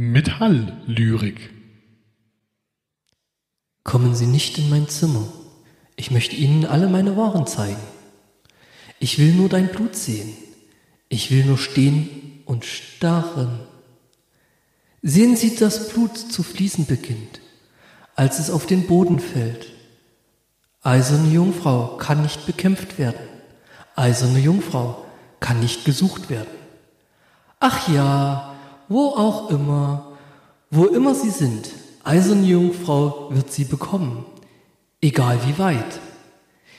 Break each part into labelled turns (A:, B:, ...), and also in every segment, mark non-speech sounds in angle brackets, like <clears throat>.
A: Metalllyrik.
B: Kommen Sie nicht in mein Zimmer. Ich möchte Ihnen alle meine Waren zeigen. Ich will nur dein Blut sehen. Ich will nur stehen und starren. Sehen Sie, dass Blut zu fließen beginnt, als es auf den Boden fällt. Eiserne Jungfrau kann nicht bekämpft werden. Eiserne Jungfrau kann nicht gesucht werden. Ach ja, wo auch immer, wo immer Sie sind, Eiserne Jungfrau wird Sie bekommen, egal wie weit.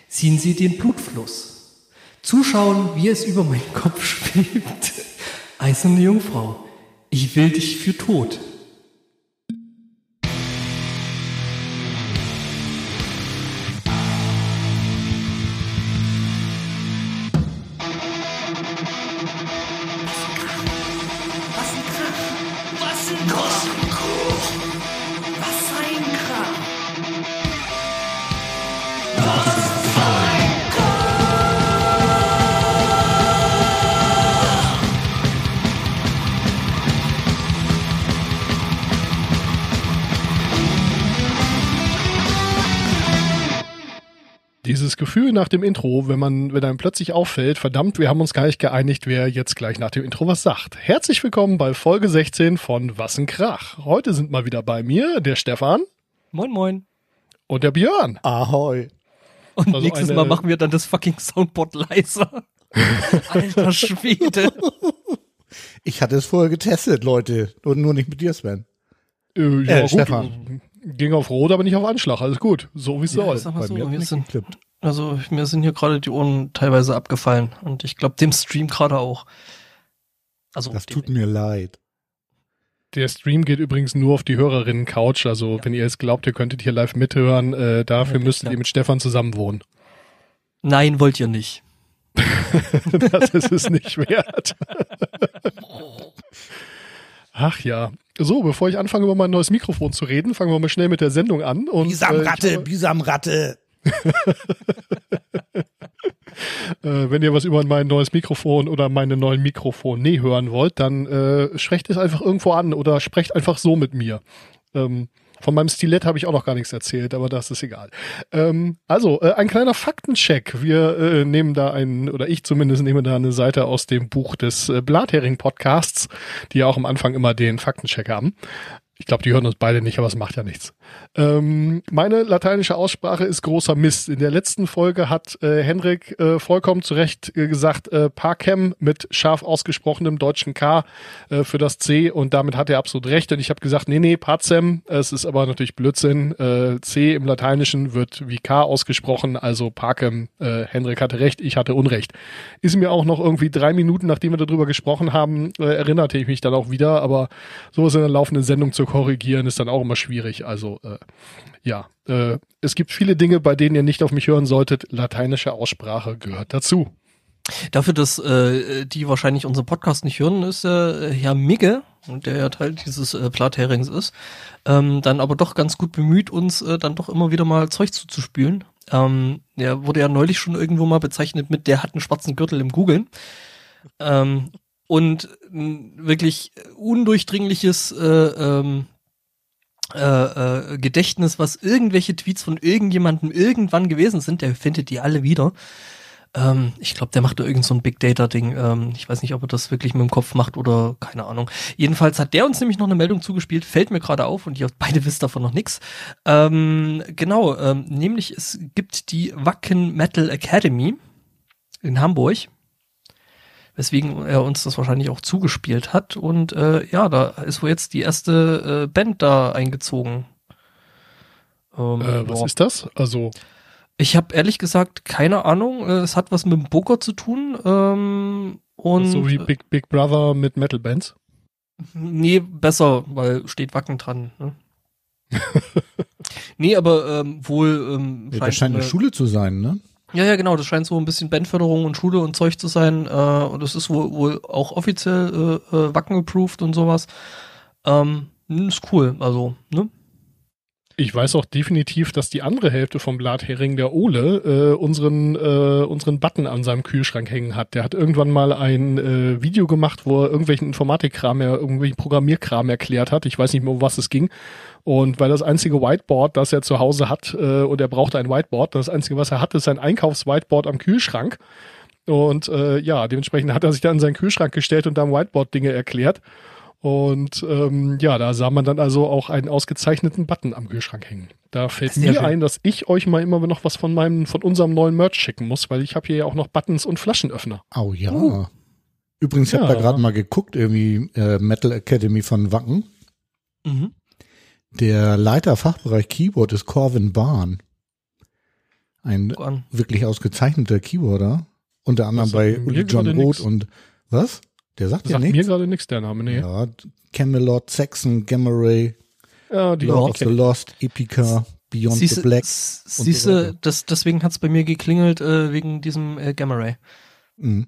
B: Ziehen Sie den Blutfluss. Zuschauen, wie es über meinen Kopf <laughs> schwebt. Eiserne Jungfrau, ich will dich für tot.
A: Dieses Gefühl nach dem Intro, wenn man, wenn einem plötzlich auffällt, verdammt, wir haben uns gar nicht geeinigt, wer jetzt gleich nach dem Intro was sagt. Herzlich willkommen bei Folge 16 von Was ein Krach. Heute sind mal wieder bei mir der Stefan
B: Moin, moin.
A: und der Björn.
C: Ahoi.
B: Und
A: Also
B: nächstes
A: eine-
B: Mal machen wir dann das fucking Soundboard leiser. <laughs> Alter Schwede.
C: Ich hatte es vorher getestet, Leute. Und nur nicht mit dir, Sven.
A: Äh, ja,
C: Äh,
A: gut,
C: Stefan.
A: Ging auf Rot, aber nicht auf Anschlag. Alles gut. So wie es
B: Ja,
A: soll.
C: Bei
B: so,
C: mir nicht
B: sind, also mir sind hier gerade die Ohren teilweise abgefallen und ich glaube dem Stream gerade auch. Also
C: Das tut mir leid.
A: Der Stream geht übrigens nur auf die Hörerinnen-Couch. Also, wenn ihr es glaubt, ihr könntet hier live mithören, äh, dafür
B: Ja,
A: müsstet
B: klar.
A: ihr mit Stefan zusammen wohnen.
B: Nein, wollt ihr nicht. <laughs>
A: das ist es nicht wert. <laughs> Ach ja. So, bevor ich anfange, über mein neues Mikrofon zu reden, fangen wir mal schnell mit der Sendung an. Und, äh,
C: Bisamratte,
A: habe- <laughs>
C: Bisamratte.
A: äh, wenn ihr was über mein neues Mikrofon oder meine neuen Mikrofone hören wollt, dann äh, sprecht es einfach irgendwo an oder sprecht einfach so mit mir. Ähm, von meinem Stilett habe ich auch noch gar nichts erzählt, aber das ist egal. Ähm, also, äh, ein kleiner Faktencheck. Wir äh, nehmen da einen, oder ich zumindest nehme da eine Seite aus dem Buch des äh, Blathering-Podcasts, die ja auch am Anfang immer den Faktencheck haben. Ich glaube, die hören uns beide nicht, aber es macht ja nichts. Ähm, meine lateinische Aussprache ist großer Mist. In der letzten Folge hat äh, Henrik äh, vollkommen zu Recht äh, gesagt, äh, Parkem mit scharf ausgesprochenem deutschen K äh, für das C und damit hat er absolut recht. Und ich habe gesagt, nee, nee, Pazem, es ist aber natürlich Blödsinn. Äh, C im Lateinischen wird wie K ausgesprochen, also Parkem. Henrik hatte recht, ich hatte Unrecht. Ist mir auch noch irgendwie drei Minuten, nachdem wir darüber gesprochen haben, erinnerte ich mich dann auch wieder, aber sowas in der laufenden Sendung zu korrigieren, ist dann auch immer schwierig. Also äh, ja, äh, es gibt viele Dinge, bei denen ihr nicht auf mich hören solltet. Lateinische Aussprache gehört dazu.
B: Dafür, dass äh, die wahrscheinlich unseren Podcast nicht hören, ist äh, Herr Migge, der ja Teil dieses äh, Platherings ist, ähm, dann aber doch ganz gut bemüht, uns äh, dann doch immer wieder mal Zeug zuzuspülen. Ähm, der wurde ja neulich schon irgendwo mal bezeichnet mit, der hat einen schwarzen Gürtel im Googlen. Ähm, und wirklich undurchdringliches äh, ähm, äh, äh, Gedächtnis, was irgendwelche Tweets von irgendjemandem irgendwann gewesen sind, der findet die alle wieder. Ähm, ich glaube, der macht da irgend so ein Big Data-Ding. Ähm, ich weiß nicht, ob er das wirklich mit dem Kopf macht oder keine Ahnung. Jedenfalls hat der uns nämlich noch eine Meldung zugespielt, fällt mir gerade auf und ihr beide wisst davon noch nichts. Ähm, genau, ähm, nämlich es gibt die Wacken Metal Academy in Hamburg, weswegen er uns das wahrscheinlich auch zugespielt hat. Und äh, ja, da ist wohl jetzt die erste äh, Band da eingezogen. Ähm,
A: Äh, was ist das? Also,
B: Ich habe ehrlich gesagt keine Ahnung. Äh, Es hat was mit dem Poker zu tun. Ähm, und
A: so wie Big, Big Brother mit Metal Bands.
B: nee, besser, weil steht Wacken dran. Ne? <laughs> nee, aber ähm, wohl ähm,
C: Ja, das scheint eine
B: eine-
C: Schule zu sein, ne?
B: Ja, ja, genau. Das scheint so ein bisschen Bandförderung und Schule und Zeug zu sein. Äh, und das ist wohl, wohl auch offiziell äh, äh, Wacken approved und sowas. Ähm, ist cool. Also, ne?
A: Ich weiß auch definitiv, dass die andere Hälfte vom Blathering, der Ole, äh, unseren, äh, unseren Button an seinem Kühlschrank hängen hat. Der hat irgendwann mal ein äh, Video gemacht, wo er irgendwelchen Informatikkram, er irgendwelchen Programmierkram erklärt hat. Ich weiß nicht mehr, um was es ging. Und weil das einzige Whiteboard, das er zu Hause hat, äh, und er brauchte ein Whiteboard, das einzige, was er hat, ist sein Einkaufs-Whiteboard am Kühlschrank. Und äh, ja, dementsprechend hat er sich dann in seinen Kühlschrank gestellt und da am Whiteboard Dinge erklärt. Und ähm, ja, da sah man dann also auch einen ausgezeichneten Button am Kühlschrank hängen. Da fällt mir
B: schön.
A: ein, dass ich euch mal immer noch was von meinem, von unserem neuen Merch schicken muss, weil ich habe hier ja auch noch Buttons und Flaschenöffner.
C: Oh ja.
B: Uh.
C: Übrigens, ich habe
A: Ja.
C: da gerade mal geguckt, irgendwie äh, Metal Academy von Wacken.
B: Mhm.
C: Der Leiter Fachbereich Keyboard ist Corvin Bahn. Ein wirklich ausgezeichneter Keyboarder. Unter anderem bei Uli John Roth und was? Der sagt
A: Das
C: ja
A: sagt mir
C: nichts.
A: gerade nichts, der Name, nee.
C: Ja, Camelot, Saxon, Gamma Ray,
A: Ja, die,
C: Lord of the. Lost, Epica, Beyond the
B: Siehste,
C: Black.
B: s-
C: und so
B: siehste,
C: weiter.
B: das, deswegen hat's bei mir geklingelt, äh, wegen diesem äh, Gamma Ray.
C: Mhm.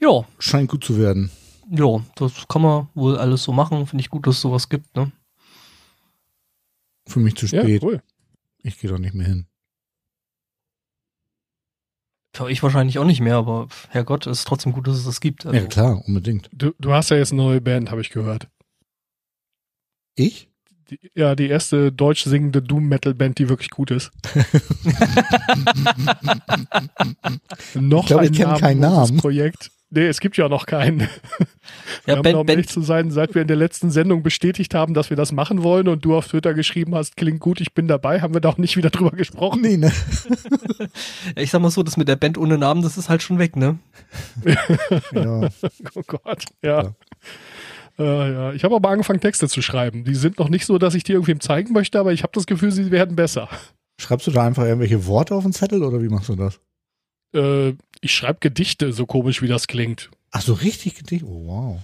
B: Ja,
C: Scheint gut zu werden.
B: ja, das kann man wohl alles so machen. Finde ich gut, dass es sowas gibt, ne?
C: Für mich zu
A: Ja,
C: spät.
A: cool.
C: Ich gehe doch nicht mehr hin.
B: Für ich wahrscheinlich auch nicht mehr, aber Herrgott, es ist trotzdem gut, dass es das gibt. Also,
C: Ja, klar, unbedingt.
A: Du, du hast ja jetzt eine neue Band, habe ich gehört.
C: Ich?
A: Die, ja, die erste deutsch singende Doom-Metal-Band, die wirklich gut ist. <laughs> noch
C: Ich glaube, ich
A: ein
C: kenn keinen Namen.
A: Projekt. Nee, es gibt ja noch keinen.
B: ja, <laughs>
A: wir haben,
B: Ben,
A: um ehrlich
B: ben,
A: zu sein, seit wir in der letzten Sendung bestätigt haben, dass wir das machen wollen und du auf Twitter geschrieben hast, klingt gut, ich bin dabei, haben wir da auch nicht wieder drüber gesprochen.
C: Nee, ne? <laughs>
B: ich sag mal so, das mit der Band ohne Namen, das ist halt schon weg, ne? <laughs>
C: Ja.
A: Oh Gott, ja. Äh, ja. Ich habe aber angefangen, Texte zu schreiben. Die sind noch nicht so, dass ich die irgendwem zeigen möchte, aber ich habe das Gefühl, sie werden besser.
C: Schreibst du da einfach irgendwelche Worte auf den Zettel oder wie machst du das?
A: Äh, ich schreibe Gedichte, so komisch wie das klingt.
C: Ach so, richtig Gedicht? Oh, wow.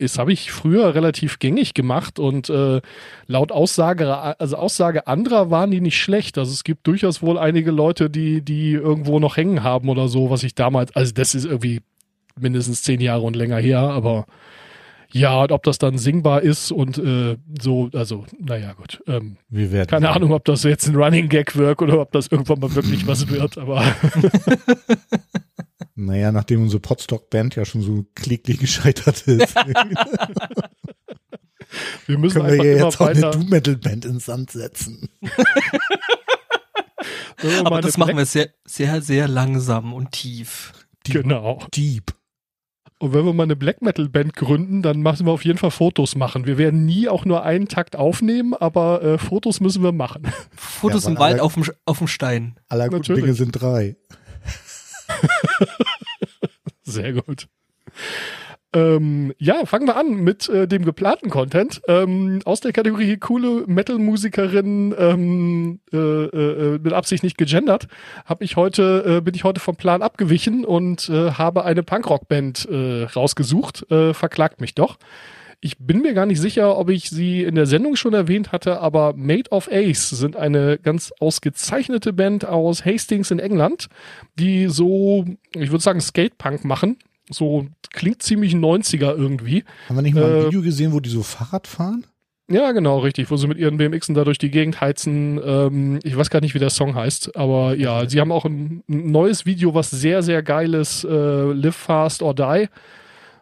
A: Das habe ich früher relativ gängig gemacht und äh, laut Aussage, also Aussage anderer waren die nicht schlecht. Also es gibt durchaus wohl einige Leute, die, die irgendwo noch hängen haben oder so, was ich damals, also das ist irgendwie mindestens zehn Jahre und länger her, aber ja, und ob das dann singbar ist und äh, so, also, naja, gut. Ähm,
C: Wir werden
A: keine Ahnung, ob das jetzt ein Running Gag wirkt oder ob das irgendwann mal wirklich was wird, aber <laughs>
C: Naja, nachdem unsere Podstock-Band ja schon so kläglich gescheitert ist, <laughs>
A: wir müssen
C: können wir
A: einfach
C: ja
A: immer
C: jetzt auch eine. Doom-Metal-Band ins Sand setzen. <laughs>
A: wir
B: Aber das machen wir sehr, sehr, sehr langsam und tief.
A: Genau.
C: Deep.
A: Und wenn wir mal eine Black Metal Band gründen, dann müssen wir auf jeden Fall Fotos machen. Wir werden nie auch nur einen Takt aufnehmen, aber äh, Fotos müssen wir machen.
B: Fotos
C: Ja,
B: im Wald auf dem, auf dem Stein.
C: Aller guten
A: Natürlich.
C: Dinge sind drei. <laughs>
A: Sehr gut. Ähm, ja, fangen wir an mit äh, dem geplanten Content. Ähm, aus der Kategorie coole Metal-Musikerin ähm, äh, äh, mit Absicht nicht gegendert, habe ich heute, äh, bin ich heute vom Plan abgewichen und äh, habe eine Punkrock-Band äh, rausgesucht. Äh, verklagt mich doch. Ich bin mir gar nicht sicher, ob ich sie in der Sendung schon erwähnt hatte, aber Made of Ace sind eine ganz ausgezeichnete Band aus Hastings in England, die so, ich würde sagen, Skatepunk machen. So klingt ziemlich 90er irgendwie.
C: Haben wir nicht mal ein
A: Äh,
C: Video gesehen, wo die so Fahrrad fahren?
A: Ja, genau, richtig, wo sie mit ihren BMXen da durch die Gegend heizen. Ähm, ich weiß gar nicht, wie der Song heißt, aber ja, sie haben auch ein, ein neues Video, was sehr, sehr geil ist, äh, Live Fast or Die.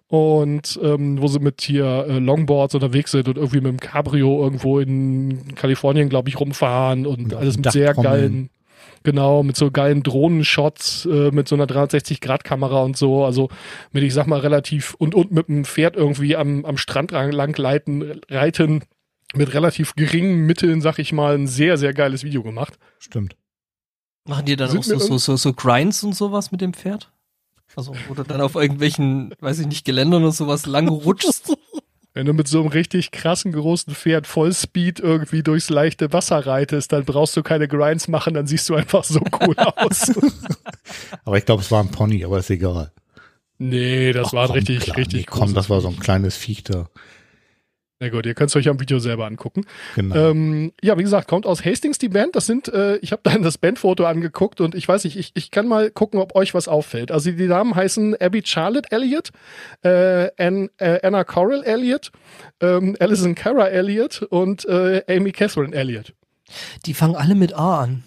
A: Und ähm, wo sie mit hier äh, Longboards unterwegs sind und irgendwie mit dem Cabrio irgendwo in Kalifornien, glaube ich, rumfahren und,
C: Und
A: alles mit sehr geilen, genau, mit so geilen Drohnenshots, äh, mit so einer 360-Grad-Kamera und so. Also mit, ich sag mal, relativ und, und mit dem Pferd irgendwie am, am Strand lang leiten, reiten, mit relativ geringen Mitteln, sag ich mal, ein sehr, sehr geiles Video gemacht.
C: Stimmt.
B: Machen die dann
A: Sind
B: auch so, so, so, so Grinds und sowas mit dem Pferd? Also, wo du dann auf irgendwelchen, weiß ich nicht, Geländern oder sowas lang rutschst.
A: Wenn du mit so einem richtig krassen großen Pferd Vollspeed irgendwie durchs leichte Wasser reitest, dann brauchst du keine Grinds machen, dann siehst du einfach so cool <laughs> aus.
C: Aber ich glaube, es war ein Pony, aber ist egal.
A: nee, das
C: Ach,
A: war
C: komm,
A: richtig,
C: klar,
A: richtig
C: nee, Komm, das war so ein kleines Viech da.
A: Na gut, ihr könnt es euch am Video selber angucken.
C: Genau.
A: Ähm, ja, wie gesagt, kommt aus Hastings die Band. Das sind, äh, ich habe dann <laughs> das Bandfoto angeguckt und ich weiß nicht, ich, ich kann mal gucken, ob euch was auffällt. Also die Damen heißen Abby Charlotte Elliott, äh, Ann, äh, Anna Coral Elliott, ähm, Alison Cara Elliott und äh, Amy Catherine Elliott.
B: Die fangen alle mit A an.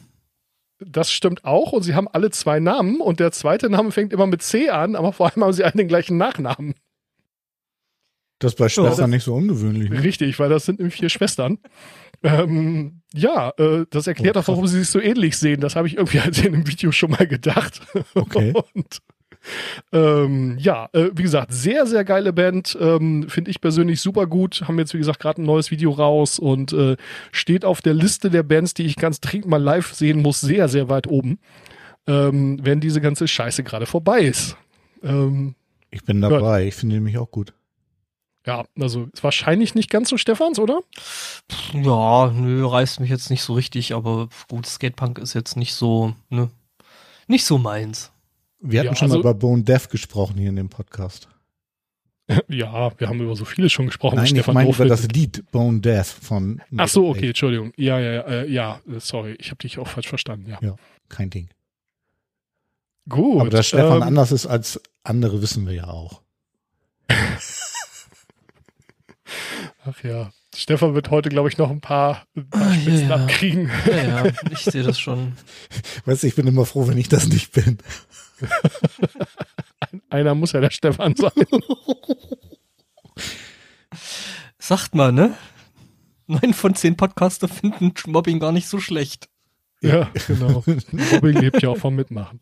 A: Das stimmt auch und sie haben alle zwei Namen und der zweite Name fängt immer mit C an, aber vor allem haben sie alle den gleichen Nachnamen.
C: Das ist bei Schwestern
A: Ja.
C: nicht so ungewöhnlich. Ne?
A: Richtig, weil das sind nämlich vier Schwestern. Ähm, ja, äh, das erklärt
C: Oh,
A: auch, warum sie sich so ähnlich sehen. Das habe ich irgendwie halt in dem Video schon mal gedacht.
C: Okay. <laughs>
A: Und ähm, ja, äh, wie gesagt, sehr, sehr geile Band. Ähm, Finde ich persönlich super gut. Haben jetzt, wie gesagt, gerade ein neues Video raus und äh, steht auf der Liste der Bands, die ich ganz dringend mal live sehen muss, sehr, sehr weit oben. Ähm, wenn diese ganze Scheiße gerade vorbei ist. Ähm,
C: Ich bin dabei. Ich finde nämlich auch gut.
A: Ja, also ist wahrscheinlich nicht ganz so Stefans, oder?
B: Ja, nö, reißt mich jetzt nicht so richtig, aber gut, Skatepunk ist jetzt nicht so, ne, nicht so meins.
C: Wir hatten
A: Ja,
C: schon
A: also-
C: mal über Bone Death gesprochen hier in dem Podcast. <laughs>
A: Ja, wir haben über so viele schon gesprochen.
C: Nein, ich
A: Stefan
C: meine
A: Hof
C: über das Lied Bone Death von.
A: Ach so, okay, Entschuldigung. Ja, ja, ja, äh, ja, äh, sorry, ich habe dich auch falsch verstanden. Ja.
C: Ja. Kein Ding.
A: Gut.
C: Aber dass Stefan
A: ähm,
C: anders ist als andere, wissen wir ja auch. <laughs>
A: Ach ja, Stefan wird heute, glaube ich, noch ein paar, ein paar
B: Ah, ja,
A: Spitzen
B: ja.
A: abkriegen.
B: Ja, ja, ich sehe das schon. <laughs>
C: Weißt du, ich bin immer froh, wenn ich das nicht bin. <laughs>
A: Einer muss ja der Stefan sein. <laughs>
B: Sagt mal, ne? Neun von zehn Podcaster finden Mobbing gar nicht so schlecht.
A: ja, genau. Mobbing lebt ja auch vom Mitmachen.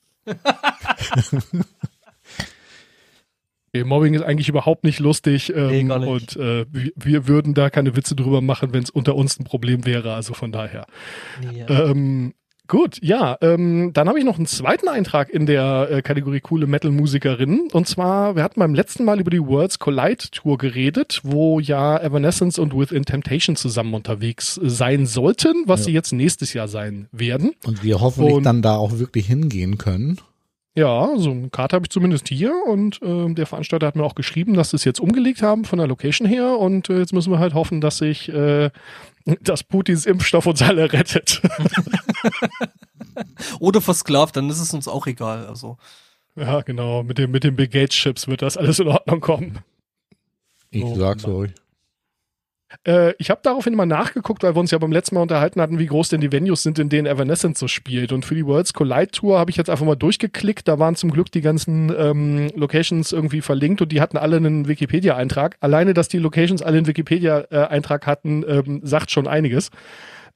A: Okay, Mobbing ist eigentlich überhaupt nicht lustig ähm,
B: Nee, gar nicht.
A: und äh, wir, würden da keine Witze drüber machen, wenn es unter uns ein Problem wäre. Also von daher.
B: Nee,
A: Ähm, gut, ja, ähm, dann habe ich noch einen zweiten Eintrag in der äh, Kategorie coole Metal-Musikerinnen. Und zwar, wir hatten beim letzten Mal über die Worlds Collide Tour geredet, wo ja Evanescence und Within Temptation zusammen unterwegs äh, sein sollten, was
C: Ja.
A: sie jetzt nächstes Jahr sein werden.
C: Und wir hoffentlich
A: Und-
C: dann da auch wirklich hingehen können.
A: Ja, so eine Karte habe ich zumindest hier und ähm, der Veranstalter hat mir auch geschrieben, dass sie es jetzt umgelegt haben von der Location her und äh, jetzt müssen wir halt hoffen, dass sich äh, dass Putins Impfstoff uns alle rettet. <laughs>
B: Oder versklavt, dann ist es uns auch egal. Also,
A: Ja, genau. Mit dem, mit den Bill Gates Chips wird das alles in Ordnung kommen.
C: Ich
A: Oh,
C: sag's
A: Mann.
C: euch.
A: Äh, ich habe daraufhin mal nachgeguckt, weil wir uns ja beim letzten Mal unterhalten hatten, wie groß denn die Venues sind, in denen Evanescence so spielt. Und für die Worlds Collide Tour habe ich jetzt einfach mal durchgeklickt. Da waren zum Glück die ganzen ähm, Locations irgendwie verlinkt und die hatten alle einen Wikipedia-Eintrag. Alleine, dass die Locations alle einen Wikipedia-Eintrag hatten, ähm, sagt schon einiges.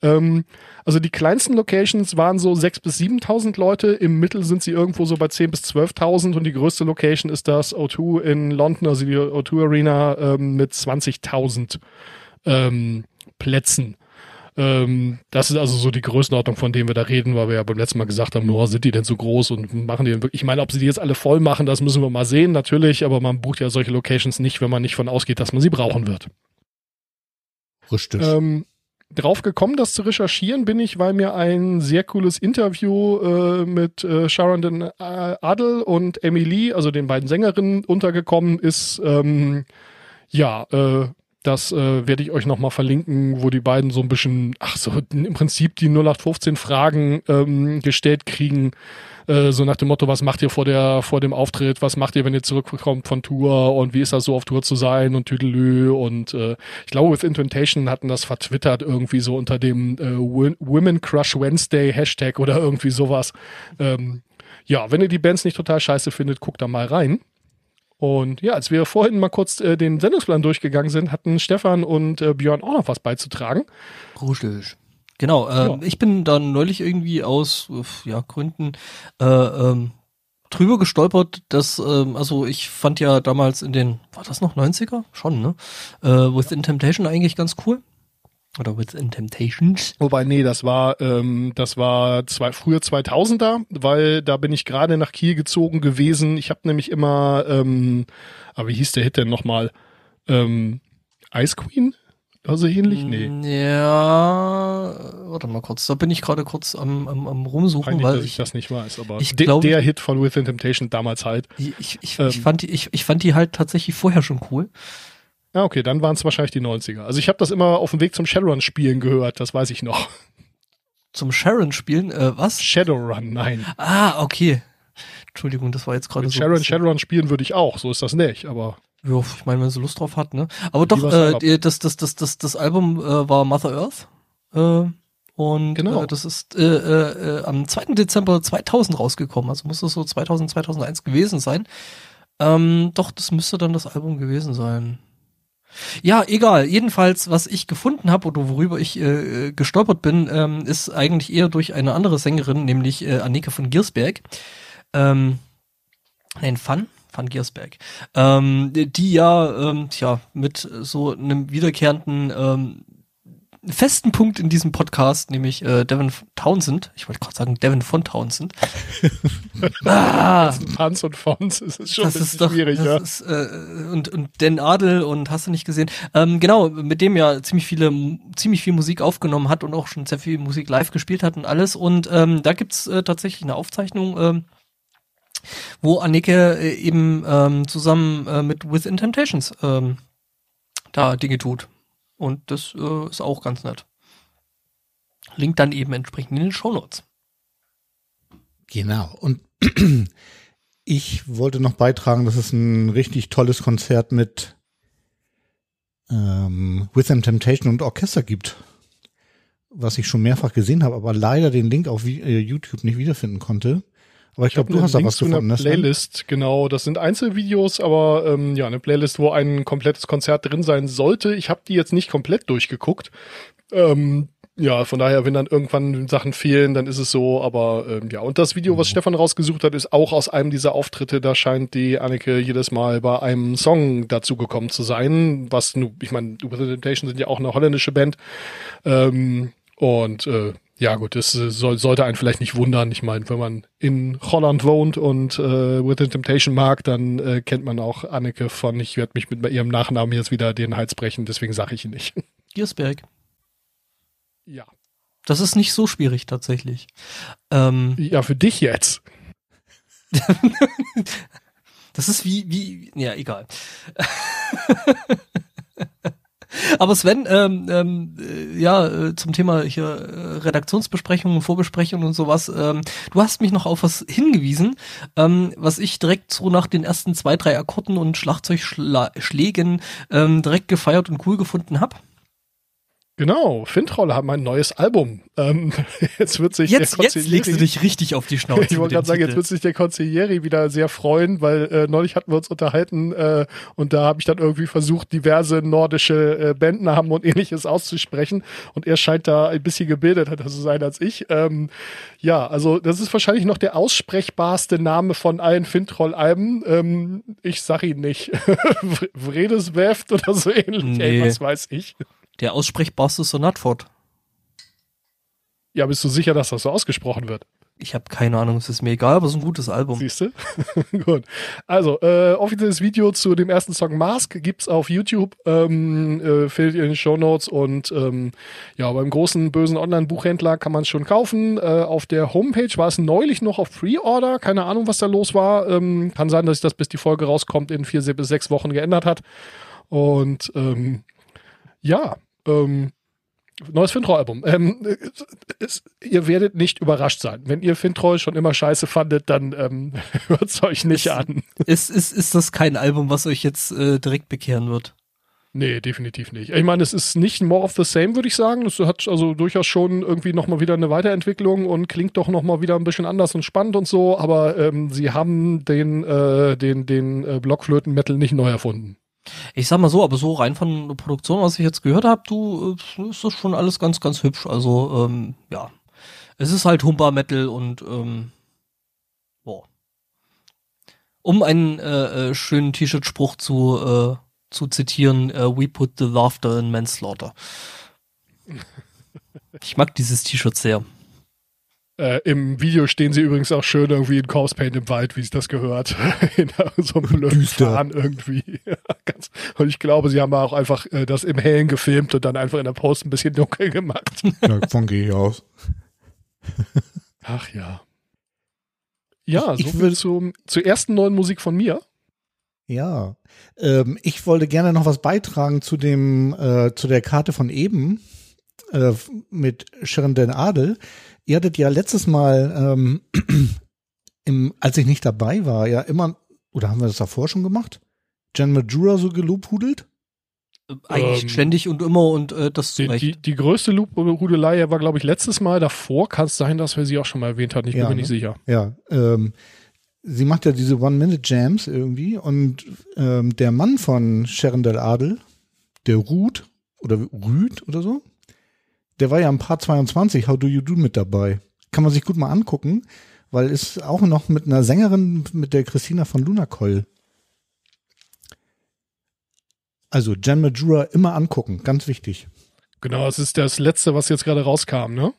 A: Ähm, also die kleinsten Locations waren so 6.000 bis 7.000 Leute. Im Mittel sind sie irgendwo so bei 10.000 bis 12.000 und die größte Location ist das O2 in London, also die O2 Arena ähm, mit 20.000 ähm, Plätzen. Ähm, das ist also so die Größenordnung, von denen wir da reden, weil wir ja beim letzten Mal gesagt haben, oh, sind die denn so groß und machen die denn wirklich, ich meine, ob sie die jetzt alle voll machen, das müssen wir mal sehen, natürlich, aber man bucht ja solche Locations nicht, wenn man nicht von ausgeht, dass man sie brauchen wird.
C: Richtig.
A: Ähm, drauf gekommen, das zu recherchieren, bin ich, weil mir ein sehr cooles Interview äh, mit äh, Sharon den, Adel und Emily, also den beiden Sängerinnen, untergekommen ist. Ähm, ja, äh, das äh, werde ich euch nochmal verlinken, wo die beiden so ein bisschen, ach so, im Prinzip die 0815 Fragen ähm, gestellt kriegen, äh, so nach dem Motto, was macht ihr vor der vor dem Auftritt, was macht ihr, wenn ihr zurückkommt von Tour? Und wie ist das so auf Tour zu sein? Und Tüdelü. Und äh, ich glaube, With Intentation hatten das vertwittert irgendwie so unter dem äh, Wo- Women Crush Wednesday Hashtag oder irgendwie sowas. Ähm, ja, wenn ihr die Bands nicht total scheiße findet, guckt da mal rein. Und ja, als wir vorhin mal kurz äh, den Sendungsplan durchgegangen sind, hatten Stefan und äh, Björn auch noch was beizutragen.
B: Gruselig. Genau, äh,
A: Ja.
B: ich bin dann neulich irgendwie aus ja, Gründen äh, ähm, drüber gestolpert, dass, ähm, also ich fand ja damals in den, war das noch 90er? Schon, ne? Äh, Within Temptation eigentlich ganz cool. Oder Within Temptations.
A: Wobei, nee, das war, ähm, das war zwei, früher 2000er, weil da bin ich gerade nach Kiel gezogen gewesen. Ich habe nämlich immer, ähm, aber wie hieß der Hit denn nochmal? Ähm, Ice Queen? Also ähnlich? Nee.
B: Ja, warte mal kurz, da bin ich gerade kurz am, am, am rumsuchen,
A: Peinlich,
B: weil
A: dass ich
B: ich,
A: das nicht weiß, aber
B: ich
A: de
B: glaube-
A: der Hit von Within Temptation damals halt.
B: ich, ich,
A: Ähm.
B: ich, fand die, ich, ich fand die halt tatsächlich vorher schon cool.
A: Ja, okay, dann waren es wahrscheinlich die 90er. Also ich habe das immer auf dem Weg zum Shadowrun-Spielen gehört, das weiß ich noch.
B: Zum Sharon spielen, äh, was?
A: Shadowrun, nein.
B: Ah, okay. Entschuldigung, das war jetzt gerade so.
A: Sharon, Shadowrun spielen würde ich auch, so ist das nicht, aber
B: Ja, ich meine, wenn sie Lust drauf hat, ne? Aber doch, äh, das, das, das, das, das Album äh, war Mother Earth. Äh, und
A: Genau.
B: äh, das ist äh, äh, äh, am 2. Dezember 2000 rausgekommen. Also muss das so 2000, 2001 gewesen sein. Ähm, doch, das müsste dann das Album gewesen sein. Ja, egal. Jedenfalls, was ich gefunden habe oder worüber ich äh, gestolpert bin, ähm, ist eigentlich eher durch eine andere Sängerin, nämlich äh, Annika von Giersberg. Ähm, nein, Fun, Fun Giersberg. Ähm, die ja, ähm, tja, mit so einem wiederkehrenden ähm, festen Punkt in diesem Podcast, nämlich äh, Devin Townsend. Ich wollte gerade sagen Devin von Townsend. <laughs> ah,
A: Panz und Fons ist es schon
B: das
A: ein bisschen
B: ist doch,
A: schwierig,
B: das
A: ja.
B: ist, äh, und, und Dan Adel und hast du nicht gesehen. Ähm, genau, mit dem ja ziemlich viele, ziemlich viel Musik aufgenommen hat und auch schon sehr viel Musik live gespielt hat und alles. Und ähm, da gibt's äh, tatsächlich eine Aufzeichnung, ähm, wo Annike äh, eben ähm, zusammen äh, mit Within Temptations ähm, da Dinge tut. Und das äh, ist auch ganz nett. Link dann eben entsprechend in den Shownotes.
C: Genau. Und <clears throat> ich wollte noch beitragen, dass es ein richtig tolles Konzert mit ähm, With Them Temptation und Orchester gibt. Was ich schon mehrfach gesehen habe, aber leider den Link auf äh, YouTube nicht wiederfinden konnte. Aber ich,
A: Ich
C: glaube, du hast da was gefunden. ne, Sven?
A: Playlist, genau. Das sind Einzelvideos, aber ähm, ja, eine Playlist, wo ein komplettes Konzert drin sein sollte. Ich habe die jetzt nicht komplett durchgeguckt. Ähm, ja, von daher, wenn dann irgendwann Sachen fehlen, dann ist es so. Aber ähm, ja, und das Video, was
C: Mhm.
A: Stefan rausgesucht hat, ist auch aus einem dieser Auftritte. Da scheint die Anneke jedes Mal bei einem Song dazugekommen zu sein. Was, ich meine, Representation sind ja auch eine holländische Band. Ähm, und äh, ja gut, das äh, soll, sollte einen vielleicht nicht wundern. Ich meine, wenn man in Holland wohnt und äh, With the Temptation mag, dann äh, kennt man auch Anneke von, ich werde mich mit ihrem Nachnamen jetzt wieder den Hals brechen, deswegen sage ich ihn nicht. <laughs>
B: Giersberg.
A: ja.
B: Das ist nicht so schwierig tatsächlich. Ähm,
A: Ja, für dich jetzt. <laughs>
B: Das ist wie, wie, ja, egal. <laughs> Aber Sven, ähm, ähm, äh, ja, äh, zum Thema hier äh, Redaktionsbesprechungen, Vorbesprechungen und sowas, ähm, du hast mich noch auf was hingewiesen, ähm, was ich direkt so nach den ersten zwei, drei Akkorden und Schlagzeugschlägen ähm, direkt gefeiert und cool gefunden hab.
A: Genau, Fintroll haben ein neues Album. Ähm, <laughs> jetzt wird sich
B: Jetzt,
A: der
B: jetzt legst du dich richtig auf die Schnauze. <laughs>
A: Ich wollte gerade sagen, jetzt wird sich der Consiglieri wieder sehr freuen, weil äh, neulich hatten wir uns unterhalten äh, und da habe ich dann irgendwie versucht, diverse nordische äh, Bandnamen und ähnliches auszusprechen und er scheint da ein bisschen gebildeter zu sein als ich. Ähm, ja, also das ist wahrscheinlich noch der aussprechbarste Name von allen Fintroll-Alben. Ähm, ich sag ihn nicht. <laughs> Vredesweft oder so ähnlich. Ey,
B: Nee.
A: was weiß ich.
B: Der aussprechbarste Sonatford.
A: Ja, bist du sicher, dass das so ausgesprochen wird?
B: Ich habe keine Ahnung, es ist mir egal, aber es ist ein gutes Album.
A: Siehst du? <laughs> Gut. Also, äh, offizielles Video zu dem ersten Song Mask gibt's auf YouTube, ähm, äh, findet ihr in den Show Notes und ähm, ja, beim großen bösen Online-Buchhändler kann man es schon kaufen. Äh, auf der Homepage war es neulich noch auf Pre-Order, keine Ahnung, was da los war. Ähm, kann sein, dass sich das bis die Folge rauskommt in vier bis sechs Wochen geändert hat. Und ähm, ja, ähm, Neues Fintroll-Album. Ähm, es, ihr werdet nicht überrascht sein. Wenn ihr Fintroll schon immer scheiße fandet, dann ähm, <laughs> hört's euch nicht
B: Es-
A: an.
B: Ist, ist, ist das kein Album, was euch jetzt äh, direkt bekehren wird?
A: Nee, definitiv nicht. Ich meine, es ist nicht more of the same, würde ich sagen. Es hat also durchaus schon irgendwie nochmal wieder eine Weiterentwicklung und klingt doch nochmal wieder ein bisschen anders und spannend und so, aber ähm, sie haben den, äh, den, den äh, Blockflöten-Metal nicht neu erfunden.
B: Ich sag mal so, aber so rein von der Produktion, was ich jetzt gehört habe, du, äh, ist das schon alles ganz, ganz hübsch. Also, ähm, ja. Es ist halt Humba Metal und, ähm, boah. Um einen äh, äh, schönen T-Shirt-Spruch zu, äh, zu zitieren, äh, we put the laughter in manslaughter. <laughs> Ich mag dieses T-Shirt sehr.
A: Äh, Im Video stehen sie übrigens auch schön irgendwie in Corpse Paint im Wald, wie es das gehört. <laughs> in so einem blöden
C: Düster.
A: Plan irgendwie. Und ich glaube, sie haben auch einfach äh, das im Hellen gefilmt und dann einfach in der Post ein bisschen dunkel gemacht. <laughs>
C: Ja, davon gehe ich aus.
A: Ach ja. Ja,
C: Ich- ich
A: so viel
C: will-
A: zum, zur ersten neuen Musik von mir.
C: Ja, ähm, ich wollte gerne noch was beitragen zu dem äh, zu der Karte von eben äh, mit Sharon Den Adel. Ihr hattet ja letztes Mal, ähm, <clears throat> im, als ich nicht dabei war, ja immer, oder haben wir das davor schon gemacht? Jen Majura so gelobhudelt?
B: Eigentlich
A: Ähm,
B: ständig und immer und äh, das zu
A: Die, die, die größte Rudelei war, glaube ich, letztes Mal. Davor kann es sein, dass wir sie auch schon mal erwähnt hatten. Ich
C: Ja,
A: bin mir
C: ne?
A: nicht sicher.
C: Ja, ähm, sie macht ja diese One-Minute-Jams irgendwie und ähm, der Mann von Sharon Del Adel, der Ruth oder Rüd oder so, der war ja im Part 22, How Do You Do mit dabei. Kann man sich gut mal angucken, weil ist auch noch mit einer Sängerin, mit der Christina von Lunacoil. Also Jen Majura immer angucken, ganz wichtig.
A: Genau, es ist das letzte, was jetzt gerade rauskam, ne?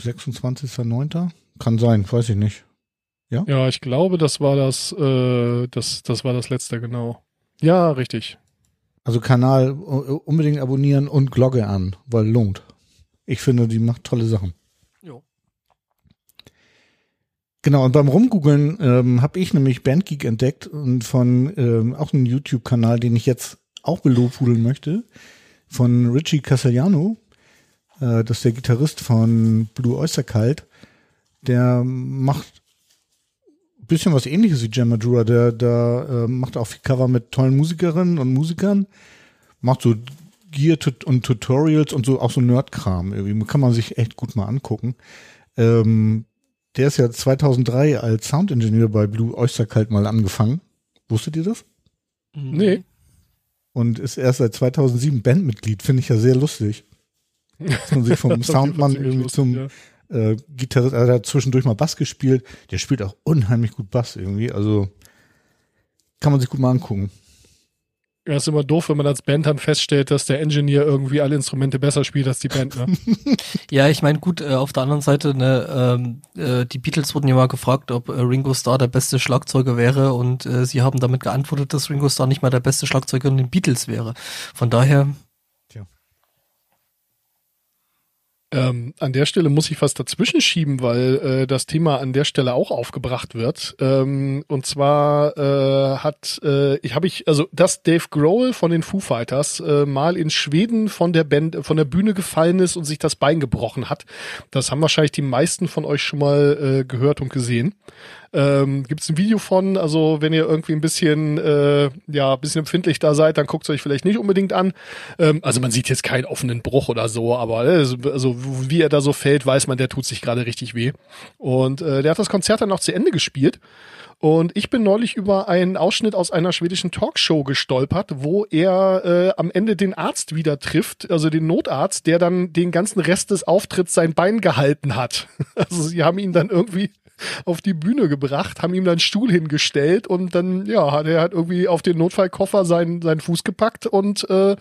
C: 26.09. Kann sein, weiß ich nicht.
A: Ja, ich glaube, das war das, äh, das, das war das letzte, genau. Ja, richtig.
C: Also Kanal äh, unbedingt abonnieren und Glocke an, weil lohnt. Ich finde, die macht tolle Sachen. Genau, und beim Rumgoogeln ähm, habe ich nämlich Bandgeek entdeckt und von ähm, auch einem YouTube-Kanal, den ich jetzt auch belobhudeln möchte, von Richie Castellano. Äh, das ist der Gitarrist von Blue Oyster Cult. Der macht ein bisschen was ähnliches wie Jam Majura. Der, der äh, macht auch viel Cover mit tollen Musikerinnen und Musikern. Macht so Gear -Tut- und Tutorials und so auch so Nerdkram irgendwie. Kann man sich echt gut mal angucken. Ähm, der ist ja 2003 als Soundingenieur bei Blue Oyster Cult mal angefangen. Wusstet ihr das?
B: Mhm.
A: Nee.
C: Und ist erst seit 2007 Bandmitglied. Finde ich ja sehr lustig. Dass man sich vom <laughs> Soundmann irgendwie
A: lustig,
C: zum
A: ja.
C: äh, Gitarrist, also er hat zwischendurch mal Bass gespielt. Der spielt auch unheimlich gut Bass irgendwie. Also kann man sich gut mal angucken.
A: Ja, ist immer doof, wenn man als Band dann feststellt, dass der Engineer irgendwie alle Instrumente besser spielt als die Band, ne? <laughs>
B: Ja, ich meine, gut, äh, auf der anderen Seite, ne, ähm, äh, die Beatles wurden ja mal gefragt, ob äh, Ringo Starr der beste Schlagzeuger wäre und äh, sie haben damit geantwortet, dass Ringo Starr nicht mal der beste Schlagzeuger in den Beatles wäre. Von daher,
A: Ähm, an der Stelle muss ich was dazwischen schieben, weil äh, das Thema an der Stelle auch aufgebracht wird. Ähm, und zwar äh, hat äh, ich habe ich also dass Dave Grohl von den Foo Fighters äh, mal in Schweden von der Band von der Bühne gefallen ist und sich das Bein gebrochen hat. Das haben wahrscheinlich die meisten von euch schon mal äh, gehört und gesehen. Ähm, Gibt es ein Video von, also wenn ihr irgendwie ein bisschen, äh, ja, ein bisschen empfindlich da seid, dann guckt es euch vielleicht nicht unbedingt an. Ähm, also man sieht jetzt keinen offenen Bruch oder so, aber äh, also wie er da so fällt, weiß man, der tut sich gerade richtig weh. Und äh, der hat das Konzert dann noch zu Ende gespielt. Und ich bin neulich über einen Ausschnitt aus einer schwedischen Talkshow gestolpert, wo er äh, am Ende den Arzt wieder trifft, also den Notarzt, der dann den ganzen Rest des Auftritts sein Bein gehalten hat. <laughs> Also sie haben ihn dann irgendwie auf die Bühne gebracht, haben ihm dann einen Stuhl hingestellt und dann, ja, hat er hat irgendwie auf den Notfallkoffer seinen, seinen Fuß gepackt und äh,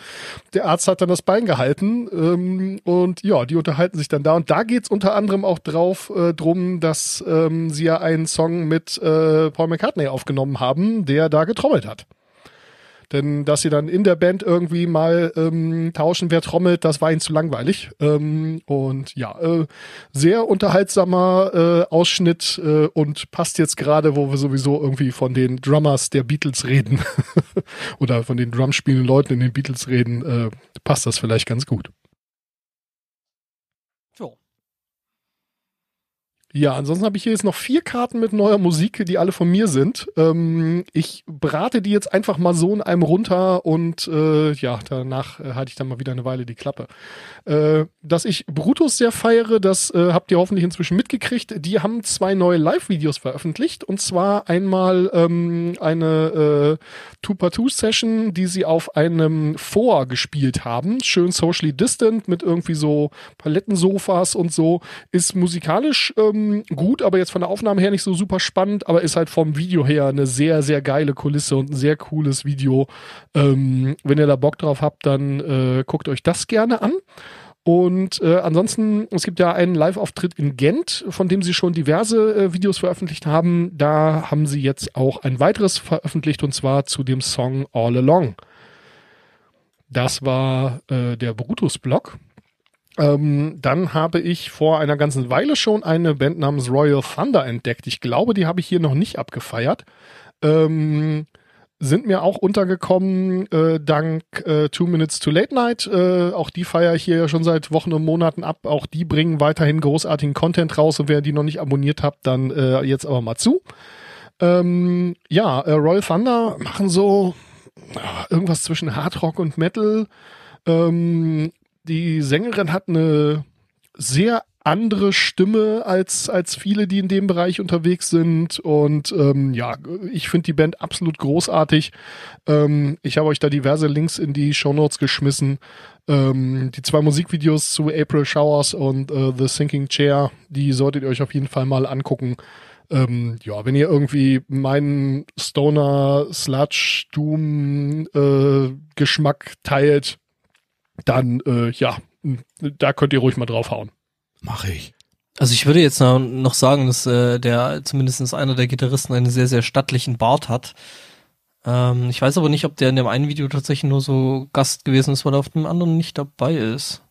A: der Arzt hat dann das Bein gehalten ähm, und ja, die unterhalten sich dann da und da geht's unter anderem auch drauf äh, drum, dass ähm, sie ja einen Song mit äh, Paul McCartney aufgenommen haben, der da getrommelt hat. Denn dass sie dann in der Band irgendwie mal ähm, tauschen, wer trommelt, das war ihnen zu langweilig. Ähm, und ja, äh, sehr unterhaltsamer äh, Ausschnitt äh, und passt jetzt gerade, wo wir sowieso irgendwie von den Drummers der Beatles reden <laughs> oder von den Drumspielenden Leuten in den Beatles reden, äh, passt das vielleicht ganz gut. Ja, ansonsten habe ich hier jetzt noch vier Karten mit neuer Musik, die alle von mir sind. Ähm, ich brate die jetzt einfach mal so in einem runter und äh, ja, danach äh, halte ich dann mal wieder eine Weile die Klappe. Äh, dass ich Brutus sehr feiere, das äh, habt ihr hoffentlich inzwischen mitgekriegt. Die haben zwei neue Live-Videos veröffentlicht und zwar einmal ähm, eine äh, Two-Part-Two-Session, die sie auf einem Vor gespielt haben. Schön socially distant mit irgendwie so Palettensofas und so. Ist musikalisch ähm, gut, aber jetzt von der Aufnahme her nicht so super spannend, aber ist halt vom Video her eine sehr, sehr geile Kulisse und ein sehr cooles Video. Ähm, wenn ihr da Bock drauf habt, dann äh, guckt euch das gerne an. Und äh, ansonsten, es gibt ja einen Live-Auftritt in Gent, von dem sie schon diverse äh, Videos veröffentlicht haben. Da haben sie jetzt auch ein weiteres veröffentlicht und zwar zu dem Song All Along. Das war äh, der Brutus-Blog. Ähm, dann habe ich vor einer ganzen Weile schon eine Band namens Royal Thunder entdeckt. Ich glaube, die habe ich hier noch nicht abgefeiert. Ähm, sind mir auch untergekommen äh, dank äh, Two Minutes to Late Night. Äh, auch die feiere ich hier schon seit Wochen und Monaten ab. Auch die bringen weiterhin großartigen Content raus und wer die noch nicht abonniert habt, dann äh, jetzt aber mal zu. Ähm, ja, äh, Royal Thunder machen so äh, irgendwas zwischen Hard Rock und Metal. Ähm, die Sängerin hat eine sehr andere Stimme als, als viele, die in dem Bereich unterwegs sind. Und ähm, ja, ich finde die Band absolut großartig. Ähm, ich habe euch da diverse Links in die Show Notes geschmissen. Ähm, die zwei Musikvideos zu April Showers und äh, The Sinking Chair, die solltet ihr euch auf jeden Fall mal angucken. Ähm, ja, wenn ihr irgendwie meinen Stoner Sludge Doom äh, Geschmack teilt, dann äh, ja, da könnt ihr ruhig mal draufhauen.
C: Mache ich.
B: Also ich würde jetzt noch- sagen, dass äh, der zumindest einer der Gitarristen einen sehr, sehr stattlichen Bart hat. Ähm, ich weiß aber nicht, ob der in dem einen Video tatsächlich nur so Gast gewesen ist, weil er auf dem anderen nicht dabei ist.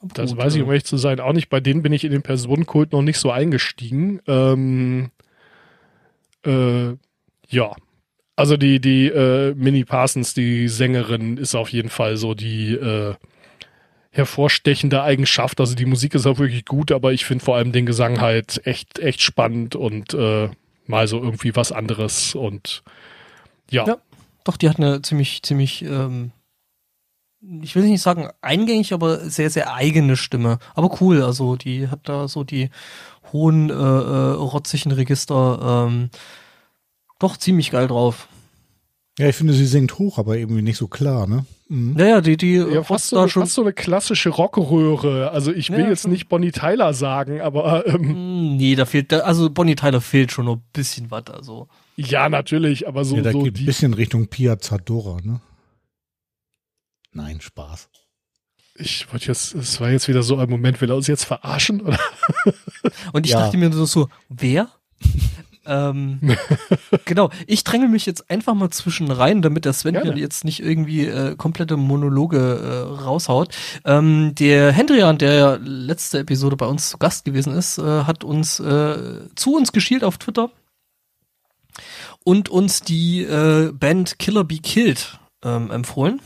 B: Aber
A: Das
B: gut,
A: weiß ich, um ehrlich zu sein, auch nicht. Bei denen bin ich in den Personenkult noch nicht so eingestiegen. Ähm, äh, ja. Also die, die äh, Minnie Parsons, die Sängerin, ist auf jeden Fall so die äh, hervorstechende Eigenschaft. Also die Musik ist auch wirklich gut, aber ich finde vor allem den Gesang halt echt, echt spannend und äh, mal so irgendwie was anderes. Und ja,
B: Ja. Doch, die hat eine ziemlich, ziemlich, ähm, ich will nicht sagen eingängig, aber sehr, sehr eigene Stimme. Aber cool, also die hat da so die hohen, äh, äh, rotzigen Register, ähm, doch ziemlich geil drauf.
C: Ja, ich finde, sie singt hoch, aber irgendwie nicht so klar, ne? Mhm.
B: Naja, die, die
A: Ja, fast so,
B: da
A: eine-
B: schon.
A: fast so eine klassische Rockröhre. Also ich will
B: Ja,
A: jetzt
B: schon.
A: nicht Bonnie Tyler sagen, aber ähm,
B: Hm, Nee, da fehlt, da, also Bonnie Tyler fehlt schon noch ein bisschen was, also.
A: ja, natürlich, aber so,
C: ja, da
A: so
C: geht ein bisschen Richtung Pia Zadora, ne? Nein, Spaß.
A: Ich wollte jetzt, es war jetzt wieder so ein Moment, will er uns jetzt verarschen? Oder?
B: Und ich
C: Ja.
B: dachte mir so wer? Ähm, <laughs> genau, ich dränge mich jetzt einfach mal zwischen rein, damit der Sven
A: Gerne.
B: jetzt nicht irgendwie äh, komplette Monologe äh, raushaut. Ähm, der Hendrian, der ja letzte Episode bei uns zu Gast gewesen ist, äh, hat uns äh, zu uns geschielt auf Twitter und uns die äh, Band Killer Be Killed ähm, empfohlen.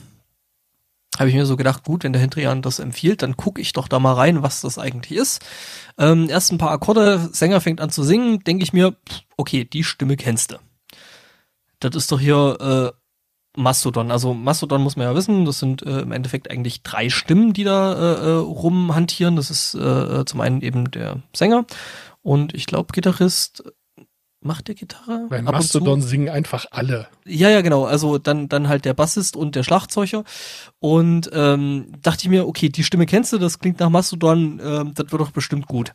B: Habe ich mir so gedacht, gut, wenn der Hendrian das empfiehlt, dann gucke ich doch da mal rein, was das eigentlich ist. Ähm, erst ein paar Akkorde, Sänger fängt an zu singen, denke ich mir, okay, die Stimme kennst du. Das ist doch hier äh, Mastodon. Also Mastodon muss man ja wissen, das sind äh, im Endeffekt eigentlich drei Stimmen, die da äh, äh, rumhantieren. Das ist äh, äh, zum einen eben der Sänger und ich glaube Gitarrist. Macht der Gitarre?
A: Bei? Mastodon singen einfach alle.
B: Ja, ja, genau. Also dann, dann halt der Bassist und der Schlagzeuger. Und ähm, dachte ich mir, okay, die Stimme kennst du, das klingt nach Mastodon, ähm, das wird doch bestimmt gut.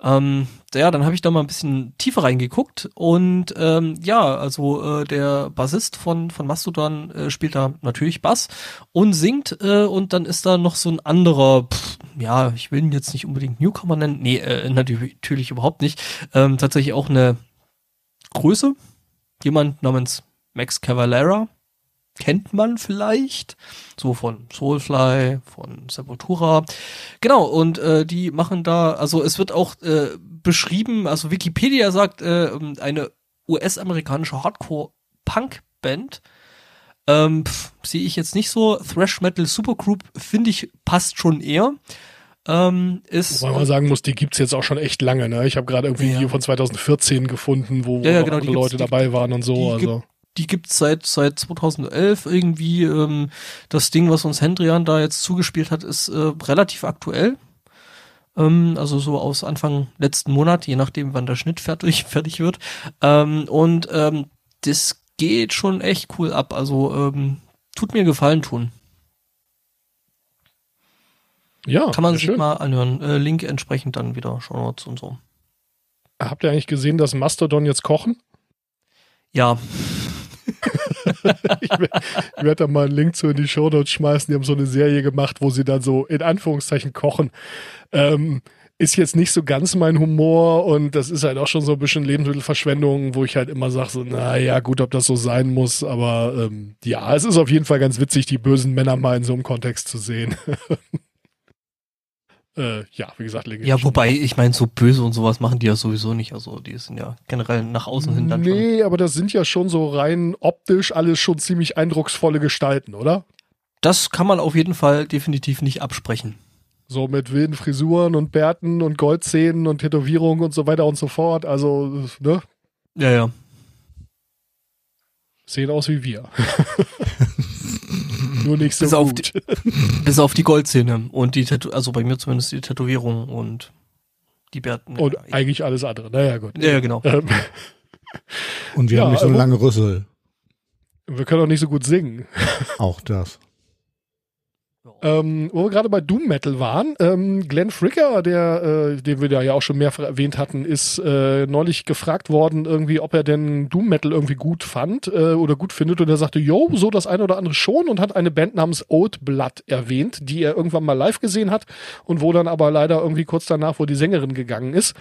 B: Ähm, ja, dann habe ich da mal ein bisschen tiefer reingeguckt und ähm, ja, also äh, der Bassist von von Mastodon äh, spielt da natürlich Bass und singt äh, und dann ist da noch so ein anderer, pff, ja, ich will ihn jetzt nicht unbedingt Newcomer nennen, nee, äh, natürlich, natürlich überhaupt nicht, ähm, tatsächlich auch eine Größe, jemand namens Max Cavalera, kennt man vielleicht, so von Soulfly, von Sepultura. Genau, und äh, die machen da, also es wird auch äh, beschrieben, also Wikipedia sagt, äh, eine US-amerikanische Hardcore-Punk-Band. Ähm, Sehe ich jetzt nicht so. Thrash Metal Supergroup finde ich passt schon eher. Ähm, ist
A: Wobei man sagen muss, die gibt's jetzt auch schon echt lange. Ne? Ich habe gerade irgendwie
B: Ja.
A: hier von 2014 gefunden, wo,
B: Ja, ja, genau, die
A: andere Leute
B: die-
A: dabei waren und so.
B: die
A: Also
B: die gibt's seit seit 2011 irgendwie. Ähm, das Ding, was uns Hendrian da jetzt zugespielt hat, ist äh, relativ aktuell. Ähm, also so aus Anfang letzten Monat, je nachdem, wann der Schnitt fertig <laughs> fertig wird. Ähm, und ähm, das geht schon echt cool ab. Also ähm, tut mir Gefallen tun.
A: Ja,
B: Kann man sich
A: schön.
B: mal anhören. Äh, Link entsprechend dann wieder Show Notes und so.
A: Habt ihr eigentlich gesehen, dass Mastodon jetzt kochen?
B: Ja, <laughs>
A: ich werde werd da mal einen Link zu in die Show Notes schmeißen. Die haben so eine Serie gemacht, wo sie dann so in Anführungszeichen kochen. Ähm, ist jetzt nicht so ganz mein Humor und das ist halt auch schon so ein bisschen Lebensmittelverschwendung, wo ich halt immer sage, so, na ja, gut, ob das so sein muss, aber ähm, ja, es ist auf jeden Fall ganz witzig, die bösen Männer mal in so einem Kontext zu sehen. <laughs> äh, ja, wie gesagt, legendär.
B: Ja, wobei, ich meine, so böse und sowas machen die ja sowieso nicht. Also die sind ja generell nach außen hin dann schon.
A: Nee, aber das sind ja schon so rein optisch alles schon ziemlich eindrucksvolle Gestalten, oder?
B: Das kann man auf jeden Fall definitiv nicht absprechen.
A: So mit wilden Frisuren und Bärten und Goldzähnen und Tätowierungen und so weiter und so fort. Also, ne?
B: Ja, ja.
A: Sehen aus wie wir. <laughs> Nur nicht so
B: Bis auf
A: gut. <laughs>
B: Bis auf die Goldzähne und die Tätow also bei mir zumindest die Tätowierung und die Bärten.
A: Und
B: ja,
A: eigentlich alles andere. Naja, gut.
B: ja, ja, genau.
A: Ähm,
C: Und wir
A: Ja,
C: haben nicht so lange Rüssel.
A: wir können auch nicht so gut singen.
C: Auch das.
A: Ähm, wo wir gerade bei Doom Metal waren, ähm, Glenn Fricker, der, äh, den wir da ja auch schon mehrfach erwähnt hatten, ist äh, neulich gefragt worden, irgendwie, ob er denn Doom Metal irgendwie gut fand äh, oder gut findet. Und er sagte, yo, so das eine oder andere schon und hat eine Band namens Old Blood erwähnt, die er irgendwann mal live gesehen hat und wo dann aber leider irgendwie kurz danach, wo die Sängerin gegangen ist.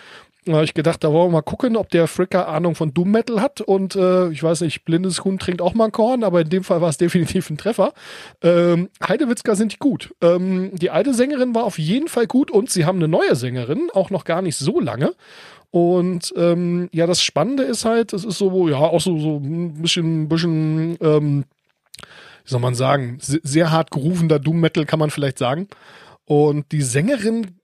A: Da habe ich gedacht, da wollen wir mal gucken, ob der Fricker Ahnung von Doom Metal hat. Und äh, ich weiß nicht, blindes Huhn trinkt auch mal ein Korn, aber in dem Fall war es <laughs> definitiv ein Treffer. Ähm, Heidewitzka sind gut. Ähm, die alte Sängerin war auf jeden Fall gut und sie haben eine neue Sängerin, auch noch gar nicht so lange. Und ähm, ja, das Spannende ist halt, es ist so, ja, auch so, so ein bisschen, bisschen, ähm, wie soll man sagen, se- sehr hart gerufener Doom Metal, kann man vielleicht sagen. Und die Sängerin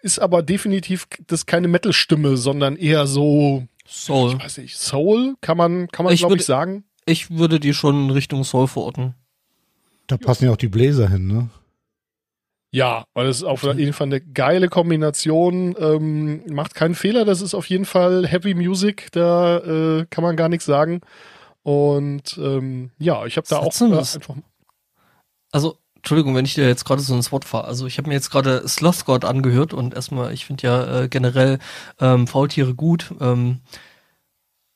A: ist aber definitiv das ist keine Metal-Stimme, sondern eher so,
B: Soul.
A: ich weiß nicht, Soul, kann man, kann man
B: Ich
A: glaube
B: würde-
A: ich sagen.
B: Ich würde die schon in Richtung Soul verorten.
C: Da passen ja auch die Bläser hin, ne?
A: Ja, weil es ist auf jeden Fall eine geile Kombination. Ähm, macht keinen Fehler, das ist auf jeden Fall Heavy Music, da äh, kann man gar nichts sagen. Und ähm, ja, ich habe da
B: Was
A: auch
B: ist denn
A: äh,
B: das?
A: einfach.
B: Also, Entschuldigung, wenn ich dir jetzt gerade so ins Wort fahre. Also ich habe mir jetzt gerade Sloth God angehört und erstmal, ich finde ja äh, generell ähm, Faultiere gut. Ähm,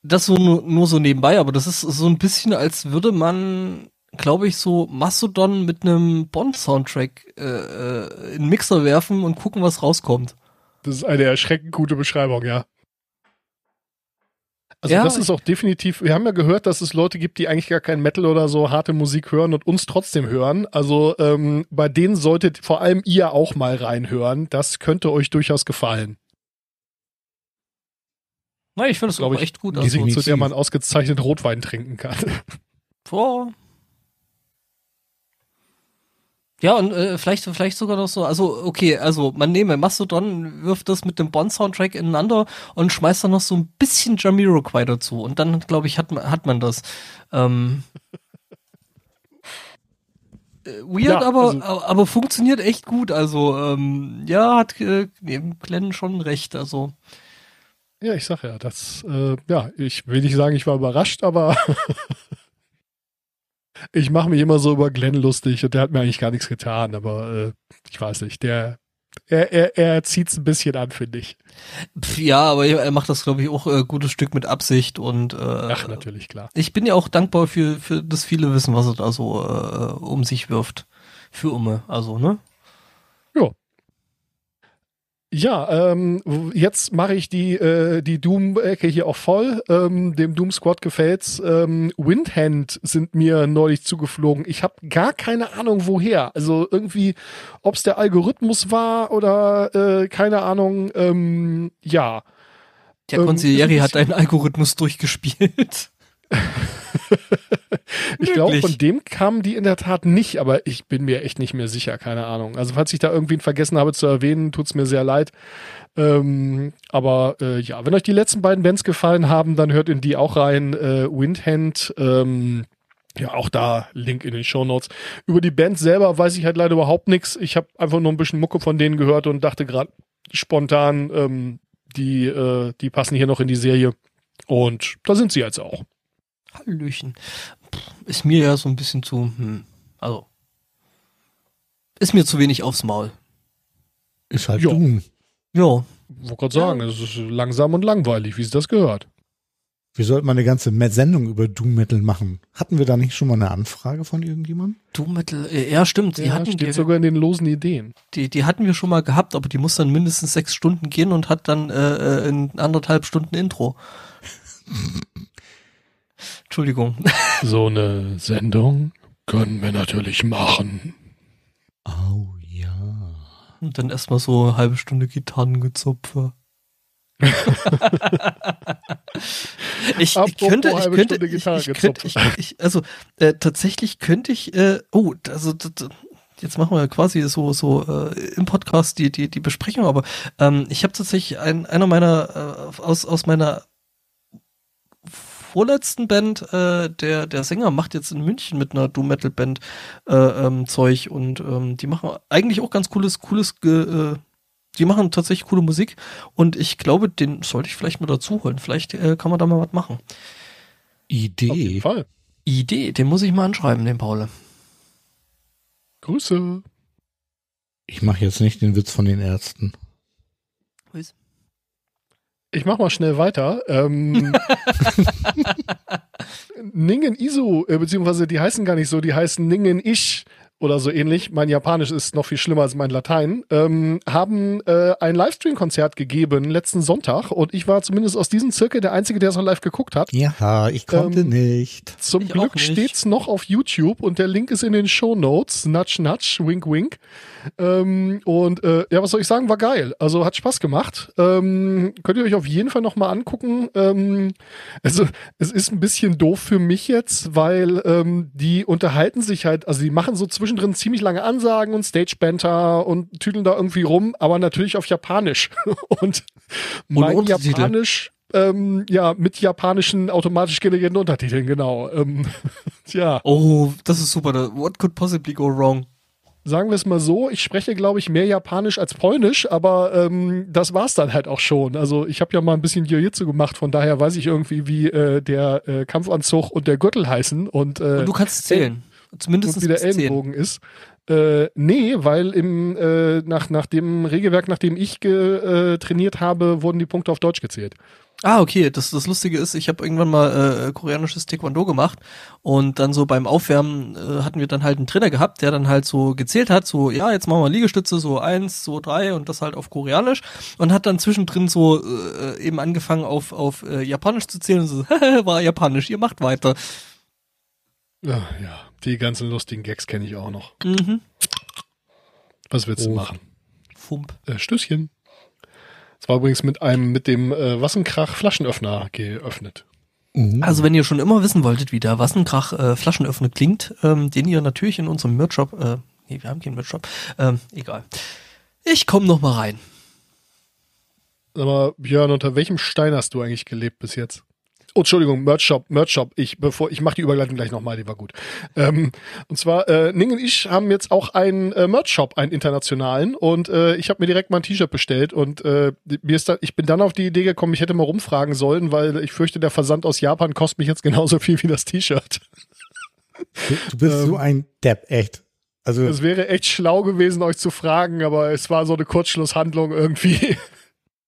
B: das so nur, nur so nebenbei, aber das ist so ein bisschen, als würde man, glaube ich, so Mastodon mit einem Bond-Soundtrack äh, äh, in den Mixer werfen und gucken, was rauskommt.
A: Das ist eine erschreckend gute Beschreibung, ja. Also
B: Ja,
A: das ist auch definitiv, wir haben ja gehört, dass es Leute gibt, die eigentlich gar kein Metal oder so harte Musik hören und uns trotzdem hören. Also ähm, bei denen solltet vor allem ihr auch mal reinhören. Das könnte euch durchaus gefallen.
B: Na, ich finde das
A: Glaube
B: auch
A: ich,
B: echt gut.
A: Die
B: Also,
A: Musik, zu der man ausgezeichnet Rotwein trinken kann.
B: Boah. Ja, und äh, vielleicht, vielleicht sogar noch so, also okay, also man nehme Mastodon, wirft das mit dem Bond-Soundtrack ineinander und schmeißt dann noch so ein bisschen Jamiroquai dazu. Und dann, glaube ich, hat man, hat man das. Ähm, äh, weird,
A: Ja,
B: aber,
A: also-
B: aber, aber funktioniert echt gut. Also, ähm, ja, hat äh, Glenn schon recht. Also,
A: Ja, ich sag ja, das, äh, ja, ich will nicht sagen, ich war überrascht, aber <laughs> ich mache mich immer so über Glenn lustig und der hat mir eigentlich gar nichts getan, aber äh, ich weiß nicht, der, er, er, er zieht's ein bisschen an, finde ich.
B: ja, aber er macht das, glaube ich, auch äh, gutes Stück mit Absicht und äh,
A: Ach, natürlich, klar.
B: Ich bin ja auch dankbar für, für das viele Wissen, was er da so äh, um sich wirft. Für Umme, also, ne?
A: Ja, ähm, jetzt mache ich die, äh, die Doom-Ecke hier auch voll. Ähm, dem Doom Squad gefällt's. Ähm, Windhand sind mir neulich zugeflogen. Ich habe gar keine Ahnung woher. Also irgendwie, ob's der Algorithmus war oder äh, keine Ahnung. Ähm, ja,
B: Der
A: Ähm,
B: Consiglieri
A: ist ein
B: hat einen Algorithmus durchgespielt.
A: Ich glaube, von dem kamen die in der Tat nicht, aber ich bin mir echt nicht mehr sicher. Keine Ahnung. Also falls ich da irgendwen vergessen habe zu erwähnen, tut's mir sehr leid. Ähm, aber äh, ja, wenn euch die letzten beiden Bands gefallen haben, dann hört in die auch rein. Äh, Windhand, ähm, ja, auch da Link in den Show Notes. Über die Band selber weiß ich halt leider überhaupt nichts. Ich habe einfach nur ein bisschen Mucke von denen gehört und dachte gerade spontan, ähm, die, äh, die passen hier noch in die Serie. Und da sind sie jetzt auch.
B: Hallöchen. Pff, Ist mir ja so ein bisschen zu, hm, also. Ist mir zu wenig aufs Maul.
C: Ist halt. Doom.
B: Ja.
A: Wollte gerade sagen, es ist langsam und langweilig, wie es das gehört.
C: Wir sollten mal eine ganze Sendung über Doom Metal machen. Hatten wir da nicht schon mal eine Anfrage von irgendjemandem?
B: Doom Metal, äh, ja, stimmt. Die,
A: Ja,
B: hatten,
A: steht
B: die,
A: sogar in den losen Ideen.
B: die, die hatten wir schon mal gehabt, aber die muss dann mindestens sechs Stunden gehen und hat dann äh, äh, in anderthalb Stunden Intro. <laughs> Entschuldigung.
A: So eine Sendung können wir natürlich machen.
C: Oh ja.
B: Und dann erstmal so eine halbe Stunde Gitarrengezupfe. <laughs> ich, könnte, ich könnte, ich, ich, könnte, ich, ich, also äh, tatsächlich könnte ich, äh, oh, also jetzt machen wir quasi so so äh, im Podcast die die die Besprechung, aber ähm, ich habe tatsächlich ein, einer meiner äh, aus aus meiner vorletzten Band, äh, der der Sänger macht jetzt in München mit einer Doom Metal Band äh, ähm, Zeug und ähm, die machen eigentlich auch ganz cooles cooles ge, äh, die machen tatsächlich coole Musik und ich glaube, den sollte ich vielleicht mal dazu holen. Vielleicht äh, kann man da mal was machen.
A: Auf jeden
C: Idee.
A: Fall.
B: Idee, den muss ich mal anschreiben, den Paul.
A: Grüße.
C: Ich mache jetzt nicht den Witz von den Ärzten.
A: Ich mach mal schnell weiter. Ähm, <laughs> Ningen Isu, äh, beziehungsweise die heißen gar nicht so, die heißen Ningen Ich oder so ähnlich. Mein Japanisch ist noch viel schlimmer als mein Latein. Ähm, haben äh, ein Livestream-Konzert gegeben letzten Sonntag und ich war zumindest aus diesem Zirkel der Einzige, der es auch live geguckt hat.
C: Ja, ich konnte
A: Ähm,
C: nicht.
A: Zum
B: Ich
A: Glück
B: nicht.
A: steht's noch auf YouTube und der Link ist in den Show Notes. Nudge, nudge, wink, wink. Ähm, und äh, ja, was soll ich sagen, war geil. Also hat Spaß gemacht. Ähm, könnt ihr euch auf jeden Fall nochmal angucken. Ähm, also es ist ein bisschen doof für mich jetzt, weil ähm, die unterhalten sich halt, also die machen so zwischendrin ziemlich lange Ansagen und Stage-Banter und tüdeln da irgendwie rum, aber natürlich auf Japanisch. <laughs> und mein
B: Untertitel.
A: Japanisch ähm, ja, mit japanischen automatisch generierten Untertiteln, genau. Ähm, <laughs> ja,
B: Oh, das ist super. What could possibly go wrong?
A: sagen wir es mal so, ich spreche, glaube ich, mehr Japanisch als Polnisch, aber ähm, das war's dann halt auch schon. Also ich habe ja mal ein bisschen Jiu-Jitsu gemacht, von daher weiß ich irgendwie, wie äh, der äh, Kampfanzug und der Gürtel heißen und, äh,
B: Und du kannst zählen. Zumindest
A: und wie der
B: bis zehn.
A: Ellenbogen ist. Äh, nee, weil im, äh, nach, nach dem Regelwerk, nach dem ich ge, äh, trainiert habe, wurden die Punkte auf Deutsch gezählt.
B: Ah, okay. Das, das Lustige ist, ich habe irgendwann mal äh, koreanisches Taekwondo gemacht und dann so beim Aufwärmen äh, hatten wir dann halt einen Trainer gehabt, der dann halt so gezählt hat, so, ja, jetzt machen wir Liegestütze, so eins, so drei und das halt auf Koreanisch und hat dann zwischendrin so äh, eben angefangen auf, auf äh, Japanisch zu zählen und so, <laughs> war Japanisch, ihr macht weiter.
A: Ja, ja, die ganzen lustigen Gags kenne ich auch noch.
B: Mhm.
A: Was willst du
C: Oh.
A: machen?
B: Fump.
A: Äh, Stößchen. Es war übrigens mit einem, mit dem äh, Wassenkrach Flaschenöffner geöffnet.
C: Mhm.
B: Also wenn ihr schon immer wissen wolltet, wie der Wassenkrach äh, Flaschenöffner klingt, ähm, den ihr natürlich in unserem Merch-Shop, äh, nee, wir haben keinen Merch-Shop, ähm, egal. Ich komm noch mal rein.
A: Sag mal, Björn, unter welchem Stein hast du eigentlich gelebt bis jetzt? Oh, Entschuldigung, Merch-Shop, Merch-Shop. Ich, bevor, ich mache die Überleitung gleich nochmal, die war gut. Ähm, und zwar, äh, Ning und ich haben jetzt auch einen äh, Merch-Shop, einen internationalen. Und äh, ich habe mir direkt mal ein T-Shirt bestellt. Und äh, mir ist da, ich bin dann auf die Idee gekommen, ich hätte mal rumfragen sollen, weil ich fürchte, der Versand aus Japan kostet mich jetzt genauso viel wie das T-Shirt.
C: Du, du bist so ein Depp, echt. Also,
A: Es wäre echt schlau gewesen, euch zu fragen, aber es war so eine Kurzschlusshandlung irgendwie.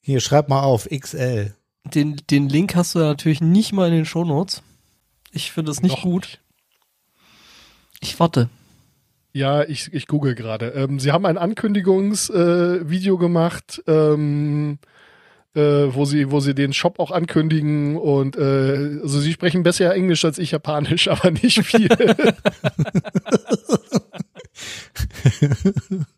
C: hier, schreib mal auf, XL.
B: Den, den Link hast du natürlich nicht mal in den Shownotes. Ich finde das nicht
A: Noch
B: gut. Ich warte.
A: Ja, ich, ich google gerade. Ähm, sie haben ein Ankündigungsvideo äh, gemacht, ähm, äh, wo sie, wo sie den Shop auch ankündigen und äh, also sie sprechen besser Englisch als ich Japanisch, <laughs> aber nicht viel. <laughs>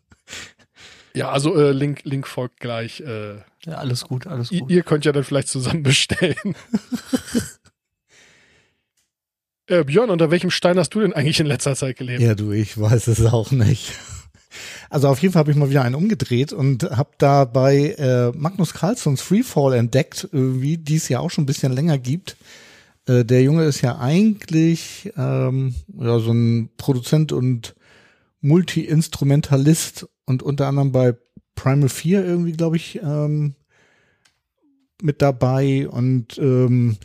A: ja, also äh, Link, Link folgt gleich. Äh,
B: Ja, alles gut, alles
A: ihr,
B: gut.
A: ihr könnt ja dann vielleicht zusammen bestellen. <laughs> äh, Björn, unter welchem Stein hast du denn eigentlich in letzter Zeit gelebt?
C: Ja, du, ich weiß es auch nicht. Also auf jeden Fall habe ich mal wieder einen umgedreht und habe da bei äh, Magnus Carlsons Freefall entdeckt, irgendwie, die es ja auch schon ein bisschen länger gibt. Äh, der Junge ist ja eigentlich ähm, ja, so ein Produzent und Multi-Instrumentalist und unter anderem bei Primal 4 irgendwie, glaube ich, ähm, mit dabei und ähm,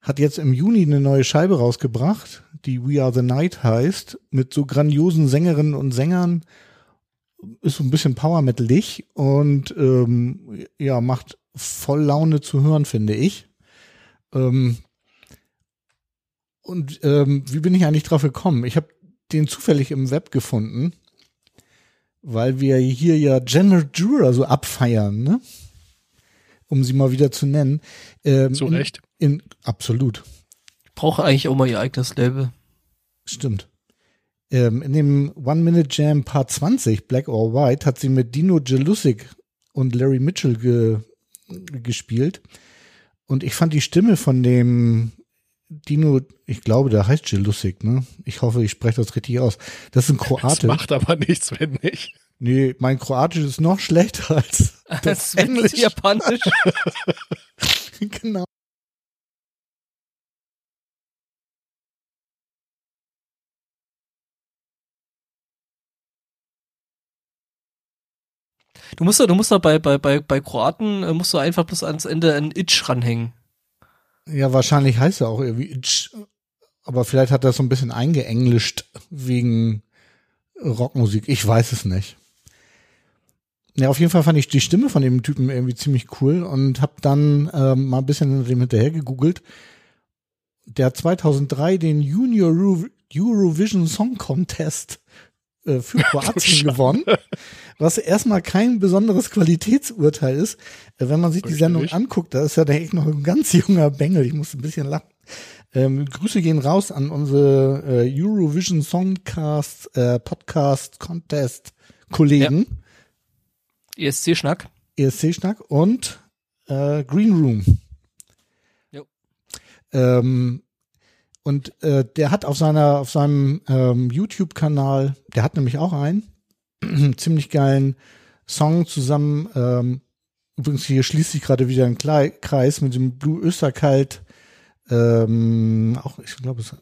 C: hat jetzt im Juni eine neue Scheibe rausgebracht, die We Are the Night heißt, mit so grandiosen Sängerinnen und Sängern. Ist so ein bisschen Power Metalig und ähm, ja, macht voll Laune zu hören, finde ich. Ähm, und ähm, wie bin ich eigentlich drauf gekommen? Ich habe den zufällig im Web gefunden, weil wir hier ja Jenna Jura so abfeiern, ne? Um sie mal wieder zu nennen. Ähm,
A: Zu
C: in-
A: Recht.
C: In, absolut,
B: Brauche eigentlich auch mal ihr eigenes Label.
C: stimmt. Ähm, in dem One Minute Jam Part 20, Black or White, hat sie mit Dino Jelusic und Larry Mitchell ge gespielt. Und ich fand die Stimme von dem Dino, ich glaube, der heißt Jelusic, ne? Ich hoffe, ich spreche das richtig aus. Das ist ein
A: Das
C: Kroate.
A: macht aber nichts, wenn nicht.
C: Nee, mein Kroatisch ist noch schlechter als <laughs> das
B: Das
C: Englisch.
B: ist japanisch. <laughs>
C: genau.
B: Du musst da, du musst da bei, bei, bei, bei Kroaten, äh, musst du einfach bis ans Ende ein Itch ranhängen.
C: Ja, wahrscheinlich heißt er auch irgendwie Itch. Aber vielleicht hat er so ein bisschen eingeenglischt wegen Rockmusik. Ich weiß es nicht. Ja, auf jeden Fall fand ich die Stimme von dem Typen irgendwie ziemlich cool und habe dann ähm, mal ein bisschen dem hinterher gegoogelt. Der hat 2003 den Junior Euro Eurovision Song Contest äh, für <laughs> Kroatien gewonnen, was erstmal kein besonderes Qualitätsurteil ist. Äh, wenn man sich die
A: Richtig.
C: Sendung anguckt, da ist ja der echt noch ein ganz <laughs> junger Bengel. Ich muss ein bisschen lachen. Ähm, Grüße gehen raus an unsere äh, Eurovision Songcast äh, Podcast Contest Kollegen.
B: ESC-Schnack.
C: ESC-Schnack und äh, Green Room.
B: Jo.
C: Ähm, und äh, der hat auf seiner, auf seinem ähm, YouTube-Kanal, der hat nämlich auch einen <clears throat> ziemlich geilen Song zusammen. Ähm, übrigens hier schließt sich gerade wieder ein Kreis mit dem Blue Österkalt. Ähm, auch, ich glaube, es ist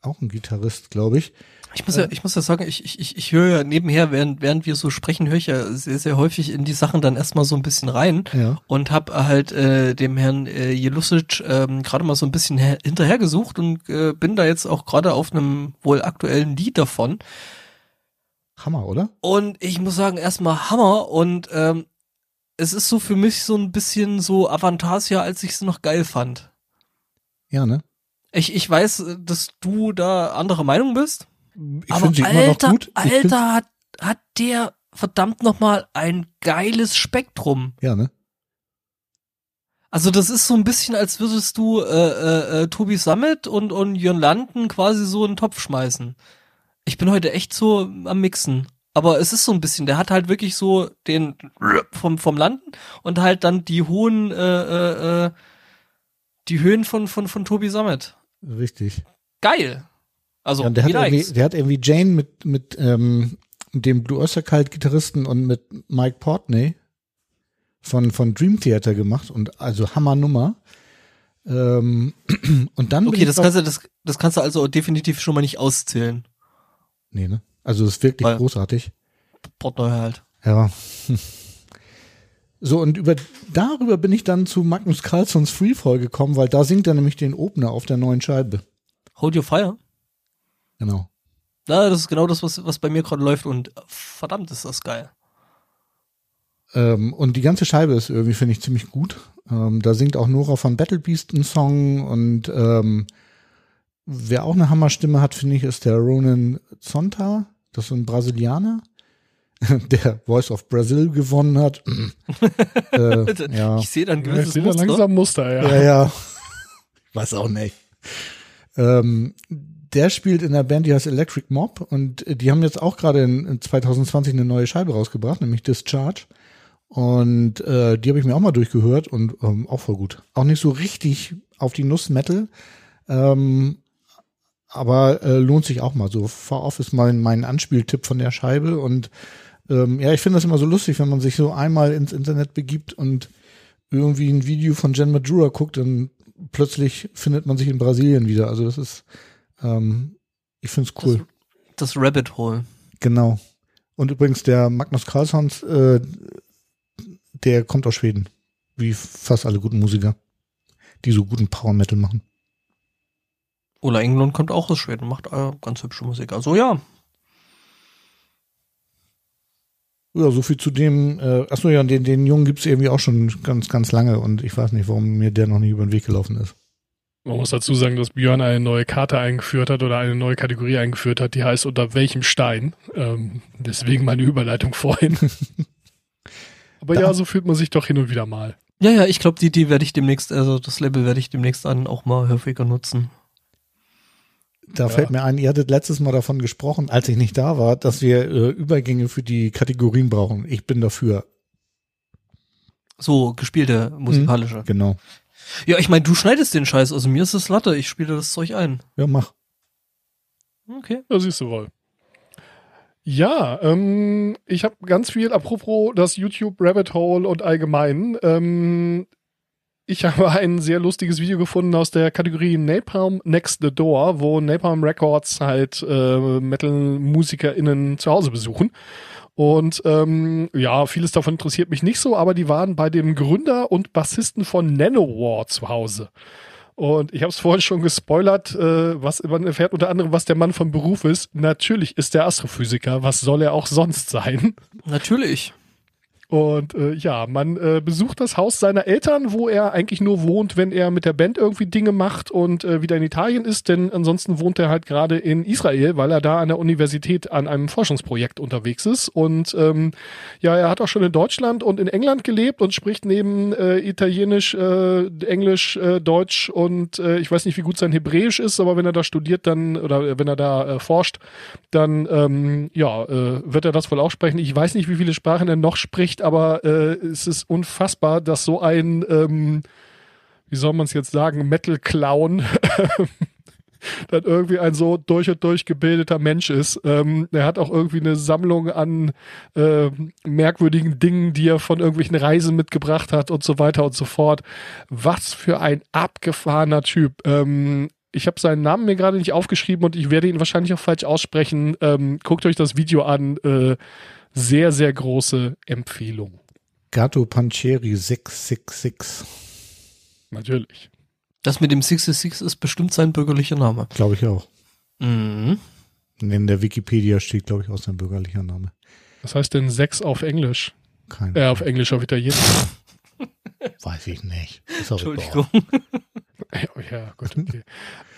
C: auch ein Gitarrist, glaube ich.
B: Ich muss ja, ich muss ja sagen, ich, ich, ich, höre ja nebenher, während, während wir so sprechen, höre ich ja sehr, sehr häufig in die Sachen dann erstmal so ein bisschen rein
C: Ja.
B: und habe halt äh, dem Herrn äh, Jelusic ähm, gerade mal so ein bisschen her- hinterher gesucht und äh, bin da jetzt auch gerade auf einem wohl aktuellen Lied davon.
C: Hammer, oder?
B: Und ich muss sagen, erstmal Hammer und ähm, es ist so für mich so ein bisschen so Avantasia, als ich es noch geil fand.
C: Ja, ne?
B: Ich, ich weiß, äh, dass du da anderer Meinung bist.
C: Ich
B: aber
C: finde sie immer noch
B: Alter,
C: gut. Ich
B: Alter, hat, hat der verdammt nochmal ein geiles Spektrum.
C: Ja, ne?
B: Also das ist so ein bisschen, als würdest du äh, äh, äh, Tobi Sammet und, und Jörn Landen quasi so in den Topf schmeißen. Ich bin heute echt so am Mixen. Aber es ist so ein bisschen, der hat halt wirklich so den vom, vom Landen und halt dann die hohen, äh, äh, äh, die Höhen von, von, von Tobi Sammet.
C: Richtig.
B: Geil. Also,
C: Ja, der, hat
B: mir
C: irgendwie, der hat irgendwie Jane mit, mit ähm, dem Blue Oyster Cult Gitarristen und mit Mike Portney von, von Dream Theater gemacht und also Hammernummer. Ähm, <clears throat> und dann
B: Okay, das kannst du, das, das kannst du also definitiv schon mal nicht auszählen.
C: Nee, ne? Also das ist wirklich
B: Weil-
C: großartig.
B: Portneu halt.
C: Ja. <laughs> So, und über, darüber bin ich dann zu Magnus Carlsons Freefall gekommen, weil da singt er nämlich den Opener auf der neuen Scheibe.
B: Hold Your Fire.
C: Genau.
B: Na, das ist genau das, was, was bei mir gerade läuft und verdammt ist das geil.
C: Ähm, und die ganze Scheibe ist irgendwie, finde ich, ziemlich gut. Ähm, da singt auch Nora von Battle Beast einen Song und ähm, wer auch eine Hammerstimme hat, finde ich, ist der Ronan Zonta. Das ist ein Brasilianer, <laughs> der Voice of Brazil gewonnen hat. <clears throat> äh, ja.
B: Ich sehe dann
A: Ja, ich
B: gewisses
A: sehe da
B: Muster.
A: langsam Muster, ja.
C: Ja, ja. <laughs> Ich weiß auch nicht. Ähm, der spielt in der Band, die heißt Electric Mob und die haben jetzt auch gerade in, in 2020 eine neue Scheibe rausgebracht, nämlich Discharge. Und äh, die habe ich mir auch mal durchgehört und ähm, auch voll gut. Auch nicht so richtig auf die Nuss Metal, ähm, aber äh, lohnt sich auch mal. So Far Off ist mein, mein Anspieltipp von der Scheibe und ähm, ja, ich finde das immer so lustig, wenn man sich so einmal ins Internet begibt und irgendwie ein Video von Jen Majura guckt, dann plötzlich findet man sich in Brasilien wieder. Also das ist, ähm, ich finde es cool.
B: Das, das Rabbit Hole.
C: Genau. Und übrigens der Magnus Carlsons, äh, der kommt aus Schweden. Wie fast alle guten Musiker, die so guten Power Metal machen.
B: Ola Englund kommt auch aus Schweden, macht äh, ganz hübsche Musik. Also ja,
C: Ja, so viel zu dem, äh, achso ja, den, den Jungen gibt's irgendwie auch schon ganz, ganz lange und ich weiß nicht, warum mir der noch nie über den Weg gelaufen ist.
A: Man muss dazu sagen, dass Björn eine neue Karte eingeführt hat oder eine neue Kategorie eingeführt hat, die heißt unter welchem Stein. Ähm, deswegen meine Überleitung vorhin. <laughs> Aber
C: Da-
A: ja, so fühlt man sich doch hin und wieder mal.
B: ja, ja, ich glaube, die, die werde ich demnächst, also das Label werde ich demnächst dann auch mal häufiger nutzen.
C: da fällt mir ein, ihr hattet letztes Mal davon gesprochen, als ich nicht da war, dass wir äh, Übergänge für die Kategorien brauchen. Ich bin dafür.
B: So, gespielte musikalische.
C: Genau.
B: Ja, ich meine, du schneidest den Scheiß, also mir ist es Latte, ich spiele das Zeug ein.
C: Ja, mach.
B: Okay.
A: Ja, siehst du wohl. Ja, ähm, ich habe ganz viel, apropos das YouTube Rabbit Hole und allgemein, ähm, ich habe ein sehr lustiges Video gefunden aus der Kategorie Napalm Next the Door, wo Napalm Records halt äh, Metal-MusikerInnen zu Hause besuchen. Und ähm, ja, vieles davon interessiert mich nicht so, aber die waren bei dem Gründer und Bassisten von Nanowar zu Hause. Und ich habe es vorhin schon gespoilert, äh, was man erfährt unter anderem, was der Mann von Beruf ist. Natürlich ist der Astrophysiker. Was soll er auch sonst sein?
B: Natürlich.
A: Und äh, ja, man äh, besucht das Haus seiner Eltern, wo er eigentlich nur wohnt, wenn er mit der Band irgendwie Dinge macht und äh, wieder in Italien ist, denn ansonsten wohnt er halt gerade in Israel, weil er da an der Universität an einem Forschungsprojekt unterwegs ist. Und ähm, ja, er hat auch schon in Deutschland und in England gelebt und spricht neben äh, Italienisch, äh, Englisch, äh, Deutsch und äh, ich weiß nicht, wie gut sein Hebräisch ist, aber wenn er da studiert, dann oder wenn er da äh, forscht, dann ähm, ja, äh, wird er das wohl auch sprechen. Ich weiß nicht, wie viele Sprachen er noch spricht, aber äh, es ist unfassbar, dass so ein, ähm, wie soll man es jetzt sagen, Metal-Clown <laughs> dann irgendwie ein so durch und durch gebildeter Mensch ist. Ähm, er hat auch irgendwie eine Sammlung an äh, merkwürdigen Dingen, die er von irgendwelchen Reisen mitgebracht hat und so weiter und so fort. Was für ein abgefahrener Typ. Ähm, ich habe seinen Namen mir gerade nicht aufgeschrieben und ich werde ihn wahrscheinlich auch falsch aussprechen. Ähm, guckt euch das Video an. Äh, sehr, sehr große Empfehlung.
C: Gato Pancheri 666.
A: Natürlich.
B: Das mit dem 666 ist bestimmt sein bürgerlicher Name.
C: Glaube ich auch.
B: Mhm.
C: In der Wikipedia steht, glaube ich, auch sein bürgerlicher Name.
A: Was heißt denn sechs auf Englisch?
C: Keine
A: Äh, auf Englisch, auf Italienisch.
C: Weiß ich nicht. Ist auch
B: Entschuldigung. <laughs>
A: ja, gut, okay.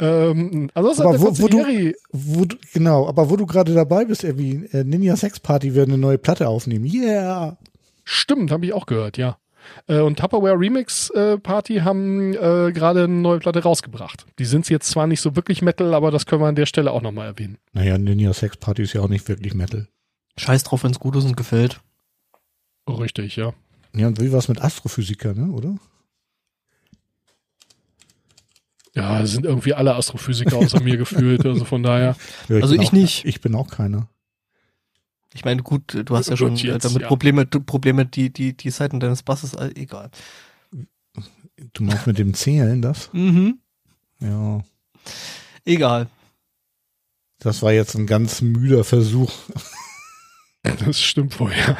A: ähm, ansonsten
C: Aber
A: der
C: wo- wo du- Wo du, genau, aber wo du gerade dabei bist, Erwin, äh, Ninja Sex Party wird eine neue Platte aufnehmen. Yeah!
A: Stimmt, habe ich auch gehört, ja. Äh, und Tupperware Remix äh, Party haben äh, gerade eine neue Platte rausgebracht. Die sind jetzt zwar nicht so wirklich Metal, aber das können wir an der Stelle auch nochmal erwähnen.
C: Naja, Ninja Sex Party ist ja auch nicht wirklich Metal.
B: Scheiß drauf, wenn's gut ist und gefällt.
A: Richtig, ja.
C: Ja, und wie war's mit Astrophysiker, ne, oder?
A: Ja, sind irgendwie alle Astrophysiker außer mir gefühlt, also von daher.
C: Ja,
B: Also
C: bin
B: ich
C: auch,
B: nicht.
C: Ich bin auch keiner.
B: Ich meine, gut, du hast ja schon äh,
A: jetzt,
B: damit
A: ja.
B: Probleme, Probleme, die, die, die Seiten deines Basses, egal.
C: Du meinst mit dem Zählen das?
B: Mhm.
C: Ja.
B: Egal.
C: Das war jetzt ein ganz müder Versuch.
A: Das stimmt wohl, ja.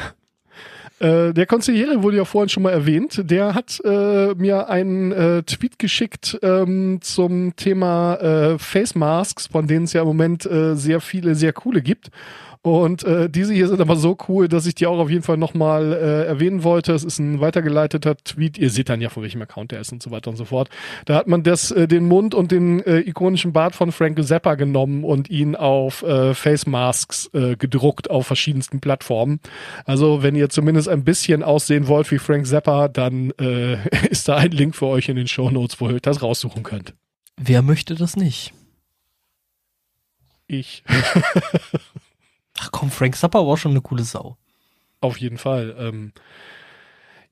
A: Äh, der Consigliere wurde ja vorhin schon mal erwähnt. Der hat äh, mir einen äh, Tweet geschickt ähm, zum Thema äh, Face Masks, von denen es ja im Moment äh, sehr viele, sehr coole gibt. Und äh, diese hier sind aber so cool, dass ich die auch auf jeden Fall nochmal äh, erwähnen wollte. Es ist ein weitergeleiteter Tweet. Ihr seht dann ja, von welchem Account der ist und so weiter und so fort. Da hat man das, äh, den Mund und den äh, ikonischen Bart von Frank Zappa genommen und ihn auf äh, Face Masks äh, gedruckt auf verschiedensten Plattformen. Also wenn ihr zumindest ein bisschen aussehen wollt wie Frank Zappa, dann äh, <laughs> ist da ein Link für euch in den Show Notes, wo ihr das raussuchen könnt.
B: Wer möchte das nicht?
A: Ich <laughs>
B: komm, Frank Zappa war schon eine coole Sau.
A: Auf jeden Fall. Ähm,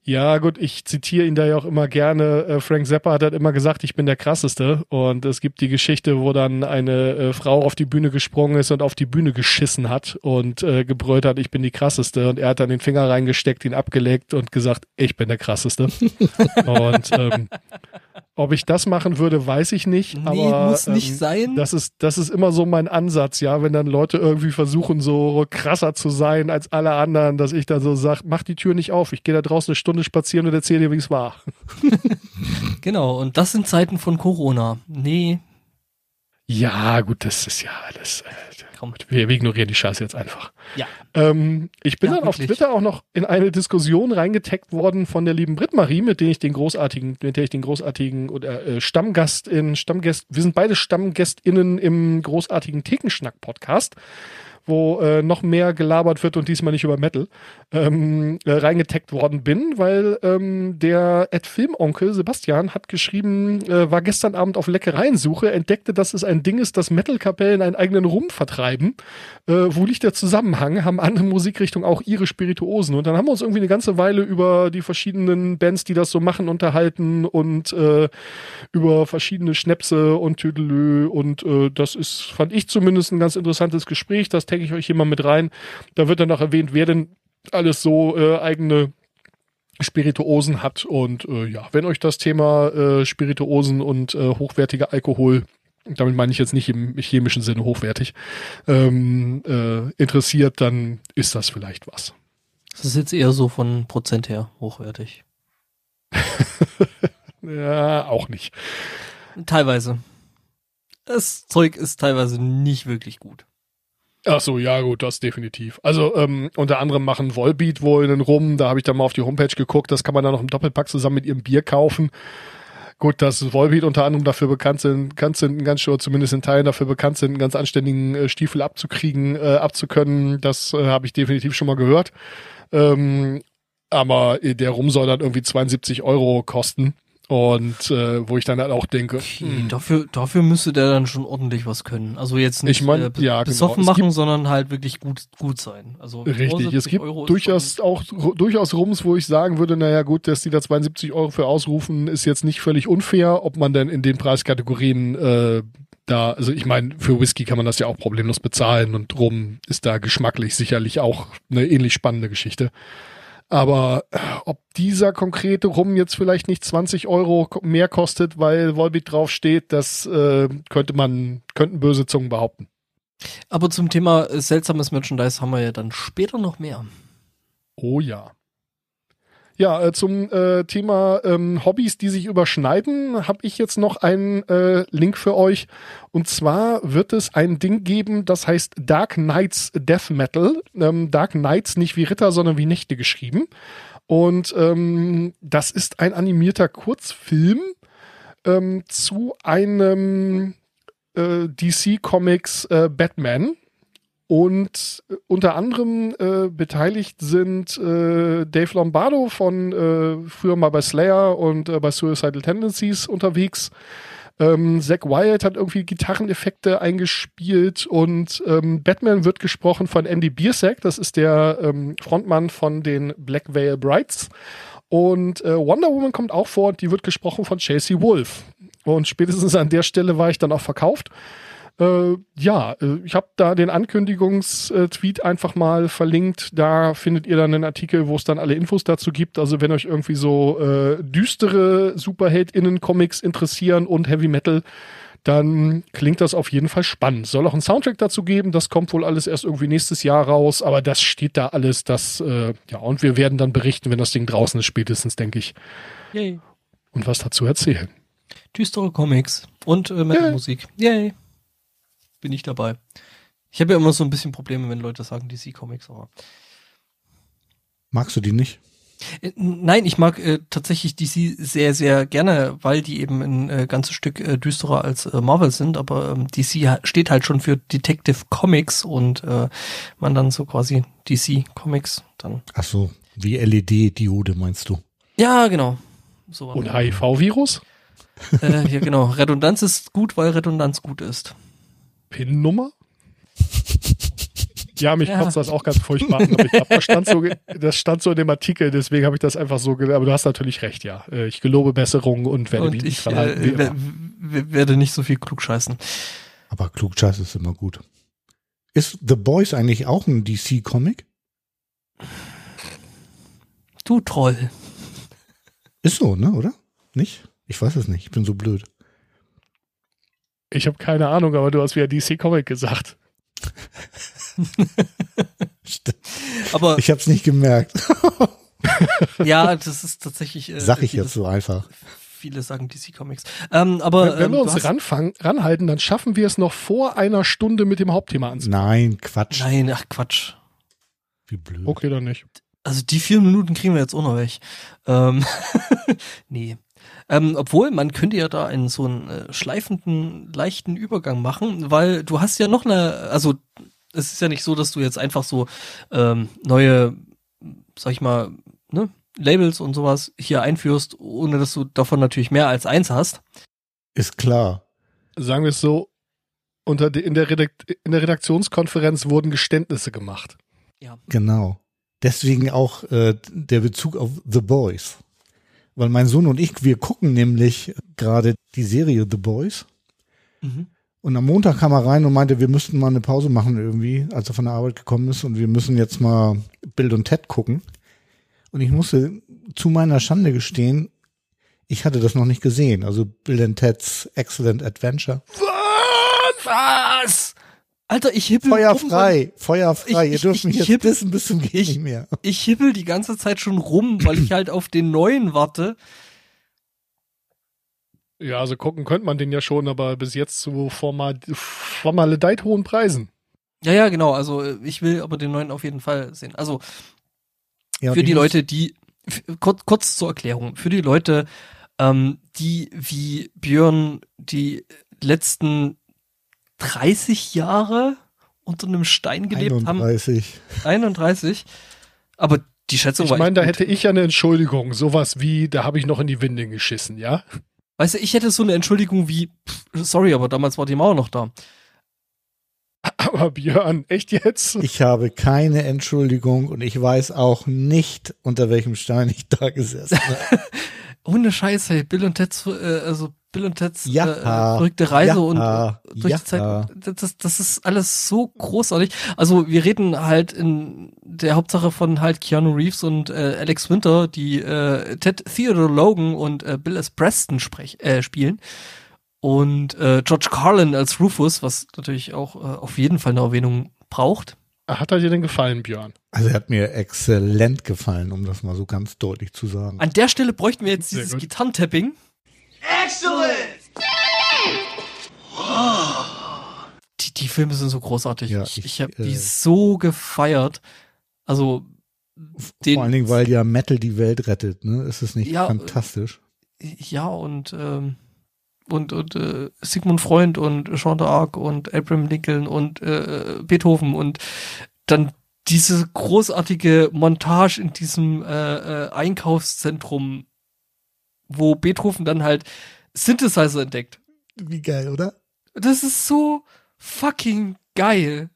A: ja, gut, ich zitiere ihn da ja auch immer gerne. Äh, Frank Zappa hat halt immer gesagt, ich bin der krasseste. Und es gibt die Geschichte, wo dann eine äh, Frau auf die Bühne gesprungen ist und auf die Bühne geschissen hat und äh, gebrüllt hat, ich bin die krasseste. Und er hat dann den Finger reingesteckt, ihn abgelegt und gesagt, ich bin der krasseste. <laughs> und ähm, ob ich das machen würde, weiß ich nicht.
B: Nee,
A: aber,
B: muss nicht
A: ähm,
B: sein.
A: das ist, das ist immer so mein Ansatz, ja, wenn dann Leute irgendwie versuchen, so krasser zu sein als alle anderen, dass ich dann so sage, mach die Tür nicht auf, ich gehe da draußen eine Stunde spazieren und erzähle dir, wie es war. <laughs>
B: Genau, und das sind Zeiten von Corona. Nee,
A: Ja, gut, das ist ja alles. Äh,
B: komm.
A: wir, wir ignorieren die Scheiße jetzt einfach.
B: Ja.
A: Ähm, ich bin
B: Ja,
A: dann auf
B: wirklich.
A: Twitter auch noch in eine Diskussion reingetaggt worden von der lieben Britt-Marie, mit der ich den großartigen, mit der ich den großartigen oder äh, Stammgast in Stammgäst, wir sind beide StammgästInnen im großartigen Thekenschnack-Podcast, wo äh, noch mehr gelabert wird und diesmal nicht über Metal, ähm, äh, reingetaggt worden bin, weil ähm, der Ed Filmonkel Sebastian hat geschrieben, äh, war gestern Abend auf Leckereiensuche, entdeckte, dass es ein Ding ist, dass Metal-Kapellen einen eigenen Rum vertreiben. Äh, wo liegt der Zusammenhang? Haben andere Musikrichtungen auch ihre Spirituosen? Und dann haben wir uns irgendwie eine ganze Weile über die verschiedenen Bands, die das so machen, unterhalten und äh, über verschiedene Schnäpse und Tüdelö und äh, das ist, fand ich zumindest ein ganz interessantes Gespräch. Das tagge ich euch hier mal mit rein. Da wird dann auch erwähnt, wer denn alles so äh, eigene Spirituosen hat. Und äh, ja, wenn euch das Thema äh, Spirituosen und äh, hochwertiger Alkohol, damit meine ich jetzt nicht im chemischen Sinne hochwertig, ähm, äh, interessiert, dann ist das vielleicht was.
B: Das ist jetzt eher so von Prozent her hochwertig. <laughs>
A: ja, auch nicht.
B: Teilweise. Das Zeug ist teilweise nicht wirklich gut.
A: Ach so, ja gut, das definitiv. Also ähm, unter anderem machen Volbeat wohl einen Rum, da habe ich dann mal auf die Homepage geguckt, das kann man dann noch im Doppelpack zusammen mit ihrem Bier kaufen. Gut, dass Volbeat unter anderem dafür bekannt sind, bekannt sind, ganz oder zumindest in Teilen dafür bekannt sind, einen ganz anständigen äh, Stiefel abzukriegen, äh, abzukönnen, das äh, habe ich definitiv schon mal gehört. Ähm, aber der Rum soll dann irgendwie 72 Euro kosten. Und äh, wo ich dann halt auch denke, hm,
B: Dafür, dafür müsste der dann schon ordentlich was können. Also jetzt nicht
A: Ich mein,
B: äh,
A: ja, genau.
B: besoffen
A: Es
B: machen,
A: gibt-
B: sondern halt wirklich gut, gut sein. Also
A: Richtig,
B: 72
A: es gibt
B: Euro
A: durchaus auch durchaus Rums, wo ich sagen würde, naja gut, dass die da 72 Euro für ausrufen, ist jetzt nicht völlig unfair, ob man denn in den Preiskategorien äh, da, also ich meine, für Whisky kann man das ja auch problemlos bezahlen und Rum ist da geschmacklich sicherlich auch eine ähnlich spannende Geschichte. Aber äh, ob dieser konkrete Rum jetzt vielleicht nicht 20 Euro mehr kostet, weil Volbeat draufsteht, das äh, könnte man, könnten böse Zungen behaupten.
B: Aber zum Thema äh, seltsames Merchandise haben wir ja dann später noch mehr.
A: Oh ja. Ja, äh, zum äh, Thema ähm, Hobbys, die sich überschneiden, habe ich jetzt noch einen äh, Link für euch. Und zwar wird es ein Ding geben, das heißt Dark Knights Death Metal. Ähm, Dark Knights nicht wie Ritter, sondern wie Nächte geschrieben. Und ähm, das ist ein animierter Kurzfilm ähm, zu einem äh, DC Comics äh, Batman. Und äh, unter anderem äh, beteiligt sind äh, Dave Lombardo von äh, früher mal bei Slayer und äh, bei Suicidal Tendencies unterwegs. Ähm, Zack Wyatt hat irgendwie Gitarreneffekte eingespielt und ähm, Batman wird gesprochen von Andy Biersack, das ist der ähm, Frontmann von den Black Veil Brides. Und äh, Wonder Woman kommt auch vor und die wird gesprochen von Chelsea Wolf. Und spätestens an der Stelle war ich dann auch verkauft. Äh, ja, äh, ich habe da den Ankündigungstweet einfach mal verlinkt. Da findet ihr dann einen Artikel, wo es dann alle Infos dazu gibt. Also wenn euch irgendwie so äh, düstere Superheldinnen-Comics interessieren und Heavy Metal, dann klingt das auf jeden Fall spannend. Soll auch einen Soundtrack dazu geben. Das kommt wohl alles erst irgendwie nächstes Jahr raus. Aber das steht da alles. Das äh, ja und wir werden dann berichten, wenn das Ding draußen ist, spätestens denke ich.
B: Yay.
A: Und was dazu erzählen.
B: Düstere Comics und äh, Metal-Musik. Yay. Bin ich dabei. Ich habe ja immer so ein bisschen Probleme, wenn Leute sagen DC-Comics, aber.
C: Magst du die nicht?
B: Äh, Nein, ich mag äh, tatsächlich DC sehr, sehr gerne, weil die eben ein äh, ganzes Stück äh, düsterer als äh, Marvel sind, aber ähm, DC steht halt schon für Detective Comics und äh, man dann so quasi DC Comics dann.
C: Ach so, wie LED-Diode meinst du?
B: Ja, genau. So
A: Und HIV-Virus?
B: äh, ja, genau. Redundanz ist gut, weil Redundanz gut ist.
A: PIN-Nummer? Ja, mich
B: Ja.
A: kotzt das auch ganz furchtbar an. Aber ich glaub, das, stand so, das stand so in dem Artikel, deswegen habe ich das einfach so gedacht. Aber du hast natürlich recht, ja. Äh, Ich gelobe Besserung und werde mich
B: Und
A: nicht
B: ich
A: wie
B: äh, wer- werde nicht so viel klug scheißen.
C: Aber Klugscheiß ist immer gut. Ist The Boys eigentlich auch ein DC-Comic?
B: Du Troll.
C: Ist so, ne, oder? Nicht? Ich weiß es nicht. Ich bin so blöd.
A: Ich habe keine Ahnung, aber du hast wieder DC Comic gesagt. <laughs>
B: Aber
C: Ich hab's nicht gemerkt. <laughs>
B: ja, das ist tatsächlich. Äh,
C: Sag ich jetzt so einfach.
B: Viele sagen DC Comics. Ähm, aber
A: Wenn, wenn
B: ähm,
A: wir
B: du
A: uns ranfangen, ranhalten, dann schaffen wir es noch vor einer Stunde mit dem Hauptthema anzufangen.
C: Nein, Quatsch.
B: Nein, ach Quatsch.
C: Wie blöd.
A: Okay, dann nicht.
B: Also die vier Minuten kriegen wir jetzt auch noch weg. Ähm, <laughs> nee. Ähm, obwohl, man könnte ja da einen so einen äh, schleifenden, leichten Übergang machen, weil du hast ja noch eine, also es ist ja nicht so, dass du jetzt einfach so ähm, neue, sag ich mal, ne, Labels und sowas hier einführst, ohne dass du davon natürlich mehr als eins hast.
C: Ist klar.
A: Sagen wir es so, unter die, in, der Redakt, in der Redaktionskonferenz wurden Geständnisse gemacht.
C: Genau. Deswegen auch äh, der Bezug auf The Boys. Weil mein Sohn und ich, wir gucken nämlich gerade die Serie The Boys.
B: Mhm.
C: Und am Montag kam er rein und meinte, wir müssten mal eine Pause machen irgendwie, als er von der Arbeit gekommen ist und wir müssen jetzt mal Bill und Ted gucken. Und ich musste zu meiner Schande gestehen, ich hatte das noch nicht gesehen. Also Bill and Ted's Excellent Adventure.
B: Was? Alter, ich hippel
C: Feuer
B: rum,
C: frei, Feuer frei.
B: Ich-
C: Ihr
B: ich-
C: dürft mich
B: ich-
C: jetzt
B: ich-
C: wissen bis zum geht
B: ich-
C: nicht mehr.
B: Ich hippel die ganze Zeit schon rum, weil ich halt auf den neuen warte.
A: Ja, also gucken könnte man den ja schon, aber bis jetzt zu formal, formaledeit hohen Preisen.
B: Ja, ja, genau. Also äh, ich will aber den neuen auf jeden Fall sehen. Also
C: Ja,
B: für die Leute, die kurz, kurz zur Erklärung, für die Leute, ähm, die wie Björn die letzten 30 Jahre unter einem Stein gelebt haben,
C: 31.
B: 31, aber die Schätzung
A: Ich
B: war
A: meine,
B: echt
A: da
B: gut.
A: hätte ich ja eine Entschuldigung. Sowas wie, da habe ich noch in die Windel geschissen, ja?
B: Weißt du, ich hätte so eine Entschuldigung wie, pff, sorry, aber damals war die Mauer noch da.
A: Aber Björn, echt jetzt?
C: Ich habe keine Entschuldigung und ich weiß auch nicht, unter welchem Stein ich da gesessen habe. <laughs>
B: Ohne Scheiße, hey, Bill und Ted's, äh, also Bill und Ted's
C: Ja.
B: äh, äh, verrückte Reise
C: Ja.
B: und äh, durch
C: Ja.
B: die Zeit. Das, das ist alles so großartig. Also wir reden halt in der Hauptsache von halt Keanu Reeves und äh, Alex Winter, die äh, Ted Theodore Logan und äh, Bill S. Preston sprech, äh, spielen. Und äh, George Carlin als Rufus, was natürlich auch äh, auf jeden Fall eine Erwähnung braucht.
A: Hat er dir denn gefallen, Björn?
C: Also er hat mir exzellent gefallen, um das mal so ganz deutlich zu sagen.
B: An der Stelle bräuchten wir jetzt dieses. Gitarrentapping.
D: Excellent!
B: Die, die Filme sind so großartig.
C: Ja,
B: ich
C: ich,
B: ich habe
C: äh,
B: die so gefeiert. Also den,
C: Vor allen Dingen, weil ja Metal die Welt rettet, ne? Ist es nicht
B: Ja,
C: fantastisch?
B: ja und ähm, und und äh, Sigmund Freund und Jean d'Arc und Abraham Lincoln und äh, Beethoven und dann diese großartige Montage in diesem äh, äh, Einkaufszentrum, wo Beethoven dann halt Synthesizer entdeckt.
C: Wie geil, oder?
B: Das ist so fucking geil.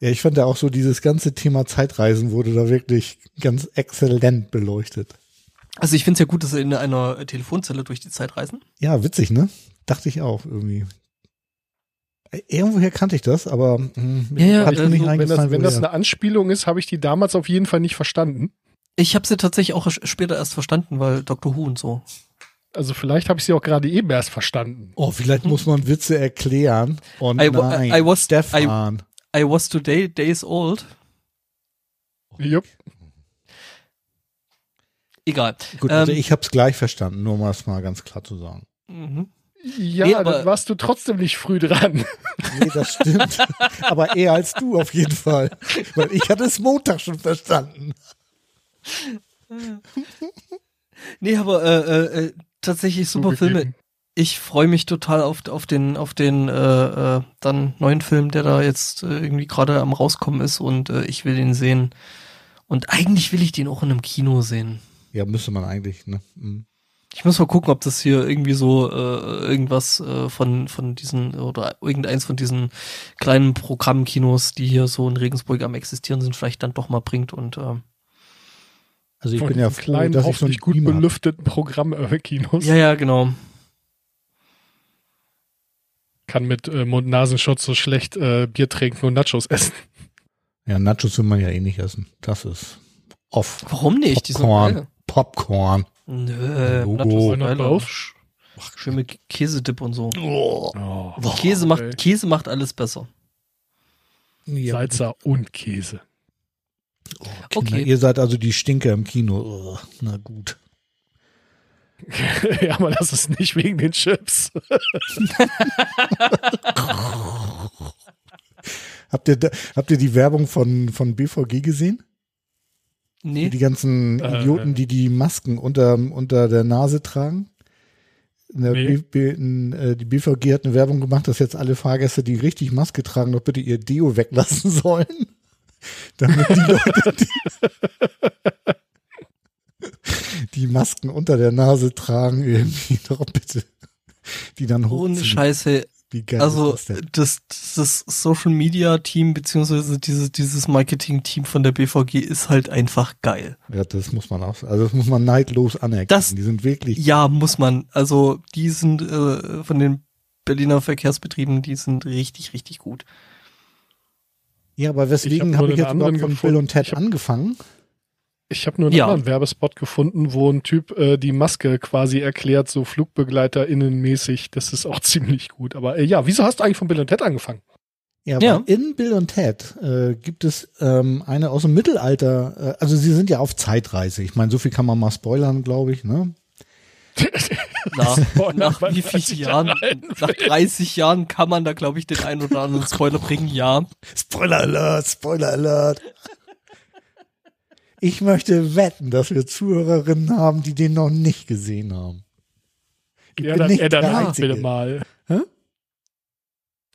C: Ja, ich fand ja auch so, dieses ganze Thema Zeitreisen wurde da wirklich ganz exzellent beleuchtet.
B: Also ich finde es ja gut, dass sie in einer Telefonzelle durch die Zeit reisen.
C: Ja, witzig, ne? Dachte ich auch irgendwie. Irgendwoher kannte ich das, aber hm,
B: Ja, ja,
C: hat mir
B: also
C: nicht
B: wenn
A: das, wenn das eine Anspielung ist, habe ich die damals auf jeden Fall nicht verstanden.
B: Ich habe sie tatsächlich auch später erst verstanden, weil Dr. Who und so.
A: Also vielleicht habe ich sie auch gerade eben erst verstanden.
C: oh, vielleicht muss man Witze erklären. Und
B: I wa-
C: nein,
B: I was-
C: Stefan.
B: I was today days old.
A: Jupp.
B: Egal.
C: Gut,
B: Ähm,
C: also ich habe es gleich verstanden, nur um das mal ganz klar zu sagen.
B: Mhm.
A: Ja,
B: Nee, aber-
A: dann warst du trotzdem nicht früh dran. <laughs>
C: Nee, das stimmt. aber eher als du auf jeden Fall. Weil ich hatte es Montag schon verstanden. <laughs>
B: Nee, aber äh, äh, äh, tatsächlich super Filme. Ich freue mich total auf, auf den auf den äh, äh, dann neuen Film, der da jetzt äh, irgendwie gerade am rauskommen ist und äh, ich will den sehen. Und eigentlich will ich den auch in einem Kino sehen.
C: Ja, müsste man eigentlich, ne? Hm.
B: Ich muss mal gucken, ob das hier irgendwie so äh, irgendwas äh, von von diesen oder irgendeins von diesen kleinen Programmkinos, die hier so in Regensburg am existieren sind, vielleicht dann doch mal bringt und äh,
C: Also ich
A: Von
C: bin ja froh,
A: kleinen,
C: dass ich so
A: hoffentlich
C: ein
A: gut belüfteten Programm-Kinos
B: ja ja genau.
A: kann mit äh, Mund-Nasenschutz so schlecht äh, Bier trinken und Nachos essen.
C: Ja, Nachos will man ja eh nicht essen. Das ist off.
B: Warum nicht? Die sind
C: Popcorn.
B: geil.
C: Popcorn.
B: Nö,
C: Logo.
B: Geiler.
A: drauf?
B: Schön mit Käsedip und so.
A: Oh,
B: Käse macht. Käse macht alles besser.
C: Ja,
A: Salsa und Käse.
C: Kinder,
B: Okay.
C: Ihr seid also die Stinker im Kino. Oh, na gut. <laughs>
A: ja, aber das ist nicht wegen den Chips. <laughs>
C: Habt ihr, da, habt ihr die Werbung von, von BVG gesehen?
B: Nee.
C: Die ganzen
A: Äh,
C: Idioten, die die Masken unter, unter der Nase tragen. eine
A: Nee.
C: B, B, n, äh, die BVG hat eine Werbung gemacht, dass jetzt alle Fahrgäste, die richtig Maske tragen, doch bitte ihr Deo weglassen <laughs> sollen. Damit die Leute, die, <laughs> die Masken unter der Nase tragen, irgendwie <laughs> doch bitte die dann
B: Ohne
C: hochziehen.
B: Scheiße.
C: Wie geil
B: Also
C: ist das denn?
B: das, das Social Media Team beziehungsweise dieses, dieses Marketing Team von der BVG ist halt einfach geil.
C: Ja, das muss man auch, also das muss man neidlos anerkennen.
B: Das-
C: die sind wirklich,
B: Ja, muss man. Also die sind äh, von den Berliner Verkehrsbetrieben, die sind richtig, richtig gut.
C: ja, aber
A: Ich hab
C: weswegen habe ich
A: den
C: jetzt überhaupt von
A: gefunden.
C: Bill und Ted
A: Ich hab-
C: angefangen?
A: Ich habe nur einen
B: Ja.
A: anderen Werbespot gefunden, wo ein Typ äh, die Maske quasi erklärt, so FlugbegleiterInnen-mäßig. Das ist auch <laughs> ziemlich gut. Aber äh, ja, wieso hast du eigentlich von Bill und Ted angefangen?
C: Ja,
B: Ja.
C: in Bill und Ted äh, gibt es ähm, eine aus dem Mittelalter, äh, also sie sind ja auf Zeitreise. Ich meine, so viel kann man mal spoilern, glaube ich, ne? <laughs>
B: Nach, nach wie
A: 30
B: vielen Jahren,
A: Jahren.
B: nach 30 Jahren kann man da, glaube ich, den einen oder anderen Spoiler bringen, ja.
C: Spoiler Alert, Spoiler Alert. Ich möchte wetten, dass wir Zuhörerinnen haben, die den noch nicht gesehen haben. Ich
A: Ja,
C: bin
A: dann
C: nicht der
A: bitte mal.
C: Hä?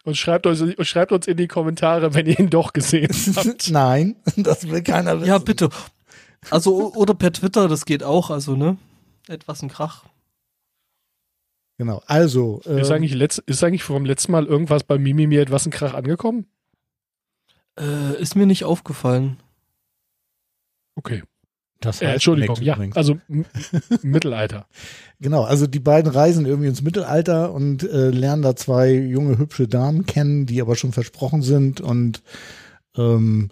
A: Und schreibt, uns, und schreibt uns in die Kommentare, wenn ihr ihn doch gesehen <laughs> habt.
C: Nein, das will keiner wissen.
B: Ja, bitte. Also, oder per Twitter, das geht auch, also, ne? Etwas ein Krach.
C: Genau, also. Äh,
A: Ist eigentlich, letzt, ist eigentlich vom letzten Mal irgendwas bei Mimi mir etwas ein Krach angekommen?
B: Äh, ist mir nicht aufgefallen.
A: Okay.
C: das
A: Äh,
C: heißt
A: Entschuldigung,
C: nichts
A: ja.
C: übrigens.
A: Also Mittelalter. <laughs>
C: Genau, also die beiden reisen irgendwie ins Mittelalter und äh, lernen da zwei junge, hübsche Damen kennen, die aber schon versprochen sind. Und ähm,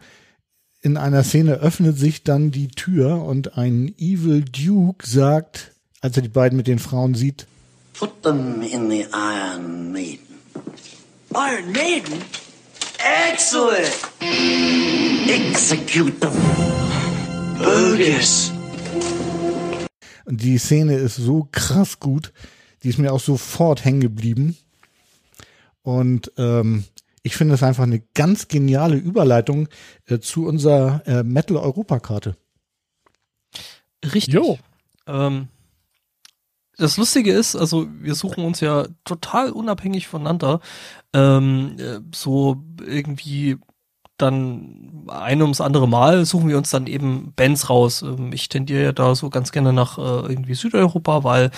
C: in einer Szene öffnet sich dann die Tür und ein Evil Duke sagt, als er die beiden mit den Frauen sieht,
D: Put them in the Iron Maiden.
E: Iron Maiden?
D: Excellent! Execute them.
C: Und die Szene ist so krass gut, die ist mir auch sofort hängen geblieben. Und ähm, ich finde es einfach eine ganz geniale Überleitung äh, zu unserer äh, Metal-Europakarte.
B: Richtig.
A: Jo.
B: Ähm, das Lustige ist, also wir suchen uns ja total unabhängig voneinander ähm, äh, so irgendwie dann ein ums andere Mal suchen wir uns dann eben Bands raus. Ähm, ich tendiere ja da so ganz gerne nach äh, irgendwie Südeuropa, weil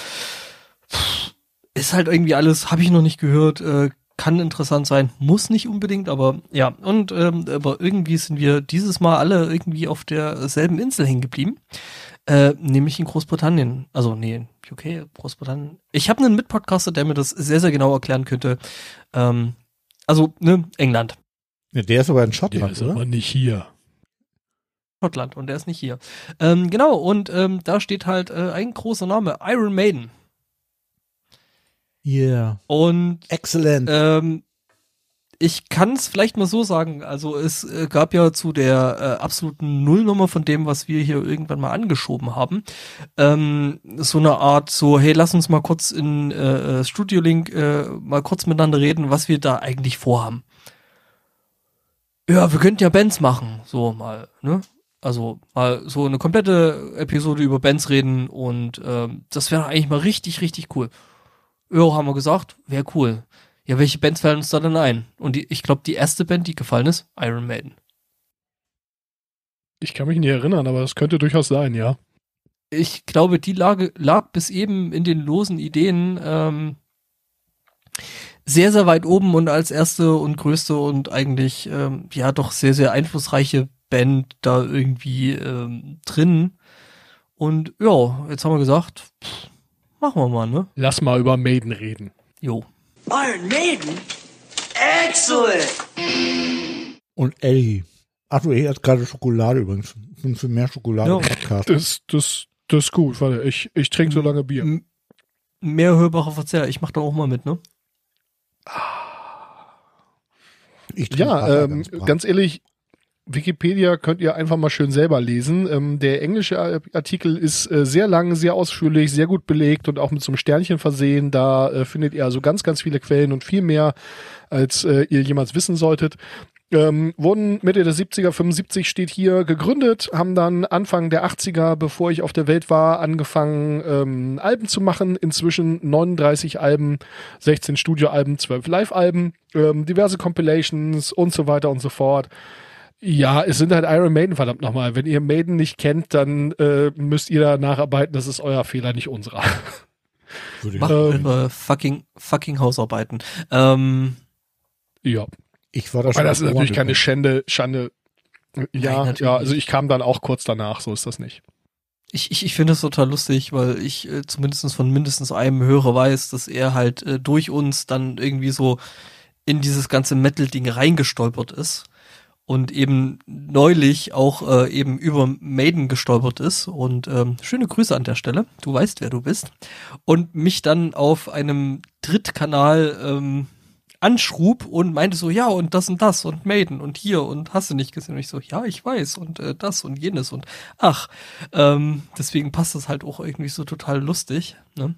B: ist halt irgendwie alles, habe ich noch nicht gehört, äh, kann interessant sein, muss nicht unbedingt, aber ja. Und ähm, aber irgendwie sind wir dieses Mal alle irgendwie auf derselben Insel hängen geblieben. Äh, nämlich in Großbritannien. Also, nee, UK, Großbritannien. Ich habe einen Mitpodcaster, der mir das sehr, sehr genau erklären könnte. Ähm, also, ne, England.
C: Ja, der ist aber in
A: Der
C: Schottland,
A: ist
C: oder?
A: aber nicht hier.
B: Schottland und der ist nicht hier. Ähm, genau, und ähm, da steht halt äh, ein großer Name, Iron Maiden.
C: Yeah.
B: Und
C: Excellent.
B: Ähm, ich kann es vielleicht mal so sagen. Also es äh, gab ja zu der äh, absoluten Nullnummer von dem, was wir hier irgendwann mal angeschoben haben, ähm, so eine Art so, hey, lass uns mal kurz in äh, äh, Studio Link äh, mal kurz miteinander reden, was wir da eigentlich vorhaben. Ja, wir könnten ja Bands machen, so mal, ne? Also mal so eine komplette Episode über Bands reden und ähm, das wäre eigentlich mal richtig, richtig cool. Ja, haben wir gesagt, wäre cool. Ja, welche Bands fallen uns da denn ein? Und die, ich glaube, die erste Band, die gefallen ist, Iron Maiden.
A: Ich kann mich nicht erinnern, aber das könnte durchaus sein, ja.
B: Ich glaube, die Lage lag bis eben in den losen Ideen ähm, sehr, sehr weit oben und als erste und größte und eigentlich ähm, ja doch sehr, sehr einflussreiche Band da irgendwie ähm, drin. Und ja, jetzt haben wir gesagt, pff, machen wir mal, ne?
A: Lass mal über Maiden reden.
B: Jo.
E: Iron Maiden?
D: Excellent!
C: Und Eddie. Ach du, er hat gerade Schokolade übrigens. Ich bin für mehr Schokolade
B: Ja.
C: Podcast.
A: Das, das, das ist gut. Warte, ich, ich trinke so lange Bier.
B: M mehr hörbarer Verzehr. Ich mach da auch mal mit, ne?
A: Ja, ähm,
C: brav.
A: ganz ehrlich, Wikipedia könnt ihr einfach mal schön selber lesen. Ähm, der englische Artikel ist äh, sehr lang, sehr ausführlich, sehr gut belegt und auch mit so einem Sternchen versehen. Da äh, findet ihr also ganz, ganz viele Quellen und viel mehr, als äh, ihr jemals wissen solltet. Ähm, wurden Mitte der 70er, 75 steht hier, gegründet, haben dann Anfang der 80er, bevor ich auf der Welt war, angefangen, ähm, Alben zu machen. Inzwischen 39 Alben, 16 Studioalben, 12 Live-Alben, ähm, diverse Compilations und so weiter und so fort. Ja, es sind halt Iron Maiden, verdammt nochmal. Wenn ihr Maiden nicht kennt, dann äh, müsst ihr da nacharbeiten. Das ist euer Fehler, nicht unserer.
B: Macht
A: Ähm.
B: eure fucking, fucking Hausarbeiten. Ähm,
A: Ja.
C: Ich war da schon.
A: Aber das ist natürlich keine. Schande, Schande. Ja,
B: natürlich
A: ja, also ich kam dann auch kurz danach, so ist das nicht.
B: Ich, ich, ich finde das total lustig, weil ich äh, zumindest von mindestens einem Hörer weiß, dass er halt äh, durch uns dann irgendwie so in dieses ganze Metal-Ding reingestolpert ist und eben neulich auch äh, eben über Maiden gestolpert ist und ähm, schöne Grüße an der Stelle, du weißt, wer du bist und mich dann auf einem Drittkanal ähm, anschrub und meinte so, ja, und das und das und Maiden und hier und hast du nicht gesehen? Und ich so, ja, ich weiß und äh, das und jenes und ach, ähm, deswegen passt das halt auch irgendwie so total lustig. Ne?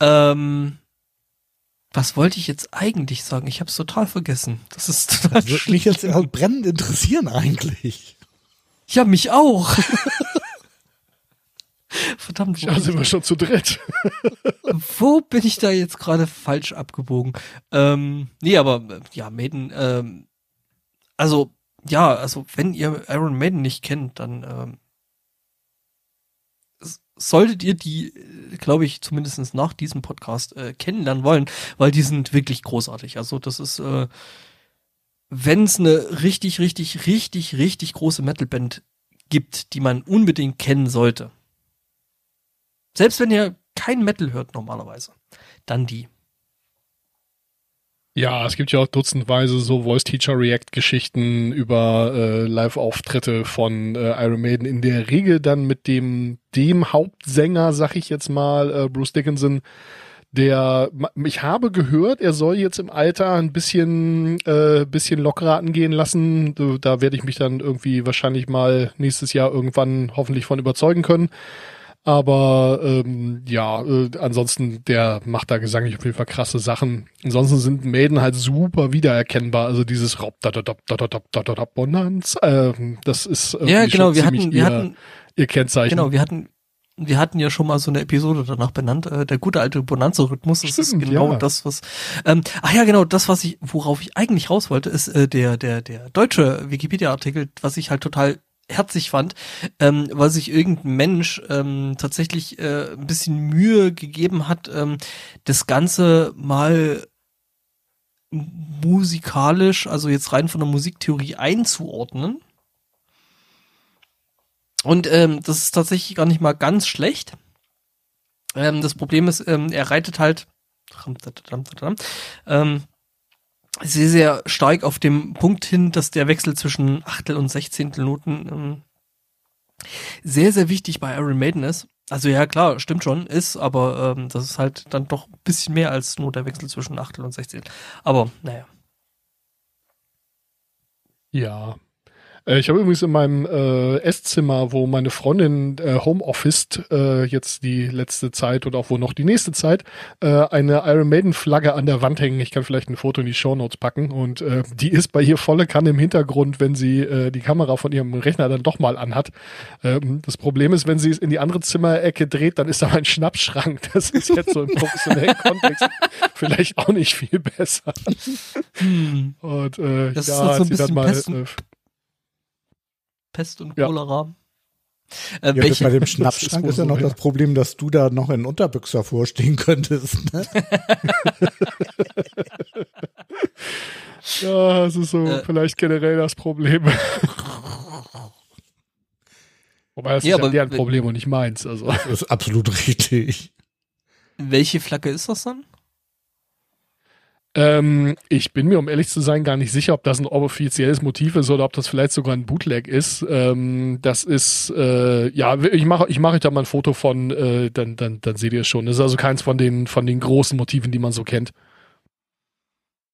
B: Ähm, was wollte ich jetzt eigentlich sagen? Ich habe es total vergessen. Das ist total
C: Das würde mich jetzt halt brennend interessieren eigentlich.
B: Ja, mich auch. <laughs> Verdammt, wo,
A: Ja, sind wir schon zu dritt. <laughs>
B: wo bin ich da jetzt gerade falsch abgebogen? Ähm, nee, aber äh, ja, Maiden, ähm, also ja, also wenn ihr Iron Maiden nicht kennt, dann ähm, solltet ihr die, glaube ich, zumindest nach diesem Podcast äh, kennenlernen wollen, weil die sind wirklich großartig. Also das ist, äh, wenn es eine richtig, richtig, richtig, richtig große Metalband gibt, die man unbedingt kennen sollte. Selbst wenn ihr kein Metal hört normalerweise, dann die.
A: Ja, es gibt ja auch dutzendweise so Voice-Teacher-React-Geschichten über äh, Live-Auftritte von äh, Iron Maiden. In der Regel dann mit dem, dem Hauptsänger, sag ich jetzt mal, äh, Bruce Dickinson, der, ich habe gehört, er soll jetzt im Alter ein bisschen, äh, bisschen lockerer angehen lassen. Da werde ich mich dann irgendwie wahrscheinlich mal nächstes Jahr irgendwann hoffentlich von überzeugen können. Aber ähm, ja, äh, ansonsten, der macht da gesanglich auf jeden Fall krasse Sachen. Ansonsten sind Maiden halt super wiedererkennbar. Also dieses Rob da da da da da da da da da Bonanz, ähm, das ist irgendwie
B: Ja, genau,
A: schon
B: wir hatten, wir
A: ihr,
B: hatten,
A: ihr Kennzeichen.
B: genau, wir hatten, wir hatten ja schon mal so eine Episode danach benannt, äh, der gute alte Bonanza-Rhythmus, das ist genau
A: ja.
B: das, was, ähm, ach ja, genau, das, was ich, worauf ich eigentlich raus wollte, ist äh, der, der, der deutsche Wikipedia-Artikel, was ich halt total herzig fand, ähm, weil sich irgendein Mensch ähm, tatsächlich äh, ein bisschen Mühe gegeben hat, ähm, das Ganze mal musikalisch, also jetzt rein von der Musiktheorie einzuordnen. Und ähm, das ist tatsächlich gar nicht mal ganz schlecht. Ähm, das Problem ist, ähm, er reitet halt ähm, sehr, sehr stark auf dem Punkt hin, dass der Wechsel zwischen Achtel und Sechzehntel Noten ähm, sehr, sehr wichtig bei Iron Maiden ist. Also ja, klar, stimmt schon, ist, aber ähm, das ist halt dann doch ein bisschen mehr als nur der Wechsel zwischen Achtel und Sechzehntel. Aber naja.
A: Ja. Äh, Ich habe übrigens in meinem äh, Esszimmer, wo meine Freundin äh, Homeoffice äh, jetzt die letzte Zeit oder auch wohl noch die nächste Zeit, äh, eine Iron Maiden Flagge an der Wand hängen. Ich kann vielleicht ein Foto in die Shownotes packen und äh, die ist bei ihr volle Kanne im Hintergrund, wenn sie äh, die Kamera von ihrem Rechner dann doch mal anhat. Ähm, das Problem ist, wenn sie es in die andere Zimmerecke dreht, dann ist da ein Schnappschrank. <laughs> Das ist jetzt so im professionellen Kontext vielleicht auch nicht viel besser. Und äh,
B: Das ist
A: ja,
B: halt so ein bisschen
A: mal äh,
B: Pest und
A: Ja.
B: Cholera. Äh,
C: Ja,
B: welche,
C: bei dem <laughs> Schnappschrank
A: ist
C: ja noch das Problem, dass du da noch in Unterbüchser vorstehen <laughs> könntest. Ne? <laughs>
A: Ja, es ist so
B: Äh.
A: vielleicht generell das Problem. Wobei das
B: Ja,
A: ist ja deren Problem und nicht meins. Also.
C: Das ist absolut richtig.
B: welche Flagge ist das dann?
A: Ähm, ich bin mir, um ehrlich zu sein, gar nicht sicher, ob das ein offizielles Motiv ist oder ob das vielleicht sogar ein Bootleg ist. Ähm, das ist, äh, ja, ich mache ich mache euch da mal ein Foto von, äh, dann, dann, dann seht ihr es schon. Das ist also keins von den, von den großen Motiven, die man so kennt.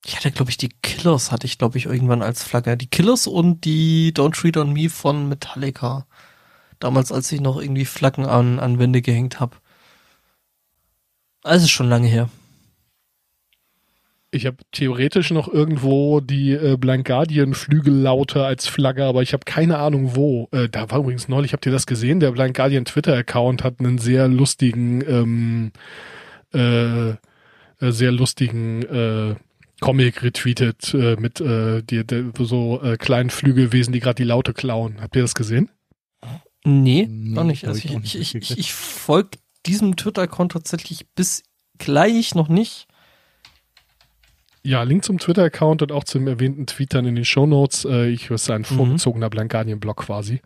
B: Ich hatte, glaube ich, die Killers hatte ich, glaube ich, irgendwann als Flagge. Die Killers und die Don't Treat on Me von Metallica. Damals, als ich noch irgendwie Flaggen an, an Wände gehängt habe. Also schon lange her.
A: Ich habe theoretisch noch irgendwo die äh, Blind Guardian Flügellaute als Flagge, aber ich habe keine Ahnung wo. Äh, da war übrigens neulich, habt ihr das gesehen? Der Blind Guardian Twitter-Account hat einen sehr lustigen, ähm, äh, äh, sehr lustigen äh, Comic retweetet äh, mit äh, die, die, so äh, kleinen Flügelwesen, die gerade die Laute klauen. Habt ihr das gesehen?
B: Nee,
C: Nee,
B: noch nicht. Also
C: ich
B: ich, ich, ich, ich folge diesem Twitter-Account tatsächlich bis gleich noch nicht.
A: Ja, Link zum Twitter-Account und auch zum erwähnten Tweet dann in den Shownotes. Äh, ich ist ein vorgezogener Blind Guardian-Blog quasi.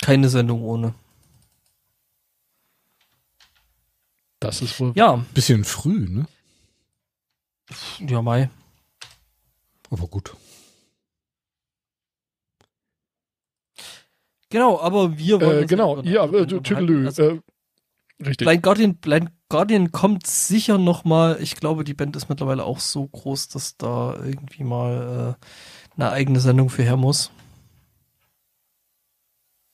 B: Keine Sendung ohne.
A: Das ist wohl.
B: Ja,
C: Bisschen früh, ne?
B: ja, Mai.
C: Aber gut.
B: Genau, aber wir wollen
A: Äh, genau, ja, äh. Tüdelü.
B: Also,
A: äh, richtig.
B: Blind Guardian, Blind Guardian kommt sicher noch mal. Ich glaube, die Band ist mittlerweile auch so groß, dass da irgendwie mal äh, eine eigene Sendung für her muss.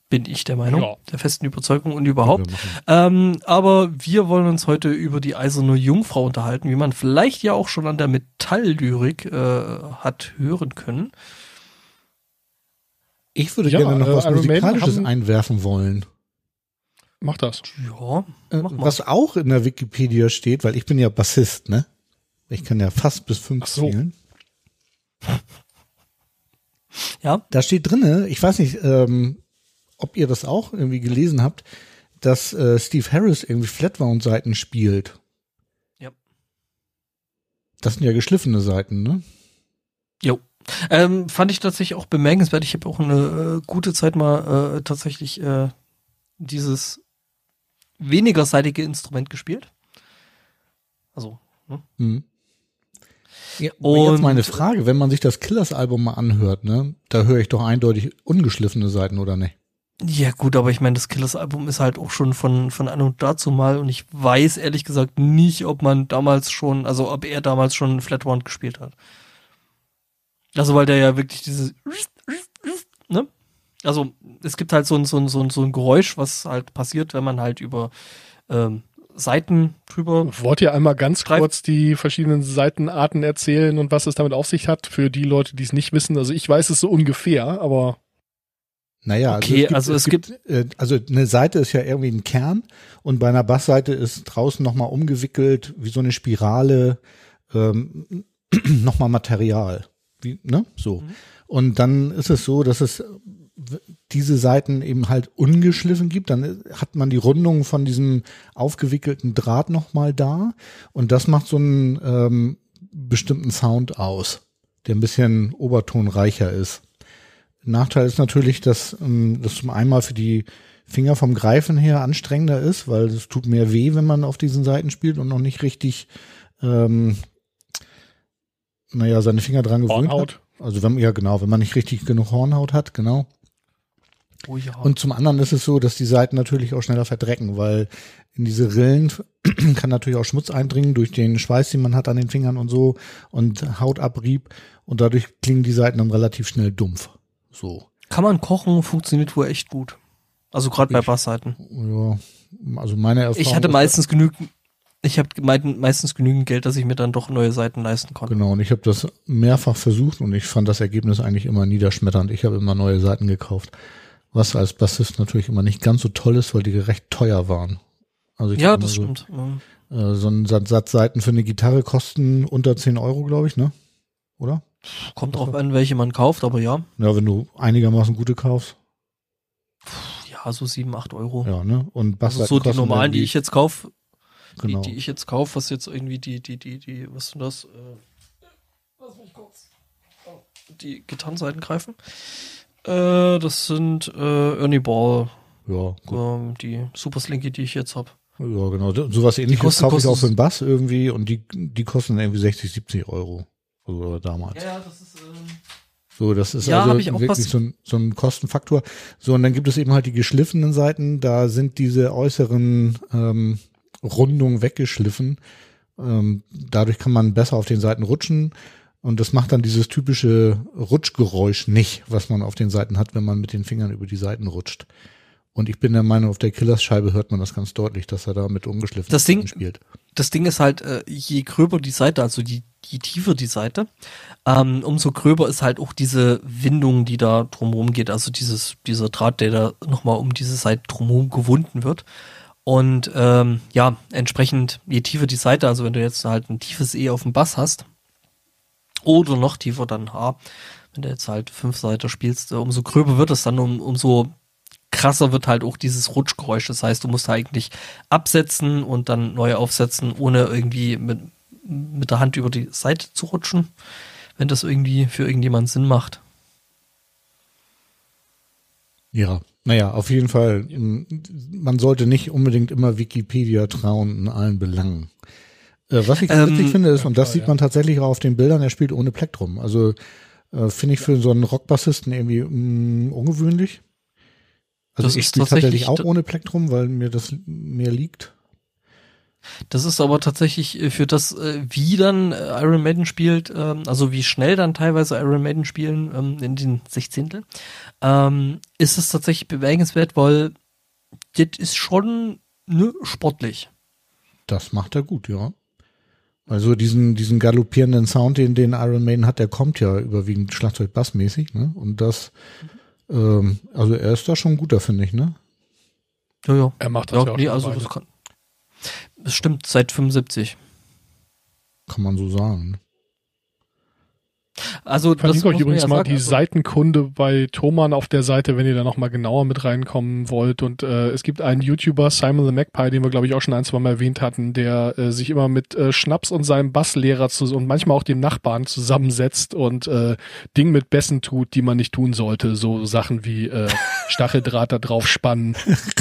B: Bin ich der Meinung,
A: Ja.
B: der festen Überzeugung und überhaupt. Ähm, aber wir wollen uns heute über die eiserne Jungfrau unterhalten, wie man vielleicht ja auch schon an der Metalllyrik äh, hat hören können.
C: Ich würde
A: Ja,
C: gerne noch
A: äh,
C: was Musikalisches einwerfen wollen.
A: Mach das.
B: Ja,
C: Äh,
B: mach mal.
C: was auch in der Wikipedia steht, weil ich bin ja Bassist, ne? Ich kann ja fast bis fünf
A: Ach so.
C: spielen.
B: Ja,
C: Da steht drinne, ich weiß nicht, ähm, ob ihr das auch irgendwie gelesen habt, dass äh, Steve Harris irgendwie Flatwound-Seiten spielt.
B: Ja.
C: Das sind ja geschliffene Seiten, ne?
B: Jo. Ähm, fand ich tatsächlich auch bemerkenswert. Ich habe auch eine äh, gute Zeit mal äh, tatsächlich äh, dieses wenigerseitige Instrument gespielt. Also, ne?
C: Hm. Ja, und jetzt meine Frage, wenn man sich das Killers-Album mal anhört, ne, da höre ich doch eindeutig ungeschliffene Seiten, oder nicht?
B: Ja, gut, aber ich meine, das Killers-Album ist halt auch schon von, von an und dazu mal und ich weiß ehrlich gesagt nicht, ob man damals schon, also ob er damals schon Flatwound gespielt hat. Also, weil der ja wirklich dieses, ne? Also, es gibt halt so ein, so ein, so ein, so ein Geräusch, was halt passiert, wenn man halt über ähm, Seiten drüber.
A: Wollt ihr einmal ganz
B: Streif-
A: kurz die verschiedenen Seitenarten erzählen und was es damit auf sich hat für die Leute, die es nicht wissen? Also ich weiß es so ungefähr, aber
C: Naja,
B: Okay, also es
C: äh, also eine Seite ist ja irgendwie ein Kern und bei einer Bassseite ist draußen nochmal umgewickelt, wie so eine Spirale, ähm, <clears throat> nochmal Material. Wie, ne? So. Und dann ist es so, dass es diese Seiten eben halt ungeschliffen gibt, dann hat man die Rundung von diesem aufgewickelten Draht nochmal da und das macht so einen ähm, bestimmten Sound aus, der ein bisschen obertonreicher ist. Nachteil ist natürlich, dass ähm, das zum einmal für die Finger vom Greifen her anstrengender ist, weil es tut mehr weh, wenn man auf diesen Seiten spielt und noch nicht richtig, ähm, naja, seine Finger dran gewöhnt
A: Hornhaut.
C: hat. Also wenn ja genau, wenn man nicht richtig genug Hornhaut hat, genau.
B: Oh ja.
C: Und zum anderen ist es so, dass die Seiten natürlich auch schneller verdrecken, weil in diese Rillen <clears throat> kann natürlich auch Schmutz eindringen durch den Schweiß, den man hat an den Fingern und so und Hautabrieb und dadurch klingen die Seiten dann relativ schnell dumpf. So.
B: Kann man kochen, funktioniert wohl echt gut. Also gerade bei Bassseiten.
C: Ja, also meine Erfahrung.
B: Ich hatte
C: ist-
B: meistens genügend, ich habe meistens genügend Geld, dass ich mir dann doch neue Seiten leisten konnte.
C: Genau, und ich habe das mehrfach versucht und ich fand das Ergebnis eigentlich immer niederschmetternd. Ich habe immer neue Seiten gekauft. Was als Bassist natürlich immer nicht ganz so toll ist, weil die recht teuer waren. Also ich
B: Ja, das
C: so,
B: stimmt.
C: Äh, so ein Satz, Satz Seiten für eine Gitarre kosten unter 10 Euro, glaube ich, ne? Oder?
B: Kommt drauf an, welche man kauft, aber ja.
C: Ja, wenn du einigermaßen gute kaufst.
B: Ja, so sieben, acht Euro.
C: Ja, ne? Und
B: also
C: Bassseiten
B: so die normalen, die ich jetzt kaufe,
C: genau.
B: die, die ich jetzt kaufe, was jetzt irgendwie die, die, die, die, was sind das? Äh, lass mich kurz. Die Gitarrenseiten greifen. Äh, das sind äh, Ernie Ball,
C: ja, gut.
B: ähm, die Super Slinky, die ich jetzt habe.
C: ja, genau. Sowas ähnliches kaufe ich auch für den Bass irgendwie und die, die kosten irgendwie 60, 70 Euro. Oder damals.
B: Ja, das ist. Ähm,
C: So, das ist
B: Ja,
C: also
B: hab ich auch
C: wirklich so ein, so ein Kostenfaktor. So, und dann gibt es eben halt die geschliffenen Seiten, da sind diese äußeren ähm, Rundungen weggeschliffen. Ähm, dadurch kann man besser auf den Seiten rutschen und das macht dann dieses typische Rutschgeräusch nicht, was man auf den Seiten hat, wenn man mit den Fingern über die Seiten rutscht. Und ich bin der Meinung, auf der Killers-Scheibe hört man das ganz deutlich, dass er da mit ungeschliffen
B: Das Ding-
C: spielt.
B: das Ding ist halt, äh, je gröber die Seite, also die, je tiefer die Seite, ähm, umso gröber ist halt auch diese Windung, die da drumherum geht. Also dieses, dieser Draht, der da nochmal um diese Seite drumherum gewunden wird. Und ähm, ja, entsprechend, je tiefer die Seite, also wenn du jetzt halt ein tiefes E auf dem Bass hast, oder noch tiefer dann H, wenn du jetzt halt fünf Seiten spielst, äh, umso gröber wird es dann, um, umso krasser wird halt auch dieses Rutschgeräusch. Das heißt, du musst eigentlich absetzen und dann neu aufsetzen, ohne irgendwie mit, mit der Hand über die Seite zu rutschen, wenn das irgendwie für irgendjemand Sinn macht.
C: Ja, naja, auf jeden Fall. m, Man sollte nicht unbedingt immer Wikipedia trauen in allen Belangen. Äh, was ich
B: Ähm,
C: witzig finde ist, und das
A: klar,
C: sieht
A: ja.
C: man tatsächlich auch auf den Bildern, er spielt ohne Plektrum. Also äh, finde ich für so einen Rockbassisten irgendwie mh, ungewöhnlich. Also
B: Das
C: ich
B: ist
C: spiele tatsächlich auch ohne Plektrum, weil mir das mehr liegt.
B: Das ist aber tatsächlich äh, für das, äh, wie dann Iron Maiden spielt, ähm, also wie schnell dann teilweise Iron Maiden spielen ähm, in den Sechzehntel, ähm, ist es tatsächlich bemerkenswert, weil das ist schon ne, sportlich.
C: Das macht er gut, ja. Also diesen, diesen galoppierenden Sound, den, den Iron Maiden hat, der kommt ja überwiegend Schlagzeug-Bassmäßig, ne? Und das, ähm, also er ist da schon guter, finde ich, ne?
B: Ja, ja.
A: Er macht das ja,
B: Ja,
A: auch
B: nee,
A: schon
B: also das kann. Das stimmt, seit 75.
C: Kann man so sagen.
B: Also das
A: Verlinke euch übrigens
B: ja
A: mal
B: sagen,
A: die
B: also-
A: Seitenkunde bei Thoman auf der Seite, wenn ihr da nochmal genauer mit reinkommen wollt. Und äh, es gibt einen YouTuber, Simon the Magpie, den wir, glaube ich, auch schon ein, zwei Mal erwähnt hatten, der äh, sich immer mit äh, Schnaps und seinem Basslehrer zu, und manchmal auch dem Nachbarn zusammensetzt und äh, Ding mit Bässen tut, die man nicht tun sollte. So Sachen wie äh, <laughs> Stacheldraht da drauf spannen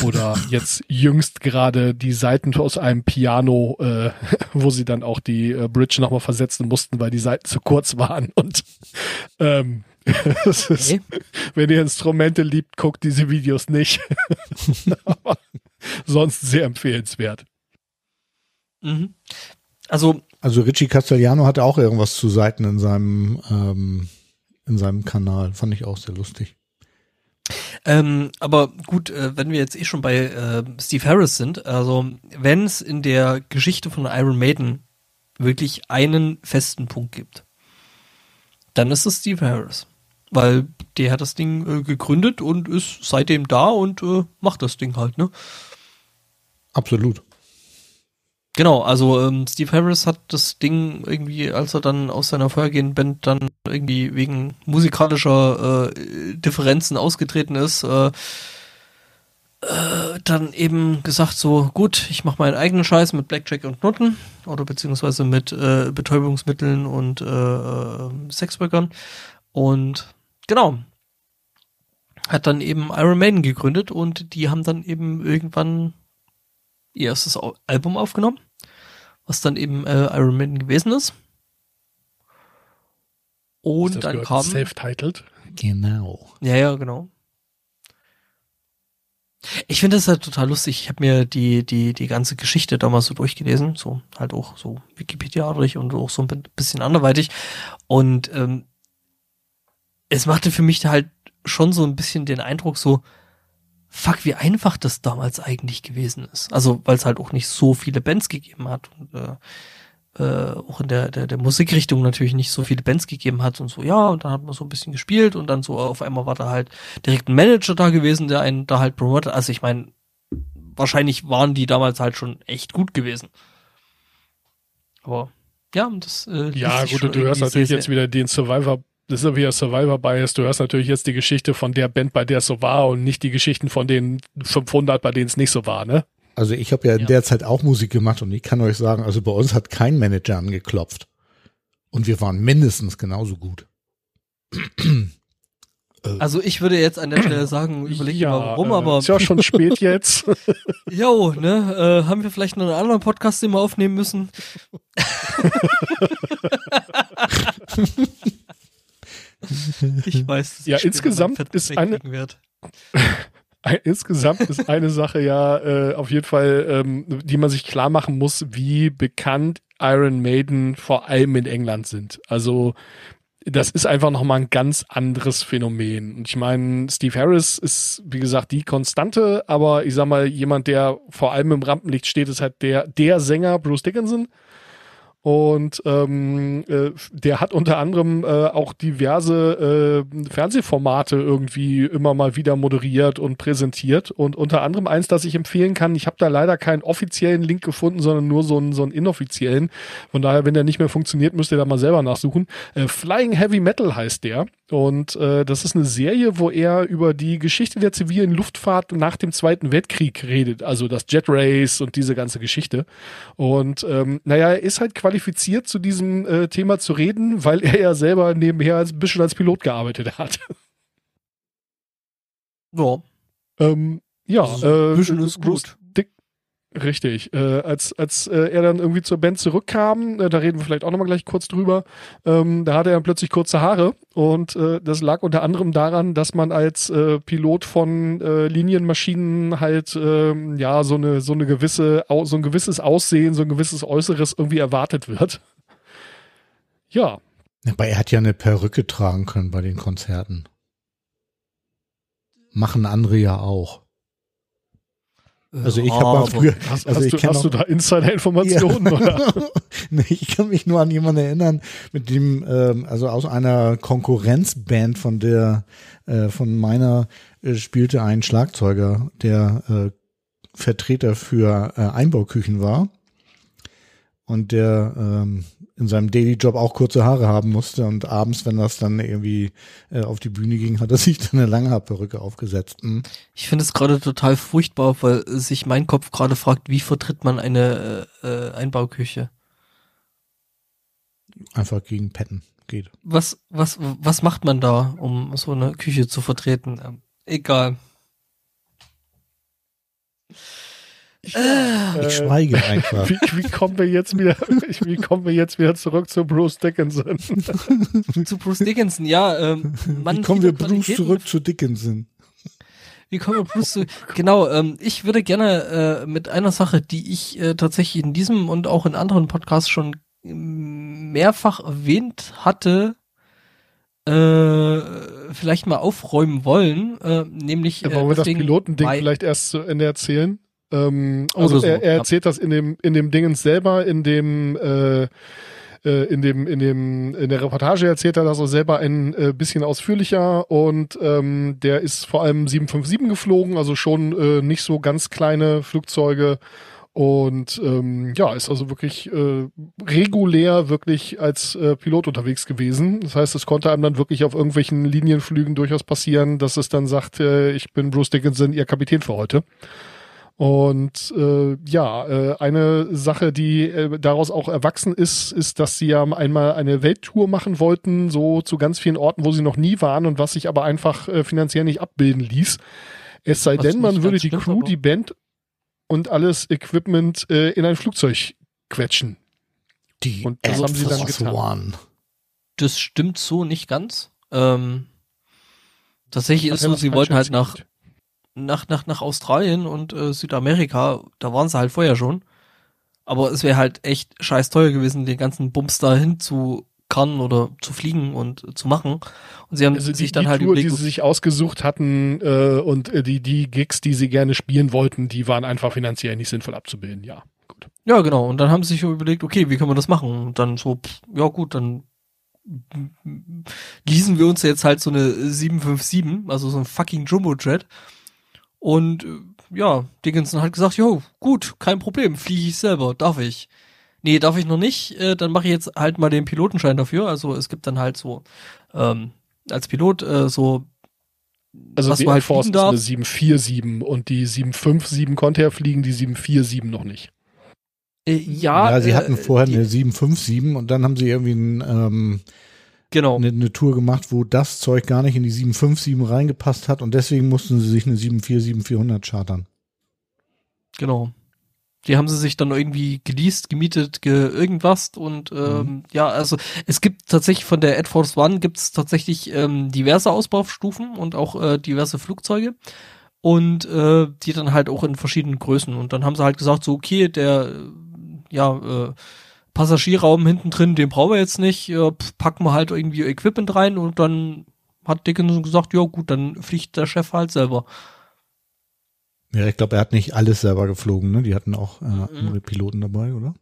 A: oder jetzt jüngst gerade die Seiten aus einem Piano, äh, <laughs> wo sie dann auch die äh, Bridge nochmal versetzen mussten, weil die Seiten zu kurz waren. Und ähm, <laughs> es ist,
B: Okay.
A: wenn ihr Instrumente liebt, guckt diese Videos nicht. Aber <laughs> sonst sehr empfehlenswert.
B: Mhm. Also
C: Also Richie Castellano hatte auch irgendwas zu Seiten in seinem, ähm, in seinem Kanal. Fand ich auch sehr lustig.
B: Ähm, aber gut, äh, wenn wir jetzt eh schon bei äh, Steve Harris sind, also wenn es in der Geschichte von Iron Maiden wirklich einen festen Punkt gibt, dann ist es Steve Harris. Weil der hat das Ding äh, gegründet und ist seitdem da und äh, macht das Ding halt, ne?
C: Absolut.
B: Genau, also ähm, Steve Harris hat das Ding irgendwie, als er dann aus seiner vorhergehenden Band dann irgendwie wegen musikalischer äh, Differenzen ausgetreten ist, äh, äh, dann eben gesagt so, gut, ich mache meinen eigenen Scheiß mit Blackjack und Nutten oder beziehungsweise mit äh, Betäubungsmitteln und äh, äh, Sexworkern und genau, hat dann eben Iron Maiden gegründet und die haben dann eben irgendwann ihr erstes Album aufgenommen, was dann eben äh, Iron Maiden gewesen ist. Und
A: Das
B: dann kam.
A: Self-titled.
C: Genau.
B: Ja, ja, genau. Ich finde das halt total lustig. Ich habe mir die, die, die ganze Geschichte damals so durchgelesen, so halt auch so Wikipedia-artig und auch so ein bisschen anderweitig. Und ähm, es machte für mich halt schon so ein bisschen den Eindruck, so, fuck, wie einfach das damals eigentlich gewesen ist. Also, weil es halt auch nicht so viele Bands gegeben hat und äh, äh, auch in der, der, der Musikrichtung natürlich nicht so viele Bands gegeben hat und so, ja, und dann hat man so ein bisschen gespielt und dann so auf einmal war da halt direkt ein Manager da gewesen, der einen da halt promotet. Also ich meine, wahrscheinlich waren die damals halt schon echt gut gewesen. Aber ja, das äh,
A: Ja, gut, du hörst natürlich jetzt wieder den Survivor, das ist ja wieder Survivor Bias, du hörst natürlich jetzt die Geschichte von der Band, bei der es so war und nicht die Geschichten von den 500, bei denen es nicht so war, ne?
C: Also ich habe ja in
B: Ja.
C: der Zeit auch Musik gemacht und ich kann euch sagen, also bei uns hat kein Manager angeklopft. Und wir waren mindestens genauso gut.
B: Also ich würde jetzt an der Stelle sagen, überleg dir mal warum,
A: äh,
B: aber
A: Ist ja schon spät jetzt. <laughs>
B: Jo, ne, äh, haben wir vielleicht noch einen anderen Podcast, den wir aufnehmen müssen? <laughs> ich weiß. dass
A: Ja, insgesamt ist
B: wegkriegen werd.
A: Ein- <laughs> Insgesamt ist eine Sache ja äh, auf jeden Fall, ähm, die man sich klar machen muss, wie bekannt Iron Maiden vor allem in England sind. Also das ist einfach nochmal ein ganz anderes Phänomen. Und ich meine, Steve Harris ist, wie gesagt, die Konstante, aber ich sag mal, jemand, der vor allem im Rampenlicht steht, ist halt der, der Sänger Bruce Dickinson. Und ähm, äh, der hat unter anderem äh, auch diverse äh, Fernsehformate irgendwie immer mal wieder moderiert und präsentiert. Und unter anderem eins, das ich empfehlen kann, ich habe da leider keinen offiziellen Link gefunden, sondern nur so einen, so einen inoffiziellen. Von daher, wenn der nicht mehr funktioniert, müsst ihr da mal selber nachsuchen. Äh, Flying Heavy Metal heißt der. Und äh, das ist eine Serie, wo er über die Geschichte der zivilen Luftfahrt nach dem Zweiten Weltkrieg redet. Also das Jet Race und diese ganze Geschichte. Und ähm, naja, er ist halt qualifiziert zu diesem äh, Thema zu reden, weil er ja selber nebenher ein bisschen als Pilot gearbeitet hat.
B: Ja.
A: ähm, ja, äh,
B: bisschen ist gut.
A: Richtig. Äh, als als äh, er dann irgendwie zur Band zurückkam, äh, da reden wir vielleicht auch nochmal gleich kurz drüber, ähm, da hatte er dann plötzlich kurze Haare und äh, das lag unter anderem daran, dass man als äh, Pilot von äh, Linienmaschinen halt ähm, ja so eine so eine gewisse so ein gewisses Aussehen, so ein gewisses Äußeres irgendwie erwartet wird. Ja,
C: Aber er hat ja eine Perücke tragen können bei den Konzerten. Machen andere ja auch. Also ich habe mal
B: Aber-
C: früher,
A: hast,
C: also
A: hast,
C: ich
A: du, hast
C: auch-
A: du da Insider-Informationen oder? <laughs>
C: nee, ich kann mich nur an jemanden erinnern, mit dem, ähm, also aus einer Konkurrenzband von der, äh, von meiner äh, spielte ein Schlagzeuger, der äh, Vertreter für äh, Einbauküchen war und der ähm, in seinem Daily-Job auch kurze Haare haben musste und abends, wenn das dann irgendwie äh, auf die Bühne ging, hat er sich dann eine Langhaarperücke aufgesetzt. Hm.
B: Ich finde es gerade total furchtbar, weil sich mein Kopf gerade fragt, wie vertritt man eine äh, äh, Einbauküche?
C: Einfach gegen Petten geht.
B: Was, was, was macht man da, um so eine Küche zu vertreten? Ähm, egal.
C: Ich
A: Äh,
C: schweige einfach. <laughs>
A: Wie, wie kommen wir jetzt wieder, wie kommen wir jetzt wieder zurück zu Bruce Dickinson? <laughs>
B: Zu Bruce Dickinson, ja. Ähm, man
C: Wie kommen wir Bruce
B: Qualitäten-
C: zurück zu Dickinson?
B: Wie kommen wir Bruce zu, genau, ähm, ich würde gerne äh, mit einer Sache, die ich äh, tatsächlich in diesem und auch in anderen Podcasts schon ähm, mehrfach erwähnt hatte, äh, vielleicht mal aufräumen wollen, äh, nämlich äh,
A: Wollen wir das Pilotending vielleicht erst zu Ende erzählen? Ähm, also
B: so,
A: er, er
B: ja.
A: erzählt das in dem in dem Dingens selber, in dem äh, äh, in dem in dem in der Reportage erzählt er das auch selber ein äh, bisschen ausführlicher und ähm, der ist vor allem 757 geflogen, also schon äh, nicht so ganz kleine Flugzeuge und ähm, ja, ist also wirklich äh, regulär wirklich als äh, Pilot unterwegs gewesen. Das heißt, es konnte einem dann wirklich auf irgendwelchen Linienflügen durchaus passieren, dass es dann sagt, äh, ich bin Bruce Dickinson, Ihr Kapitän für heute. Und äh, ja, äh, eine Sache, die äh, daraus auch erwachsen ist, ist, dass sie ja einmal eine Welttour machen wollten, so zu ganz vielen Orten, wo sie noch nie waren und was sich aber einfach äh, finanziell nicht abbilden ließ. Es sei
B: Was
A: denn, man würde die
B: stimmt,
A: Crew,
B: aber-
A: die Band und alles Equipment äh, in ein Flugzeug quetschen.
C: Die
A: Und das haben sie dann getan.
C: One.
B: Das stimmt so nicht ganz. Ähm, tatsächlich ist so, sie wollten halt nach? Nach, nach, nach Australien und äh, Südamerika, da waren sie halt vorher schon. Aber es wäre halt echt scheiß teuer gewesen, den ganzen Bums da hin zu karren oder zu fliegen und äh, zu machen. Und sie haben
A: Also die,
B: sich dann
A: die
B: halt
A: Tour, die
B: überlegt,
A: sie sich ausgesucht hatten äh, und äh, die, die Gigs, die sie gerne spielen wollten, die waren einfach finanziell nicht sinnvoll abzubilden, ja. Gut.
B: ja genau, und dann haben sie sich überlegt, okay, wie können wir das machen? Und dann so, pff, ja gut, dann leasen wir uns jetzt halt so eine 757, also so ein fucking Jumbo-Jet. Und äh, ja, Dickinson hat gesagt, jo, gut, kein Problem, fliege ich selber, darf ich. Nee, darf ich noch nicht, äh, dann mache ich jetzt halt mal den Pilotenschein dafür. Also es gibt dann halt so ähm, als Pilot äh, so
A: Also
B: Was
A: die
B: du halt
A: Force
B: fliegen
A: ist eine
B: darfst.
A: 747 und die 757 konnte er fliegen, die 747 noch nicht.
B: äh, ja,
C: Ja, sie hatten
B: äh,
C: vorher
B: die,
C: eine 757 und dann haben sie irgendwie ein, ähm,
B: genau.
C: eine, eine Tour gemacht, wo das Zeug gar nicht in die 757 reingepasst hat und deswegen mussten sie sich eine 747-400 chartern.
B: Genau. Die haben sie sich dann irgendwie geleast, gemietet, ge irgendwas und ähm, ja, also es gibt tatsächlich von der Air Force One gibt es tatsächlich ähm, diverse Ausbaustufen und auch äh, diverse Flugzeuge und äh, die dann halt auch in verschiedenen Größen und dann haben sie halt gesagt so okay der ja äh, Passagierraum hinten drin, den brauchen wir jetzt nicht, äh, packen wir halt irgendwie Equipment rein und dann hat Dickinson gesagt, ja gut, dann fliegt der Chef halt selber.
C: Ja, ich glaube, er hat nicht alles selber geflogen, ne? Die hatten auch äh,
B: Mhm.
C: andere Piloten dabei, oder?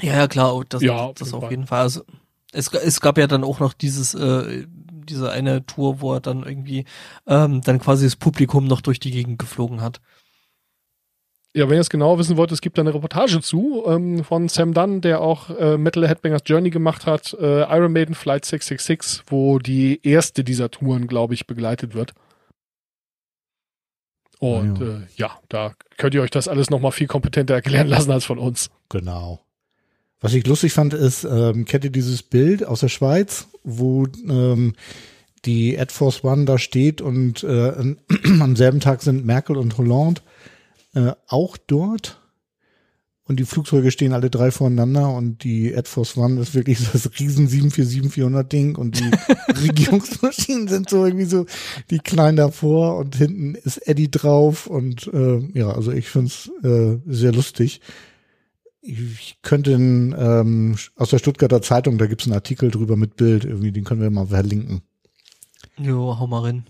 B: Ja, ja, klar, das,
A: Ja, auf
B: das
A: jeden
B: auf
A: Fall.
B: jeden Fall. Also, es, es gab ja dann auch noch dieses, äh, diese eine Tour, wo er dann irgendwie ähm, dann quasi das Publikum noch durch die Gegend geflogen hat.
A: Ja, wenn ihr es genau wissen wollt, es gibt da eine Reportage zu ähm, von Sam Dunn, der auch äh, Metal Headbangers Journey gemacht hat, äh, Iron Maiden Flight 666, wo die erste dieser Touren, glaube ich, begleitet wird. Und
C: Ja.
A: ja, äh, ja da könnt ihr euch das alles nochmal viel kompetenter erklären lassen als von uns.
C: Genau. Was ich lustig fand, ist, ähm, kennt ihr dieses Bild aus der Schweiz, wo ähm, die Air Force One da steht und äh, <clears throat> am selben Tag sind Merkel und Hollande äh, auch dort. Und die Flugzeuge stehen alle drei voreinander und die Air Force One ist wirklich so das riesen 747-400 Ding und die <laughs> Regierungsmaschinen sind so irgendwie so die kleinen davor und hinten ist Eddie drauf und äh, ja, also ich find's äh, sehr lustig. Ich könnte in, ähm, aus der Stuttgarter Zeitung, da gibt's einen Artikel drüber mit Bild, irgendwie, den können wir mal verlinken.
B: Jo, hau mal rein.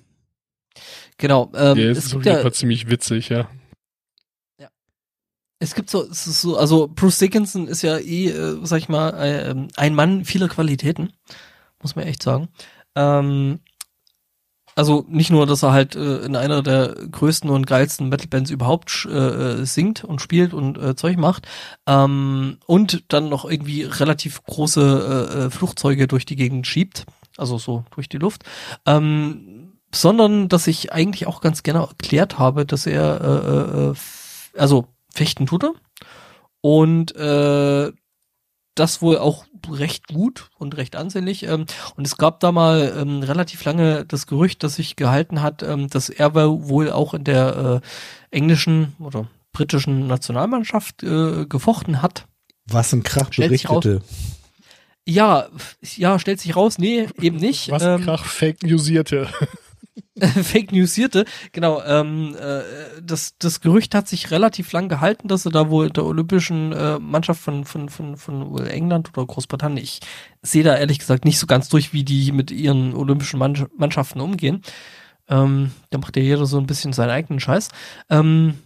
B: Genau, ähm,
A: Der
B: es
A: ist auf
B: gibt
A: jeden
B: ja,
A: Fall ziemlich witzig, ja.
B: Es gibt so, es ist so, also Bruce Dickinson ist ja eh, äh, sag ich mal, äh, ähm, ein Mann vieler Qualitäten, muss man echt sagen. Ähm, also nicht nur, dass er halt äh, in einer der größten und geilsten Metalbands überhaupt äh, äh, singt und spielt und äh, Zeug macht ähm, und dann noch irgendwie relativ große äh, äh, Flugzeuge durch die Gegend schiebt, also so durch die Luft, ähm, sondern dass ich eigentlich auch ganz gerne erklärt habe, dass er also fechten tut er und äh, das wohl auch recht gut und recht ansehnlich. Ähm, und es gab da mal ähm, relativ lange das Gerücht, das sich gehalten hat, ähm, dass er wohl auch in der äh, englischen oder britischen Nationalmannschaft äh, gefochten hat.
C: Was ein Krach berichtete.
B: Ja, ja, stellt sich raus, nee, eben nicht.
A: Was
B: Ähm,
A: Krach Fake Newsierte. <laughs>
B: Fake Newsierte, genau, ähm, äh, das, das Gerücht hat sich relativ lang gehalten, dass er da wohl der olympischen äh, Mannschaft von, von, von, von England oder Großbritannien, ich sehe da ehrlich gesagt nicht so ganz durch, wie die mit ihren olympischen Mann Mannschaften umgehen. Ähm, da macht ja jeder so ein bisschen seinen eigenen Scheiß. Ähm,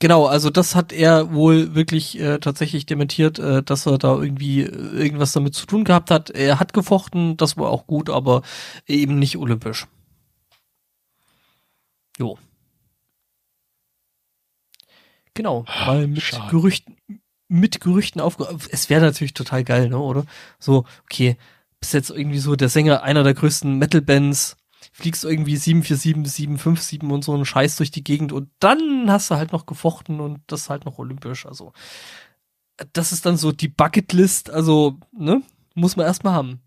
B: Genau, also das hat er wohl wirklich äh, tatsächlich dementiert, äh, dass er da irgendwie äh, irgendwas damit zu tun gehabt hat. Er hat gefochten, das war auch gut, aber eben nicht olympisch. Jo. Genau, mal mit
A: schade.
B: Gerüchten, mit Gerüchten aufge... Es wäre natürlich total geil, ne, oder? So, okay, bist jetzt irgendwie so der Sänger einer der größten Metal-Bands, fliegst irgendwie 747, 757 und so einen Scheiß durch die Gegend und dann hast du halt noch gefochten und das halt noch olympisch. Also, das ist dann so die Bucketlist, also, ne, muss man erstmal haben.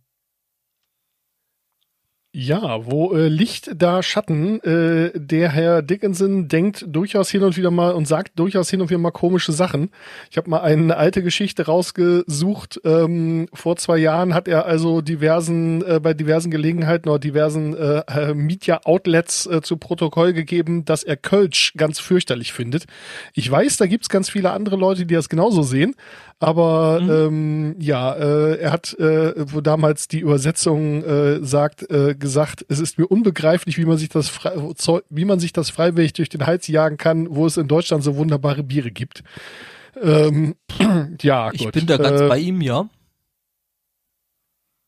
A: Ja, wo äh, Licht da Schatten, äh, der Herr Dickinson denkt durchaus hin und wieder mal und sagt durchaus hin und wieder mal komische Sachen. Ich habe mal eine alte Geschichte rausgesucht. Ähm, vor zwei Jahren hat er also diversen, äh, bei diversen Gelegenheiten oder diversen äh, äh, Media-Outlets äh, zu Protokoll gegeben, dass er Kölsch ganz fürchterlich findet. Ich weiß, da gibt's ganz viele andere Leute, die das genauso sehen. Aber ähm, ja, äh, er hat, äh, wo damals die Übersetzung äh, sagt, äh, gesagt, es ist mir unbegreiflich, wie man sich das frei, wie man sich das freiwillig durch den Hals jagen kann, wo es in Deutschland so wunderbare Biere gibt. Ähm, <clears throat> ja,
B: Ich
A: gut.
B: bin da ganz
A: äh,
B: bei ihm, ja.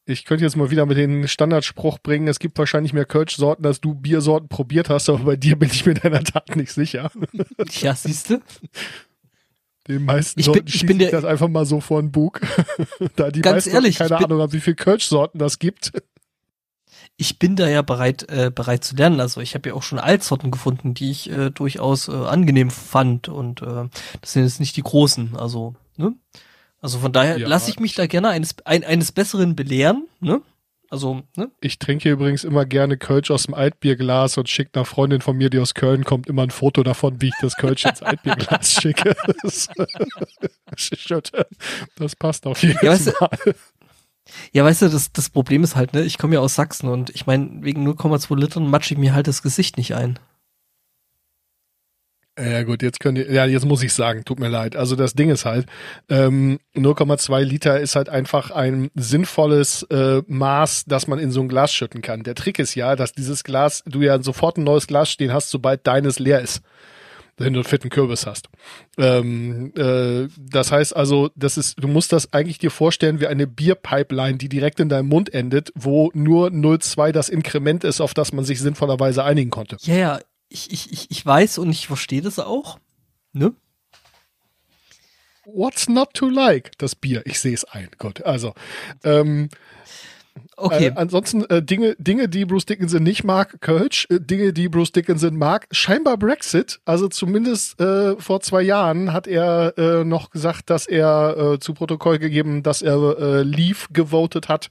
A: Ich könnte jetzt mal wieder mit den Standardspruch bringen, es gibt wahrscheinlich mehr Kölsch-Sorten, als du Biersorten probiert hast, aber bei dir bin ich mir deiner Tat nicht sicher. <laughs>
B: Ja, siehste. <laughs>
A: Den meisten
B: Ich bin-
A: Leuten
B: ich bin
A: ich
B: der-
A: das einfach mal so vor den Bug. <laughs> da die
B: Ganz
A: meisten
B: ehrlich,
A: keine
B: ich bin-
A: Ahnung haben, wie viel Kölsch-Sorten das gibt.
B: Ich bin da ja bereit, äh, bereit zu lernen. Also ich habe ja auch schon Altsorten gefunden, die ich äh, durchaus äh, angenehm fand. Und äh, das sind jetzt nicht die großen. Also, ne? Also von daher
A: Ja.
B: lasse ich mich da gerne eines, ein, eines Besseren belehren, ne? Also, ne?
A: Ich trinke übrigens immer gerne Kölsch aus dem Altbierglas und schicke einer Freundin von mir, die aus Köln kommt, immer ein Foto davon, wie ich das Kölsch ins Altbierglas <laughs> schicke. Das, das passt auf jeden
B: Ja, weißt du-
A: Fall.
B: Ja, weißt du, das, das Problem ist halt, ne, ich komme ja aus Sachsen und ich meine, wegen 0,2 Litern matsche ich mir halt das Gesicht nicht ein.
A: Ja gut, jetzt könnt ihr, ja, jetzt muss ich sagen, tut mir leid. Also das Ding ist halt, ähm, 0,2 Liter ist halt einfach ein sinnvolles äh, Maß, das man in so ein Glas schütten kann. Der Trick ist ja, dass dieses Glas, du ja sofort ein neues Glas stehen hast, sobald deines leer ist. Wenn du einen fitten Kürbis hast. Ähm, äh, das heißt also, das ist, du musst das eigentlich dir vorstellen wie eine Bierpipeline, die direkt in deinem Mund endet, wo nur 0,2 das Inkrement ist, auf das man sich sinnvollerweise einigen konnte.
B: Ja, ja, ich, ich, ich, ich weiß und ich verstehe das auch. Ne?
A: What's not to like? Das Bier. Ich sehe es ein. Gut. Also, ähm,
B: Okay.
A: äh, ansonsten äh, Dinge, Dinge, die Bruce Dickinson nicht mag, Kölsch. Äh, Dinge, die Bruce Dickinson mag, scheinbar Brexit. Also zumindest äh, vor zwei Jahren hat er äh, noch gesagt, dass er äh, zu Protokoll gegeben, dass er Leave gewotet hat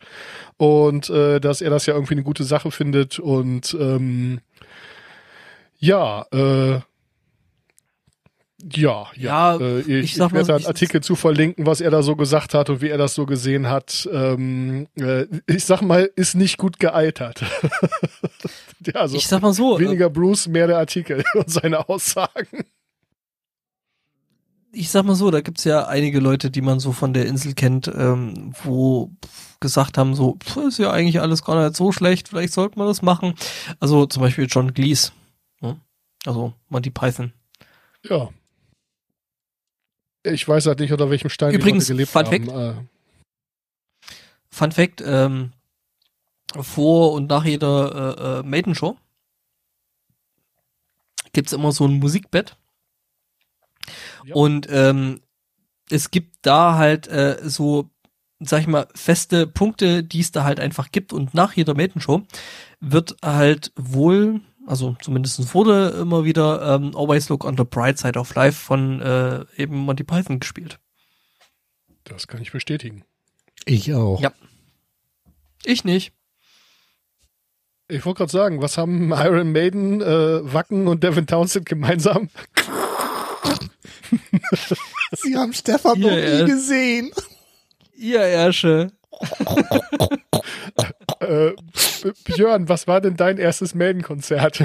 A: und dass er das ja irgendwie eine gute Sache findet und ähm, ja, äh, ja, ja.
B: Ja,
A: äh, ich,
B: ich
A: ich,
B: sag mal
A: werde einen Artikel zu verlinken, was er da so gesagt hat und wie er das so gesehen hat. Ähm, äh, ich sag mal, ist nicht gut gealtert. <laughs> ja, also
B: ich sag mal so, äh,
A: weniger Bruce, mehr der Artikel <laughs> und seine Aussagen.
B: ich sag mal so, da gibt's ja einige Leute, die man so von der Insel kennt, ähm, wo gesagt haben, so, pf, ist ja eigentlich alles gar nicht so schlecht, vielleicht sollte man das machen. Also zum Beispiel John Cleese. Also Monty Python.
A: Ja. Ich weiß halt nicht, unter welchem Stein
B: Übrigens,
A: die Leute gelebt
B: Fun
A: haben.
B: Fact.
A: Äh,
B: Fun Fact, ähm, vor und nach jeder äh, äh, Maiden-Show gibt's immer so ein Musikbett.
A: Ja.
B: Und ähm, es gibt da halt äh, so, sag ich mal, feste Punkte, die es da halt einfach gibt. Und nach jeder Maiden-Show wird halt wohl, also zumindest wurde immer wieder ähm, Always Look on the Bright Side of Life von äh, eben Monty Python gespielt.
A: das kann ich bestätigen.
C: Ich auch.
B: Ja. Ich nicht.
A: Ich wollte gerade sagen, was haben Iron Maiden, äh, Wacken und Devin Townsend gemeinsam? <laughs>
C: Sie haben Stefan noch nie
B: ja.
C: gesehen.
B: Ihr Ärsche.
A: Äh, Björn, was war denn dein erstes Maiden-Konzert?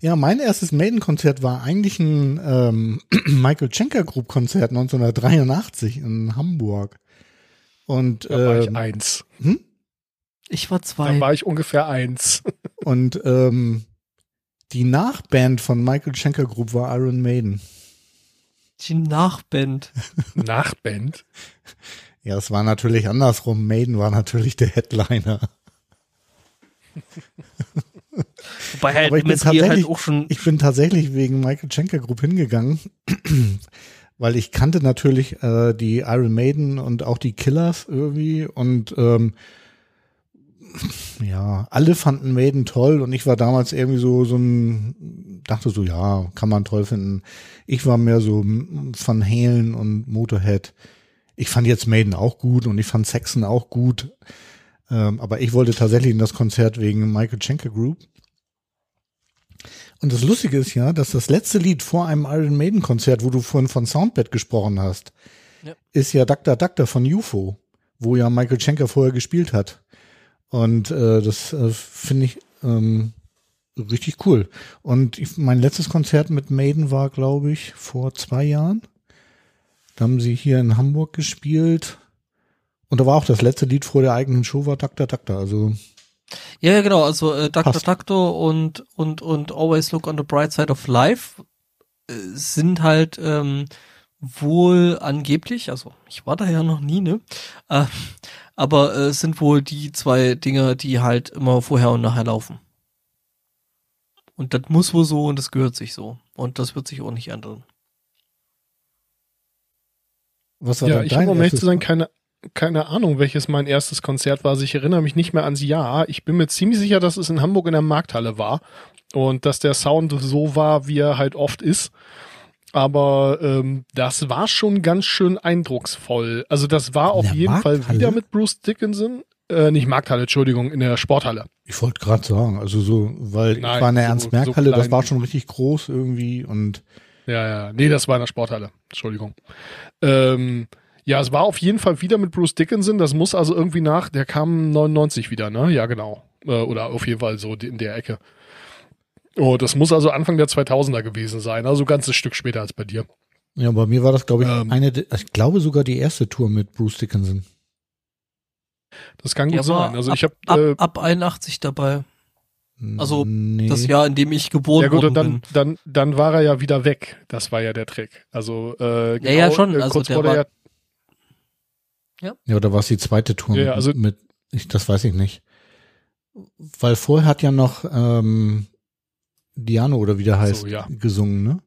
C: Ja, mein erstes Maiden-Konzert war eigentlich ein ähm, <clears throat> Michael Schenker Group Konzert 1983 in Hamburg. Und,
A: Da war ich
C: ähm,
A: eins.
B: Ich war
A: Da
B: zwei.
A: war ich ungefähr eins. <laughs>
C: und ähm, die Nachband von Michael Schenker Group war Iron Maiden.
B: Die Nachband.
A: Nachband.
C: Ja, es war natürlich andersrum. Maiden war natürlich der Headliner.
B: Wobei halt
C: Aber ich bin
B: halt
C: tatsächlich-
B: auch schon.
C: Ich bin tatsächlich wegen Michael Schenker Group hingegangen, <clears throat> weil ich kannte natürlich äh, die Iron Maiden und auch die Killers irgendwie und ähm, ja, alle fanden Maiden toll und ich war damals irgendwie so so ein dachte so ja, kann man toll finden. Ich war mehr so Van Halen und Motorhead. Ich fand jetzt Maiden auch gut und ich fand Saxon auch gut. Ähm, aber ich wollte tatsächlich in das Konzert wegen Michael Schenker Group. Und das Lustige ist ja, dass das letzte Lied vor einem Iron Maiden Konzert, wo du vorhin von Soundbed gesprochen hast,
B: Ja.
C: ist ja Dr. Dr. von UFO, wo ja Michael Schenker vorher gespielt hat. Und äh, das äh, finde ich ähm, richtig cool. Und ich, mein letztes Konzert mit Maiden war, glaube ich, vor zwei Jahren. Da haben sie hier in Hamburg gespielt. Und da war auch das letzte Lied vor der eigenen Show war Dr. Dr. Also
B: Ja, ja, genau. Also äh.
C: Passt.
B: Doctor und, und, und Always Look on the Bright Side of Life äh, sind halt ähm, wohl angeblich, also ich war da ja noch nie, ne? Äh, aber äh, es sind wohl die zwei Dinge, die halt immer vorher und nachher laufen. Und das muss wohl so und das gehört sich so. Und das wird sich auch nicht ändern.
C: Was war
A: Ja, ich habe um ehrlich zu sein keine, keine Ahnung, welches mein erstes Konzert war. Also ich erinnere mich nicht mehr ans Jahr. Ich bin mir ziemlich sicher, dass es in Hamburg in der Markthalle war und dass der Sound so war, wie er halt oft ist. Aber ähm, das war schon ganz schön eindrucksvoll. Also das war auf jeden Fall
C: Markthalle?
A: wieder mit Bruce Dickinson. Äh, nicht Markthalle, Entschuldigung, in der Sporthalle.
C: Ich wollte gerade sagen, also so, weil ich
A: Nein,
C: war in der
A: so-
C: Ernst-Merck-Halle,
A: so
C: das war schon richtig groß irgendwie und
A: Ja, ja. Nee, das war in der Sporthalle. Entschuldigung. Ähm, ja, es war auf jeden Fall wieder mit Bruce Dickinson. Das muss also irgendwie nach, der kam 99 wieder, ne? Ja, genau. Äh, oder auf jeden Fall so in der Ecke. Oh, das muss also Anfang der 2000er gewesen sein, also ein ganzes Stück später als bei dir.
C: Ja, bei mir war das, glaube ich,
A: Ähm.
C: eine, ich glaube sogar die erste Tour mit Bruce Dickinson.
A: Das kann gut
B: war
A: sein. Also
B: ab,
A: ich habe
B: ab,
A: äh,
B: ab 81 dabei. Also,
C: nee.
B: Das Jahr, in dem ich geboren
A: ja gut,
B: worden
A: und dann,
B: bin.
A: dann, dann war er ja wieder weg. Das war ja der Trick. Also äh,
B: Ja, ja, schon.
A: äh,
B: Also
A: kurz
B: der
A: vor der,
B: war-
C: Ja, oder war es die zweite Tour
A: Ja,
C: mit,
A: ja, also-
C: mit ich, das weiß ich nicht. Weil vorher hat ja noch ähm, Diano oder wie der heißt,
A: So, ja.
C: gesungen, ne?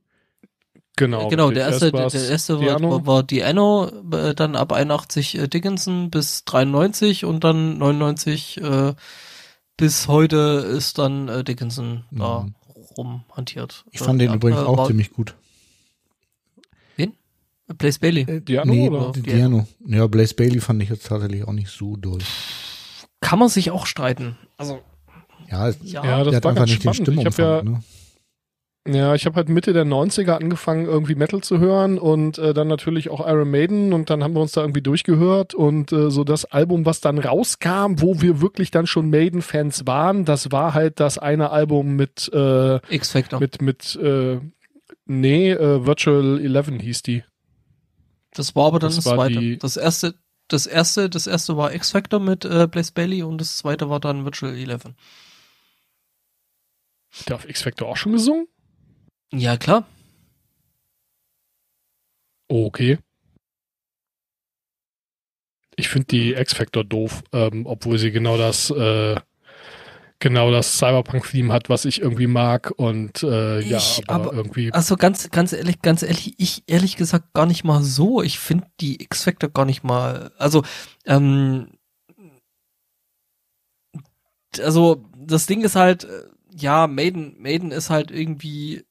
A: genau,
B: genau, der erste,
A: Erst
B: der, erste war,
A: Diano.
B: war, war Diano, äh, dann ab 81 äh, Dickinson bis 93 und dann 99 äh, bis heute ist dann äh, Dickinson da
C: Mhm.
B: rumhantiert.
C: Ich fand
B: Äh,
C: den übrigens
B: andere
C: auch ziemlich gut.
B: Blaze Bailey.
C: Äh,
A: Diano,
C: nee,
A: oder?
C: die Diano. Ja, Blaze Bailey fand ich jetzt tatsächlich auch nicht so doll.
B: Kann man sich auch streiten. Also,
C: Ja,
B: ja.
A: Ja, das
C: der hat
A: war
C: einfach
A: ganz
C: nicht den
A: spannend. Ich habe ja,
C: ne?
A: Ja, ich habe halt Mitte der 90er angefangen, irgendwie Metal zu hören und äh, dann natürlich auch Iron Maiden und dann haben wir uns da irgendwie durchgehört und äh, so das Album, was dann rauskam, wo wir wirklich dann schon Maiden-Fans waren, das war halt das eine Album mit äh,
B: X-Factor.
A: mit mit äh, nee, äh, Virtual Eleven hieß die.
B: Das war aber dann
A: Das
B: das, zweite. Das erste, das erste, das erste war X-Factor mit äh, Blaze Bailey und das zweite war dann Virtual Eleven.
A: Der auf X Factor auch schon gesungen?
B: Ja, klar.
A: Okay. Ich finde die X-Factor doof, ähm, obwohl sie genau das, äh, genau das Cyberpunk-Theme hat, was ich irgendwie mag und äh, ja,
B: Ich
A: aber,
B: aber-
A: irgendwie.
B: Also ganz, ganz ehrlich, ganz ehrlich, ich ehrlich gesagt gar nicht mal so. Ich finde die X-Factor gar nicht mal. Also, ähm, also das Ding ist halt, äh, ja, Maiden, Maiden ist halt irgendwie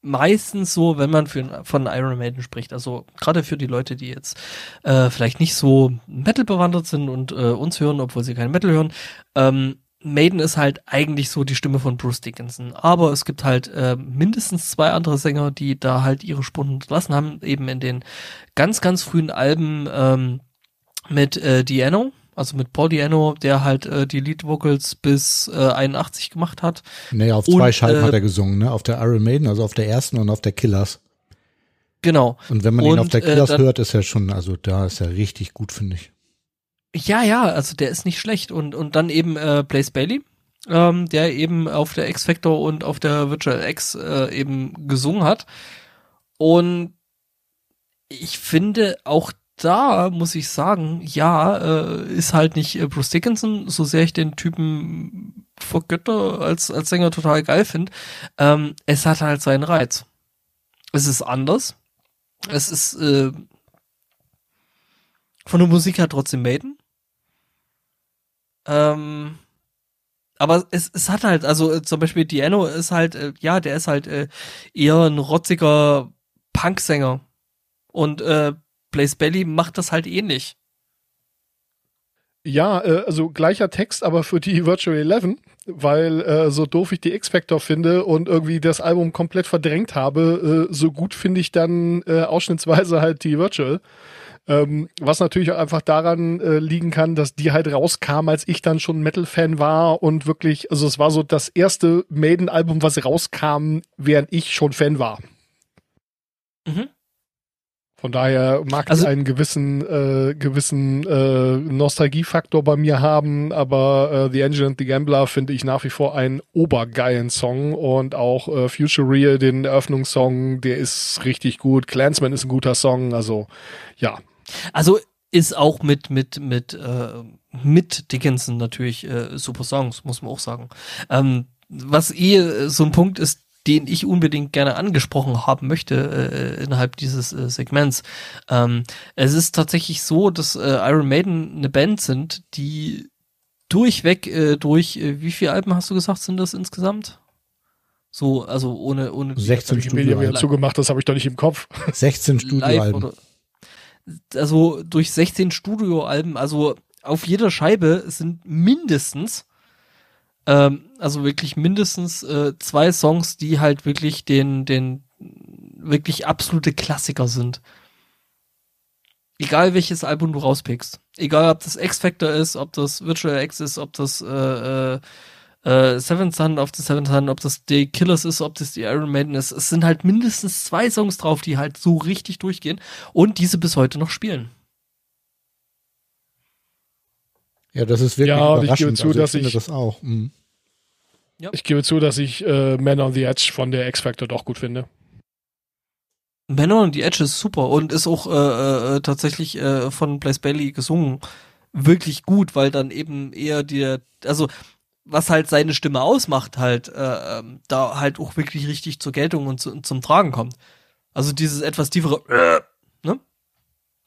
B: meistens so, wenn man für, von Iron Maiden spricht. Also gerade für die Leute, die jetzt äh, vielleicht nicht so Metal bewandert sind und äh, uns hören, obwohl sie kein Metal hören. Ähm, Maiden ist halt eigentlich so die Stimme von Bruce Dickinson. Aber es gibt halt äh, mindestens zwei andere Sänger, die da halt ihre Spuren hinterlassen haben, eben in den ganz, ganz frühen Alben ähm, mit äh, Diano, also mit Paul Diano, der halt äh, die Lead Vocals bis äh, 81 gemacht hat.
C: Nee, auf
B: Und,
C: zwei Scheiben
B: äh,
C: hat er gesungen, ne? Auf der Iron Maiden, also auf der ersten und auf der Killers.
B: Genau.
C: Und wenn man ihn
B: Und,
C: auf der
B: äh,
C: Killers
B: dann-
C: hört, ist er schon, also da ist er richtig gut, finde ich.
B: Ja, ja, also der ist nicht schlecht. Und, und dann eben äh, Blaze Bailey, ähm, der eben auf der X-Factor und auf der Virtual X äh, eben gesungen hat. Und ich finde auch da muss ich sagen, ja, äh, ist halt nicht äh, Bruce Dickinson, so sehr ich den Typen vor Götter als, als Sänger total geil finde. Ähm, es hat halt seinen Reiz. Es ist anders. Es ist äh, von der Musik her trotzdem Maiden. Ähm, aber es, es hat halt, also äh, zum Beispiel Diano ist halt, äh, ja, der ist halt äh, eher ein rotziger Punksänger. Und äh, Blaze Bailey macht das halt ähnlich.
A: Ja, äh, also gleicher Text, aber für die Virtual Eleven, weil äh, so doof ich die X-Factor finde und irgendwie das Album komplett verdrängt habe, äh, so gut finde ich dann ausschnittsweise <laughs> halt die Virtual. Ähm, was natürlich auch einfach daran liegen kann, dass die halt rauskam, als ich dann schon Metal-Fan war und wirklich, also es war so das erste Maiden-Album, was rauskam, während ich schon Fan war.
B: Mhm.
A: Von daher mag
B: Also-
A: die einen gewissen, äh, gewissen äh, Nostalgiefaktor bei mir haben, aber äh, The Engine and the Gambler finde ich nach wie vor einen obergeilen Song und auch äh, Future Real, den Eröffnungssong, der ist richtig gut. Clansman ist ein guter Song, also ja.
B: Also ist auch mit mit mit äh, mit Dickinson natürlich äh, super Songs, muss man auch sagen. Ähm, was eh so ein Punkt ist, den ich unbedingt gerne angesprochen haben möchte äh, innerhalb dieses äh, Segments. Ähm, es ist tatsächlich so, dass äh, Iron Maiden eine Band sind, die durchweg äh, durch äh, wie viele Alben hast du gesagt sind das insgesamt? So, also ohne ohne die
C: 16
A: Wikipedia wieder
C: Studioalben.
A: zugemacht, das habe ich doch nicht im Kopf.
C: 16
B: live
C: Studioalben.
B: also durch 16 Studioalben, also auf jeder Scheibe sind mindestens ähm, also wirklich mindestens äh, zwei Songs, die halt wirklich den den wirklich absolute Klassiker sind. Egal welches Album du rauspickst. Egal ob das X Factor ist, ob das Virtual X ist, ob das äh, äh, äh, Seventh Son of the Seventh Son, ob das die Killers ist, ob das die Iron Maiden ist. Es sind halt mindestens zwei Songs drauf, die halt so richtig durchgehen und diese bis heute noch spielen.
C: Ja, das ist wirklich
A: Ja, und ich
C: überraschend.
A: gebe zu,
C: also ich
A: dass
C: finde
A: ich-
C: das auch. Mhm.
A: Ich gebe zu, dass ich äh, Man on the Edge von der X-Factor doch gut finde.
B: Männer und die Edge ist super und ist auch äh, äh, tatsächlich äh, von Blaze Bailey gesungen. Wirklich gut, weil dann eben eher der, also was halt seine Stimme ausmacht, halt, äh, ähm, da halt auch wirklich richtig zur Geltung und zu, zum Tragen kommt. Also dieses etwas tiefere, äh, ne?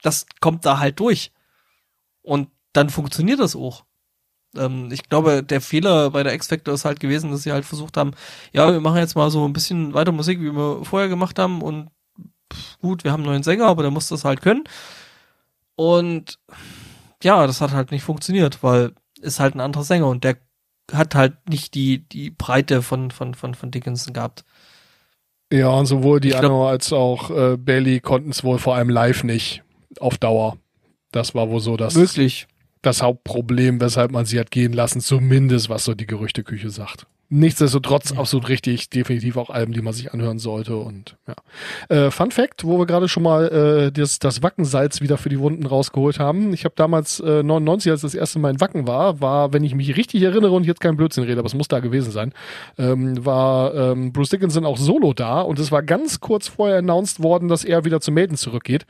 B: Das kommt da halt durch. Und dann funktioniert das auch. Ähm, ich glaube, der Fehler bei der X-Factor ist halt gewesen, dass sie halt versucht haben, ja, wir machen jetzt mal so ein bisschen weiter Musik, wie wir vorher gemacht haben und pff, gut, wir haben einen neuen Sänger, aber der muss das halt können. Und ja, das hat halt nicht funktioniert, weil ist halt ein anderer Sänger und der hat halt nicht die, die Breite von, von, von, von Dickinson gehabt.
A: Ja, und sowohl die Anno als auch äh, Bailey konnten es wohl vor allem live nicht auf Dauer. Das war wohl so das,
B: Möglich.
A: Das Hauptproblem, weshalb man sie hat gehen lassen, zumindest was so die Gerüchteküche sagt. Nichtsdestotrotz absolut richtig, definitiv auch Alben, die man sich anhören sollte und ja. Äh, Fun Fact, wo wir gerade schon mal äh, das, das Wackensalz wieder für die Wunden rausgeholt haben. Ich habe damals äh, 99, als das erste Mal in Wacken war, war, wenn ich mich richtig erinnere und jetzt kein Blödsinn rede, aber es muss da gewesen sein, ähm, war ähm, Bruce Dickinson auch solo da und es war ganz kurz vorher announced worden, dass er wieder zu Maiden zurückgeht.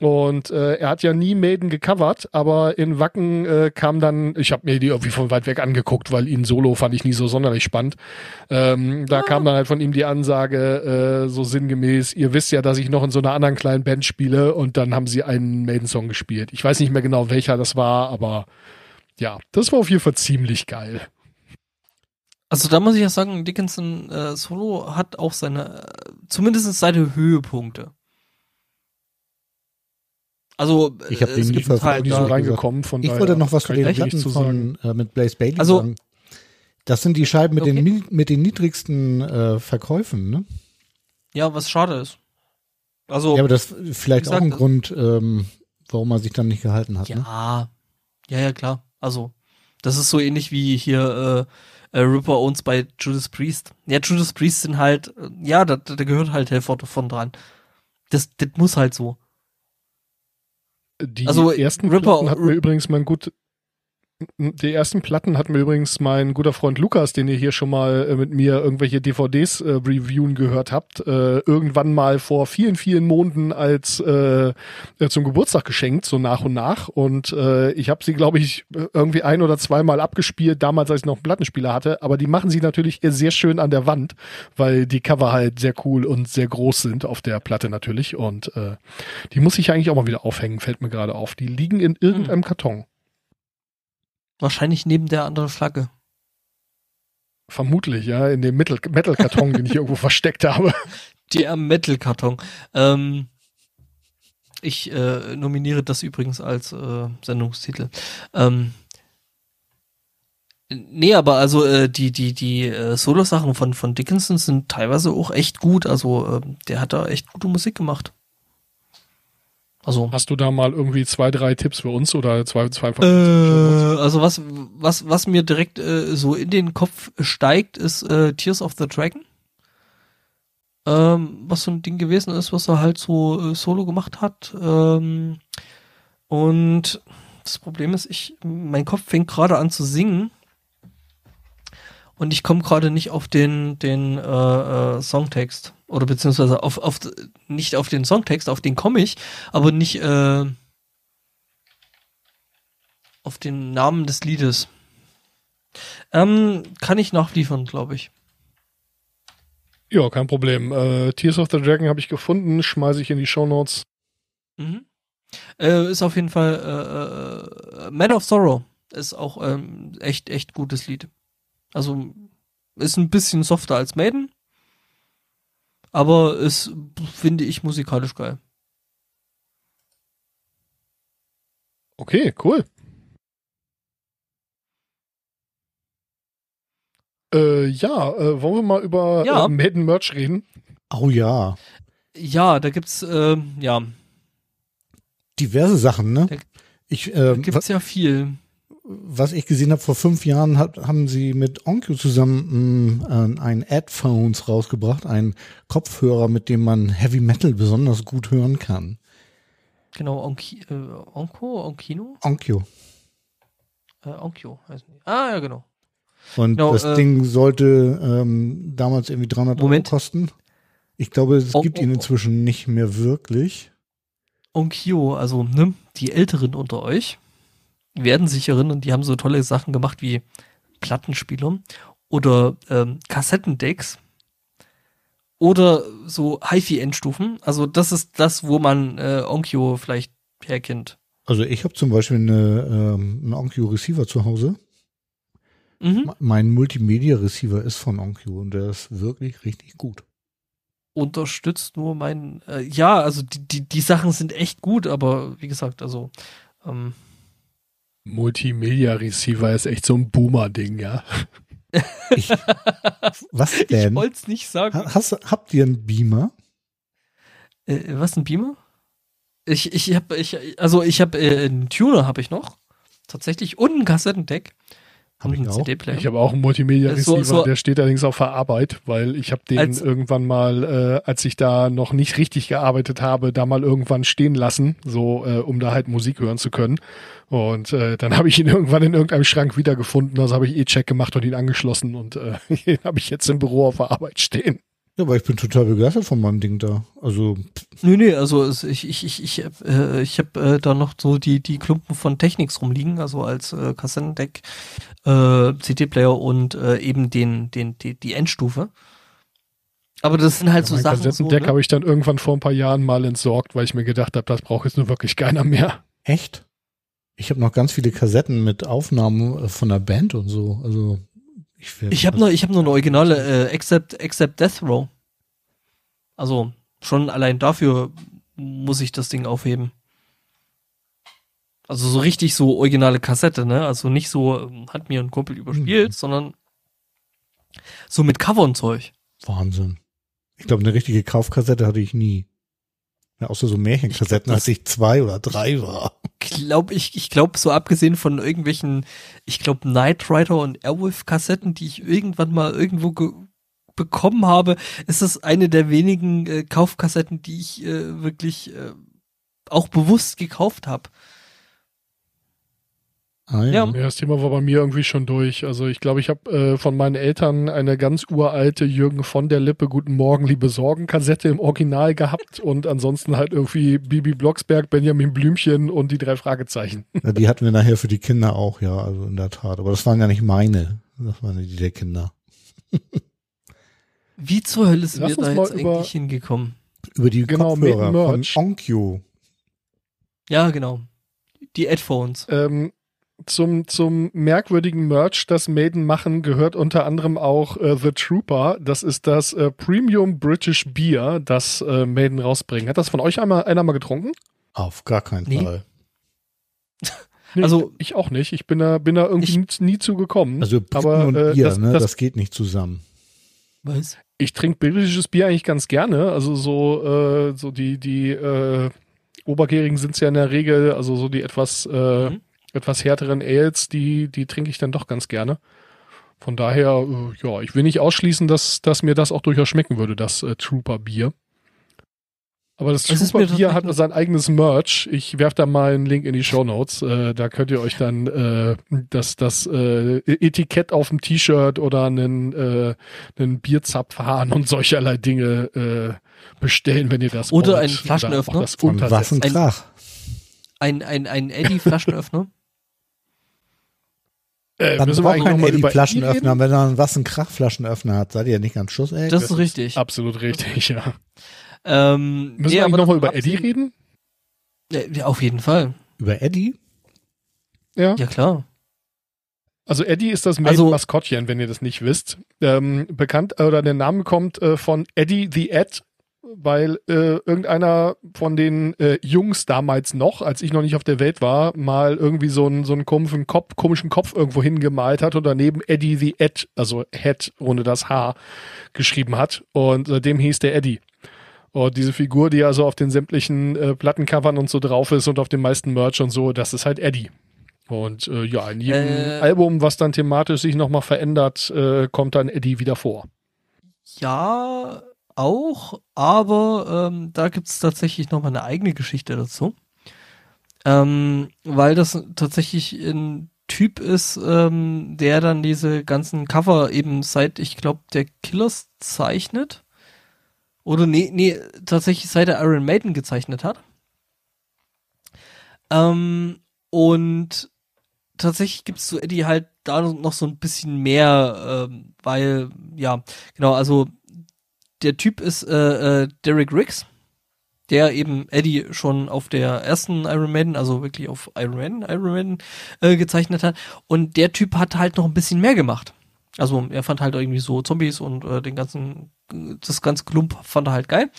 A: Und äh, er hat ja nie Maiden gecovert, aber in Wacken äh, kam dann, ich habe mir die irgendwie von weit weg angeguckt, weil ihn solo fand ich nie so sonderlich spannend. Ähm, da kam dann halt von ihm die Ansage, äh, so sinngemäß, ihr wisst ja, dass ich noch in so einer anderen kleinen Band spiele und dann haben sie einen Maiden-Song gespielt. Ich weiß nicht mehr genau, welcher das war, aber ja, das war auf jeden Fall ziemlich geil.
B: Also da muss ich ja sagen, Dickinson äh, Solo hat auch seine, äh, zumindest seine Höhepunkte. Also
C: Ich hab
B: äh,
C: den
B: gibt halt
A: so reingekommen, von
C: Ich wollte noch was zu den Platten von äh, mit Blaze Bailey
B: Also-
C: sagen. Das sind die Scheiben mit,
B: Okay.
C: den, mi- mit den niedrigsten äh, Verkäufen, ne?
B: ja, was schade ist. Also
C: Ja, aber das ist vielleicht
B: Wie
C: auch ein
B: gesagt,
C: Grund, ähm, warum man sich dann nicht gehalten hat. Ne?
B: Ja, ja, ja, klar. Also, das ist so ähnlich wie hier äh, äh, Ripper Owns bei Judas Priest. Ja, Judas Priest sind halt, äh, ja, da, da gehört halt Helfer davon dran. Das, das muss halt so.
A: Die
B: Also,
A: ersten
B: Ripper-
A: Platten hat mir übrigens mein gut die ersten Platten hat mir übrigens mein guter Freund Lukas, den ihr hier schon mal äh, mit mir irgendwelche DVDs äh, reviewen gehört habt, äh, irgendwann mal vor vielen, vielen Monaten als äh, äh, zum Geburtstag geschenkt, so nach und nach. Und äh, ich habe sie, glaube ich, irgendwie ein oder zweimal abgespielt, damals, als ich noch einen Plattenspieler hatte. Aber die machen sie natürlich sehr schön an der Wand, weil die Cover halt sehr cool und sehr groß sind auf der Platte natürlich. Und äh, die muss ich eigentlich auch mal wieder aufhängen, fällt mir gerade auf. Die liegen in irgendeinem Karton.
B: Wahrscheinlich neben der anderen Flagge.
A: Vermutlich, ja, in dem Metal- Metal-Karton, den ich irgendwo <laughs> versteckt habe.
B: Der Metal-Karton. Ähm, ich äh, nominiere das übrigens als äh, Sendungstitel. Ähm, nee, aber also äh, die die die äh, Solo-Sachen von von Dickinson sind teilweise auch echt gut. Also ähm, der hat da echt gute Musik gemacht. Also
A: Hast du da mal irgendwie zwei, drei Tipps für uns oder zwei, zwei
B: Äh, also was, was, was mir direkt äh, so in den Kopf steigt, ist äh, Tears of the Dragon. Ähm, was so ein Ding gewesen ist, was er halt so äh, solo gemacht hat. Ähm, und das Problem ist, ich, mein Kopf fängt gerade an zu singen. Und ich komme gerade nicht auf den, den äh, äh, Songtext. Oder beziehungsweise auf, auf nicht auf den Songtext, auf den komme ich, aber nicht äh, auf den Namen des Liedes. Ähm, kann ich nachliefern, glaube ich.
A: Ja, kein Problem. Äh, Tears of the Dragon habe ich gefunden, schmeiße ich in die Shownotes.
B: Mhm. Äh, ist auf jeden Fall äh, äh, Man of Sorrow ist auch ähm, echt, echt gutes Lied. Also ist ein bisschen softer als Maiden, aber ist, finde ich, musikalisch geil.
A: Okay, cool. Äh, ja, äh, wollen wir mal über
B: Ja.
A: äh, Maiden Merch reden?
C: Oh ja.
B: Ja, da gibt's, ähm, ja,
C: Diverse Sachen, ne?
B: Da-
C: Ich,
B: da
C: ähm,
B: gibt's ja viel.
C: Was ich gesehen habe, vor fünf Jahren hat, haben sie mit Onkyo zusammen mh, ein Adphones rausgebracht, ein Kopfhörer, mit dem man Heavy Metal besonders gut hören kann.
B: Genau, Onki, äh, Onko, Onkino?
C: Onkyo.
B: Äh, Onkyo heißt nicht. Ah, ja, genau.
C: Und
B: Genau,
C: das
B: äh,
C: Ding sollte ähm, damals irgendwie 300
B: Moment.
C: Euro kosten. Ich glaube, es
B: Oh,
C: gibt
B: oh,
C: ihn
B: oh.
C: inzwischen nicht mehr wirklich.
B: Onkyo, also ne, die Älteren unter euch werden sich erinnern, die haben so tolle Sachen gemacht wie Plattenspieler oder ähm, Kassettendecks oder so HiFi-Endstufen. Also das ist das, wo man äh, Onkyo vielleicht herkennt.
C: Also ich habe zum Beispiel eine, ähm, einen Onkyo Receiver zu Hause.
B: Mhm.
C: Mein Multimedia Receiver ist von Onkyo und der ist wirklich richtig gut.
B: Unterstützt nur mein, äh, ja, also die, die, die Sachen sind echt gut, aber wie gesagt, also ähm,
A: Multimedia Receiver ist echt so ein Boomer-Ding, ja.
C: Ich, was <laughs>
B: ich
C: denn?
B: wollte es nicht sagen.
C: Ha- Hast, habt ihr einen Beamer?
B: Äh, was ein Beamer? Ich ich habe ich also ich habe äh, einen Tuner habe ich noch tatsächlich und ein Kassettendeck
C: Hab ich auch.
A: Ich habe auch einen Multimedia
B: Äh, so-
A: Receiver,
B: so-
A: der steht allerdings auf der Arbeit, weil ich habe den
B: Als-
A: irgendwann mal, äh, als ich da noch nicht richtig gearbeitet habe, da mal irgendwann stehen lassen, so äh, um da halt Musik hören zu können. Und äh, dann habe ich ihn <laughs> irgendwann in irgendeinem Schrank wiedergefunden, also habe ich E-Check gemacht und ihn angeschlossen und äh, <laughs> den habe ich jetzt im Büro auf der Arbeit stehen.
C: Ja, aber ich bin total begeistert von meinem Ding da. Also,
B: Nö, nee, also es, ich ich ich ich hab, äh, ich habe äh, da noch so die die Klumpen von Technics rumliegen, also als äh, Kassettendeck, äh, CD-Player und äh, eben den den die, die Endstufe. Aber das sind halt so
A: mein
B: Sachen so,
A: Kassettendeck
B: ne?
A: habe ich dann irgendwann vor ein paar Jahren mal entsorgt, weil ich mir gedacht habe, das braucht jetzt nur wirklich keiner mehr.
C: echt? Ich habe noch ganz viele Kassetten mit Aufnahmen äh, von der Band und so. Also, ich,
B: Ich habe noch, ich habe noch eine originale äh, Except, Except Death Row. Also schon allein dafür muss ich das Ding aufheben. Also so richtig so originale Kassette, ne? Also nicht so ähm, hat mir ein Kumpel überspielt,
C: Mhm.
B: sondern so mit Cover und Zeug.
C: Wahnsinn. Ich glaube, eine richtige Kaufkassette hatte ich nie. Ja, außer so Märchenkassetten,
B: das-
C: als ich zwei oder drei war.
B: Glaub ich, ich glaube so abgesehen von irgendwelchen, ich glaube Knight Rider und Airwolf Kassetten, die ich irgendwann mal irgendwo ge bekommen habe, ist es eine der wenigen äh, Kaufkassetten, die ich äh, wirklich äh, auch bewusst gekauft habe.
C: Ah,
B: Ja.
A: Ja, das Thema war bei mir irgendwie schon durch. Also ich glaube, ich habe äh, von meinen Eltern eine ganz uralte Jürgen von der Lippe Guten Morgen, liebe Sorgen Kassette im Original gehabt <laughs> und ansonsten halt irgendwie Bibi Blocksberg, Benjamin Blümchen und die drei Fragezeichen.
C: Ja, die hatten wir nachher für die Kinder auch, ja, also in der Tat. Aber das waren ja nicht meine. Das waren die der Kinder. <laughs>
B: Wie zur Hölle sind
A: Lass
B: wir da jetzt
A: über-
B: eigentlich hingekommen?
C: Über die
A: Genau,
C: Kopfhörer von. Onkyo.
B: Ja, genau. Die Headphones.
A: Ähm, zum, zum merkwürdigen Merch, das Maiden machen, gehört unter anderem auch äh, The Trooper. Das ist das äh, Premium British Beer, das äh, Maiden rausbringen. Hat das von euch einmal, einer mal getrunken?
C: Auf gar keinen
B: Nee.
C: Fall. <laughs>
A: Nee,
B: Also-
A: ich auch nicht. Ich bin da, bin da irgendwie
B: Ich-
A: nie, nie zu gekommen.
C: Also Briten
A: Aber,
C: und
A: äh,
C: Bier,
A: das-
C: ne,
A: das-
C: das geht nicht zusammen.
B: Was?
A: Ich trinke britisches Bier eigentlich ganz gerne. Also so, äh, so die, die äh, Obergärigen sind es ja in der Regel, also so die etwas, äh,
B: Mhm.
A: Etwas härteren Ales, die, die trinke ich dann doch ganz gerne. Von daher, äh, ja, ich will nicht ausschließen, dass, dass mir das auch durchaus schmecken würde, das äh, Trooper Bier. Aber das
B: mir
A: Trooper Bier hat sein eigenes Merch. Ich werfe da mal einen Link in die Show Notes. Äh, da könnt ihr euch dann äh, das, das äh, Etikett auf dem T-Shirt oder einen, äh, einen Bierzapfhahn und solcherlei Dinge äh, bestellen, wenn ihr das
B: Oder
A: wollt.
B: einen Flaschenöffner.
A: Oder das
C: Von
A: untersetzen.
C: Waffenkrach.
B: Ein, ein, ein Eddie-Flaschenöffner.
A: Äh,
C: Dann
A: müssen wir
C: braucht
A: eigentlich
C: kein
A: noch mal
C: Eddie
A: über
C: Flaschenöffner.
A: reden?
C: Wenn er einen Wassenkrach-Flaschenöffner hat, seid ihr nicht ganz Schuss, ey?
B: Das ist richtig.
A: Absolut richtig, ja.
B: Ähm,
A: Müssen
B: nee,
A: wir nochmal über Eddie reden?
B: Ja, ja, auf jeden Fall.
C: Über Eddie?
A: Ja.
B: Ja, klar.
A: Also Eddie ist das
B: Also-
A: Maiden-Maskottchen, wenn ihr das nicht wisst. Ähm, bekannt, oder der Name kommt äh, von Eddie the Ed, weil äh, irgendeiner von den äh, Jungs damals noch, als ich noch nicht auf der Welt war, mal irgendwie so einen so einen komischen Kopf, komischen Kopf irgendwo hingemalt hat und daneben Eddie the Ed, also Head ohne das H, geschrieben hat. Und seitdem hieß der Eddie. Und diese Figur, die also auf den sämtlichen äh, Plattencovern und so drauf ist und auf den meisten Merch und so, das ist halt Eddie. Und äh, ja, in jedem
B: Äh.
A: Album, was dann thematisch sich nochmal verändert, äh, kommt dann Eddie wieder vor.
B: Ja, auch, aber ähm, da gibt's tatsächlich noch mal eine eigene Geschichte dazu. Ähm, weil das tatsächlich ein Typ ist, ähm, der dann diese ganzen Cover eben seit, ich glaube, der Killers zeichnet. Oder nee, nee, tatsächlich seit der Iron Maiden gezeichnet hat. Ähm, und tatsächlich gibt's zu Eddie halt da noch so ein bisschen mehr, ähm, weil, ja, genau, also der Typ ist äh, äh, Derek Riggs, der eben Eddie schon auf der ersten Iron Maiden, also wirklich auf Iron Maiden, Iron Maiden äh, gezeichnet hat. Und der Typ hat halt noch ein bisschen mehr gemacht. Also er fand halt irgendwie so Zombies und äh, den ganzen, das ganze Klump fand er halt geil.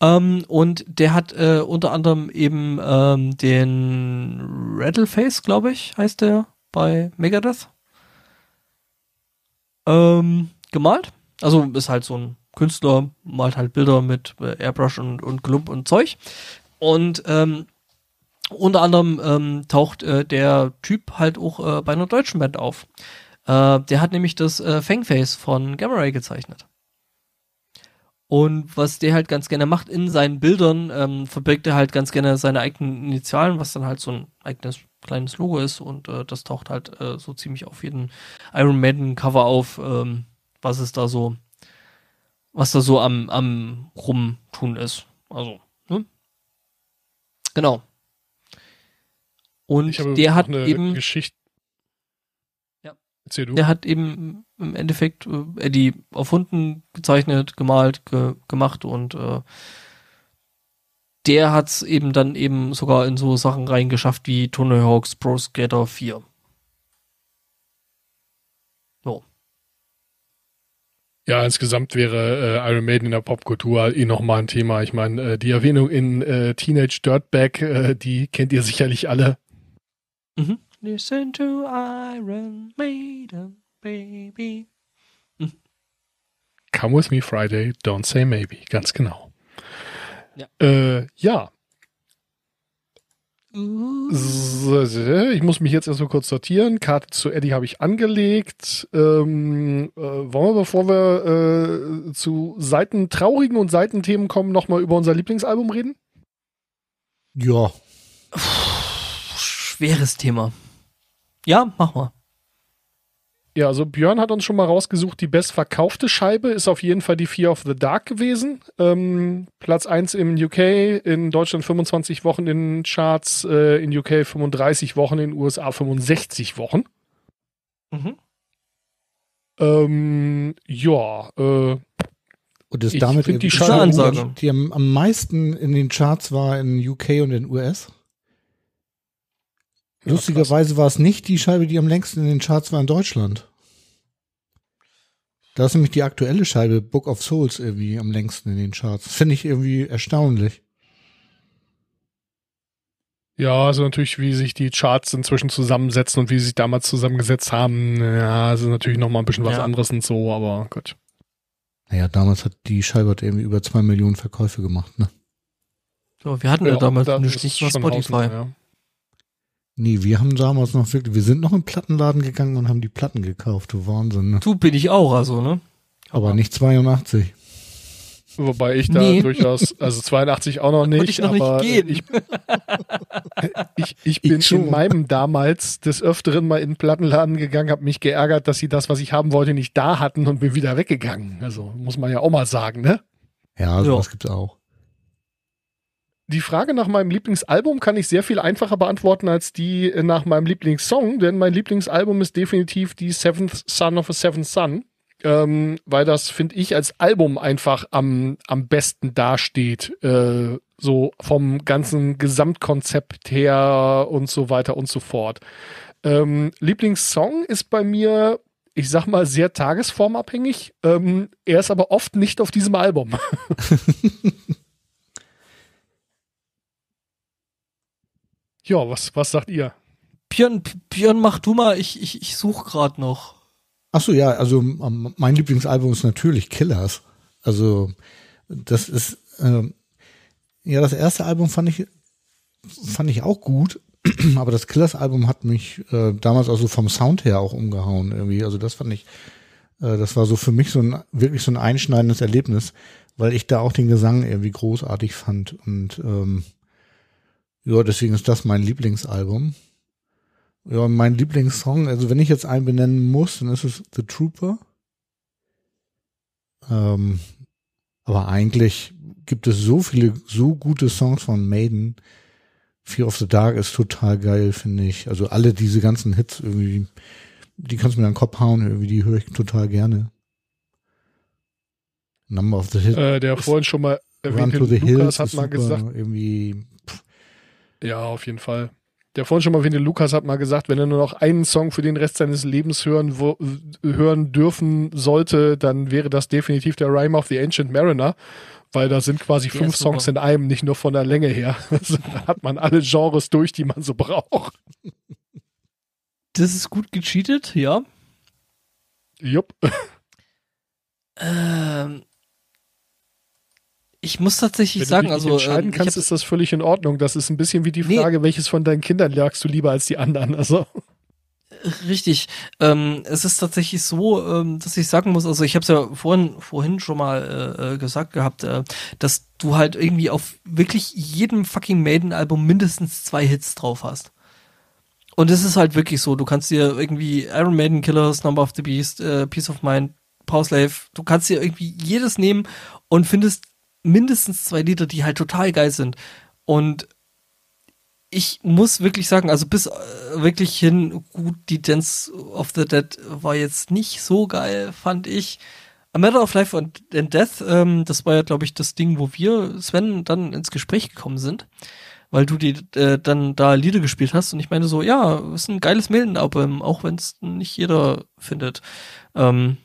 B: Ähm, und der hat äh, unter anderem eben ähm, den Rattleface, glaube ich, heißt der bei Megadeth, ähm, gemalt. Also ist halt so ein Künstler, malt halt Bilder mit äh, Airbrush und, und Klump und Zeug. Und ähm, unter anderem ähm, taucht äh, der Typ halt auch äh, bei einer deutschen Band auf. Äh, der hat nämlich das äh, Fangface von Gamma Ray gezeichnet. Und was der halt ganz gerne macht in seinen Bildern, ähm, verbirgt er halt ganz gerne seine eigenen Initialen, was dann halt so ein eigenes kleines Logo ist und äh, das taucht halt äh, so ziemlich auf jeden Iron Maiden Cover auf, ähm, was es da so, was da so am, am rumtun ist. Also, ne? Genau. Und der hat
A: eine
B: eben
A: Geschichte.
B: Ja.
A: Erzähl du.
B: der hat eben im Endeffekt äh, Eddie erfunden, gezeichnet, gemalt, ge gemacht und äh, der hat's eben dann eben sogar in so Sachen reingeschafft wie Tony Hawk's Pro Skater 4. So.
A: Ja, insgesamt wäre äh, Iron Maiden in der Popkultur eh nochmal ein Thema. Ich meine, äh, die Erwähnung in äh, Teenage Dirtbag, äh, die kennt ihr sicherlich alle.
B: Mhm. Listen to Iron Maiden, baby.
A: Come with me Friday, don't say maybe. Ganz genau.
B: Ja.
A: Äh, ja. Ich muss mich jetzt erst mal kurz sortieren. Karte zu Eddie habe ich angelegt. Ähm, äh, wollen wir, bevor wir äh, zu Seiten traurigen und Seitenthemen kommen, nochmal über unser Lieblingsalbum reden?
C: Ja,
B: Schweres Thema. Ja, mach mal.
A: Ja, also Björn hat uns schon mal rausgesucht, die bestverkaufte Scheibe ist auf jeden Fall die Fear of the Dark gewesen. Ähm, Platz 1 im UK, in Deutschland 25 Wochen in Charts, äh, in UK 35 Wochen, in USA 65 Wochen.
B: Mhm.
A: Ähm, ja, äh,
C: und ist
A: Ich
C: damit
A: die
C: die,
A: Scheibe
C: die am, am meisten in den Charts war in UK und in US.
A: Ja,
C: Lustigerweise war es nicht die Scheibe, die am längsten in den Charts war in Deutschland. Da ist nämlich die aktuelle Scheibe Book of Souls irgendwie am längsten in den Charts. Finde ich irgendwie erstaunlich.
A: Ja, also natürlich, wie sich die Charts inzwischen zusammensetzen und wie sie sich damals zusammengesetzt haben, ja, also natürlich nochmal ein bisschen was
B: Ja.
A: anderes und so, aber gut.
C: Naja, damals hat die Scheibe hat irgendwie über zwei Millionen Verkäufe gemacht, ne?
B: So, wir hatten ja, damals
A: das
B: nicht,
A: ist
B: Spotify.
A: Hausnummer, ja.
C: Nee, wir haben damals noch wirklich, wir sind noch im Plattenladen gegangen und haben die Platten gekauft, du Wahnsinn, ne?
B: Du bin ich auch, also, ne?
C: Aber nicht 82.
A: Wobei ich da
B: Nee.
A: durchaus, also 82 auch noch nicht,
B: Wollte ich noch nicht
A: aber
B: gehen.
A: ich, <laughs> ich, ich bin
C: Ich schon.
A: in meinem damals des Öfteren mal in den Plattenladen gegangen, habe mich geärgert, dass sie das, was ich haben wollte, nicht da hatten und bin wieder weggegangen. Also muss man ja auch mal sagen, ne?
C: Ja, sowas gibt's auch.
A: Die Frage nach meinem Lieblingsalbum kann ich sehr viel einfacher beantworten als die äh, nach meinem Lieblingssong, denn mein Lieblingsalbum ist definitiv die Seventh Son of a Seventh Son, ähm, weil das, finde ich, als Album einfach am, am besten dasteht, äh, so vom ganzen Gesamtkonzept her und so weiter und so fort. Ähm, Lieblingssong ist bei mir, ich sag mal, sehr tagesformabhängig. Ähm, er ist aber oft nicht auf diesem Album. <laughs> <laughs> ja, was, was sagt ihr?
B: Björn, Björn, mach du mal, ich, ich, ich suche gerade noch.
C: Ach so, ja, also ähm, mein Lieblingsalbum ist natürlich Killers. Also das ist ähm, ja das erste Album fand ich fand ich auch gut, <clears throat> Aber das Killers-Album hat mich äh, damals also vom Sound her auch umgehauen irgendwie. Also das fand ich, äh, das war so für mich so ein wirklich so ein einschneidendes Erlebnis, weil ich da auch den Gesang irgendwie großartig fand. Und ähm, ja, deswegen ist das mein Lieblingsalbum. Ja, mein Lieblingssong, also wenn ich jetzt einen benennen muss, dann ist es The Trooper. Ähm, aber eigentlich gibt es so viele, so gute Songs von Maiden. Fear of the Dark ist total geil, finde ich. Also alle diese ganzen Hits irgendwie, die kannst du mir an den Kopf hauen, irgendwie, die höre ich total gerne. Number of the Hit.
A: Äh, der vorhin schon mal
C: Run
A: erwähnte
C: to the
A: Lukas
C: Hills
A: hat mal gesagt,
C: irgendwie
A: ja, auf jeden Fall. Der vorhin schon mal erwähnte Lukas hat mal gesagt, wenn er nur noch einen Song für den Rest seines Lebens hören, wo, hören dürfen sollte, dann wäre das definitiv der Rhyme of the Ancient Mariner, weil da sind quasi
B: Der
A: fünf. Songs in einem, nicht nur von der Länge her. <laughs> Also, da hat man alle Genres durch, die man so braucht.
B: Das ist gut gecheatet, ja.
A: Jupp.
B: Ähm, ich muss tatsächlich
A: Wenn
B: sagen,
A: du dich
B: also
A: nicht entscheiden
B: ich
A: kannst, ist das völlig in Ordnung. Das ist ein bisschen wie die
B: Nee.
A: Frage, welches von deinen Kindern jagst du lieber als die anderen. Also,
B: Richtig. Ähm, es ist tatsächlich so, ähm, dass ich sagen muss, also ich habe es ja vorhin, vorhin schon mal äh, äh, gesagt gehabt, äh, dass du halt irgendwie auf wirklich jedem fucking Maiden-Album mindestens zwei Hits drauf hast. Und es ist halt wirklich so, du kannst dir irgendwie Iron Maiden Killers, Number of the Beast, äh, Peace of Mind, Power Slave, du kannst dir irgendwie jedes nehmen und findest mindestens zwei Lieder, die halt total geil sind. Und ich muss wirklich sagen, also bis äh, wirklich hin, gut, die Dance of the Dead war jetzt nicht so geil, fand ich. A Matter of Life and, Death, ähm, das war ja, glaube ich, das Ding, wo wir, Sven, dann ins Gespräch gekommen sind, weil du die äh, dann da Lieder gespielt hast und ich meine so, ja, ist ein geiles Milden-Album, auch wenn es nicht jeder findet. Ähm,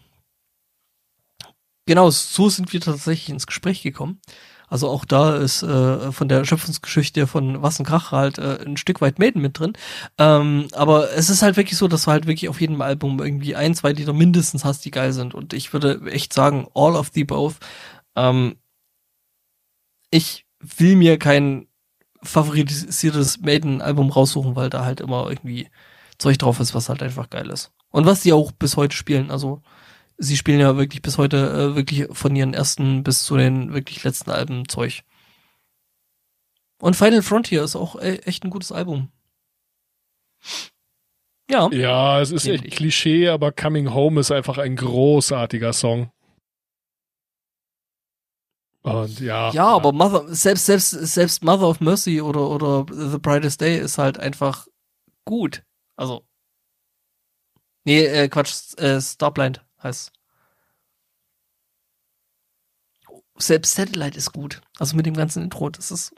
B: genau, so sind wir tatsächlich ins Gespräch gekommen. Also auch da ist äh, von der Schöpfungsgeschichte von Was halt äh, ein Stück weit Maiden mit drin. Ähm, aber es ist halt wirklich so, dass du halt wirklich auf jedem Album irgendwie ein, zwei Lieder mindestens hast, die geil sind. Und ich würde echt sagen, all of the both. Ähm, ich will mir kein favorisiertes Maiden-Album raussuchen, weil da halt immer irgendwie Zeug drauf ist, was halt einfach geil ist. Und was die auch bis heute spielen. Also sie spielen ja wirklich bis heute äh, wirklich von ihren ersten bis zu den wirklich letzten Alben Zeug. Und Final Frontier ist auch e echt ein gutes Album. Ja.
A: ja, es ist echt. Klischee, aber Coming Home ist einfach ein großartiger Song. Und ja.
B: Ja, aber Mother, selbst, selbst, selbst Mother of Mercy oder, oder The Brightest Day ist halt einfach gut. Also. Nee, äh, Quatsch, äh, Starblind heißt. Selbst Satellite ist gut. Also mit dem ganzen Intro. Das ist,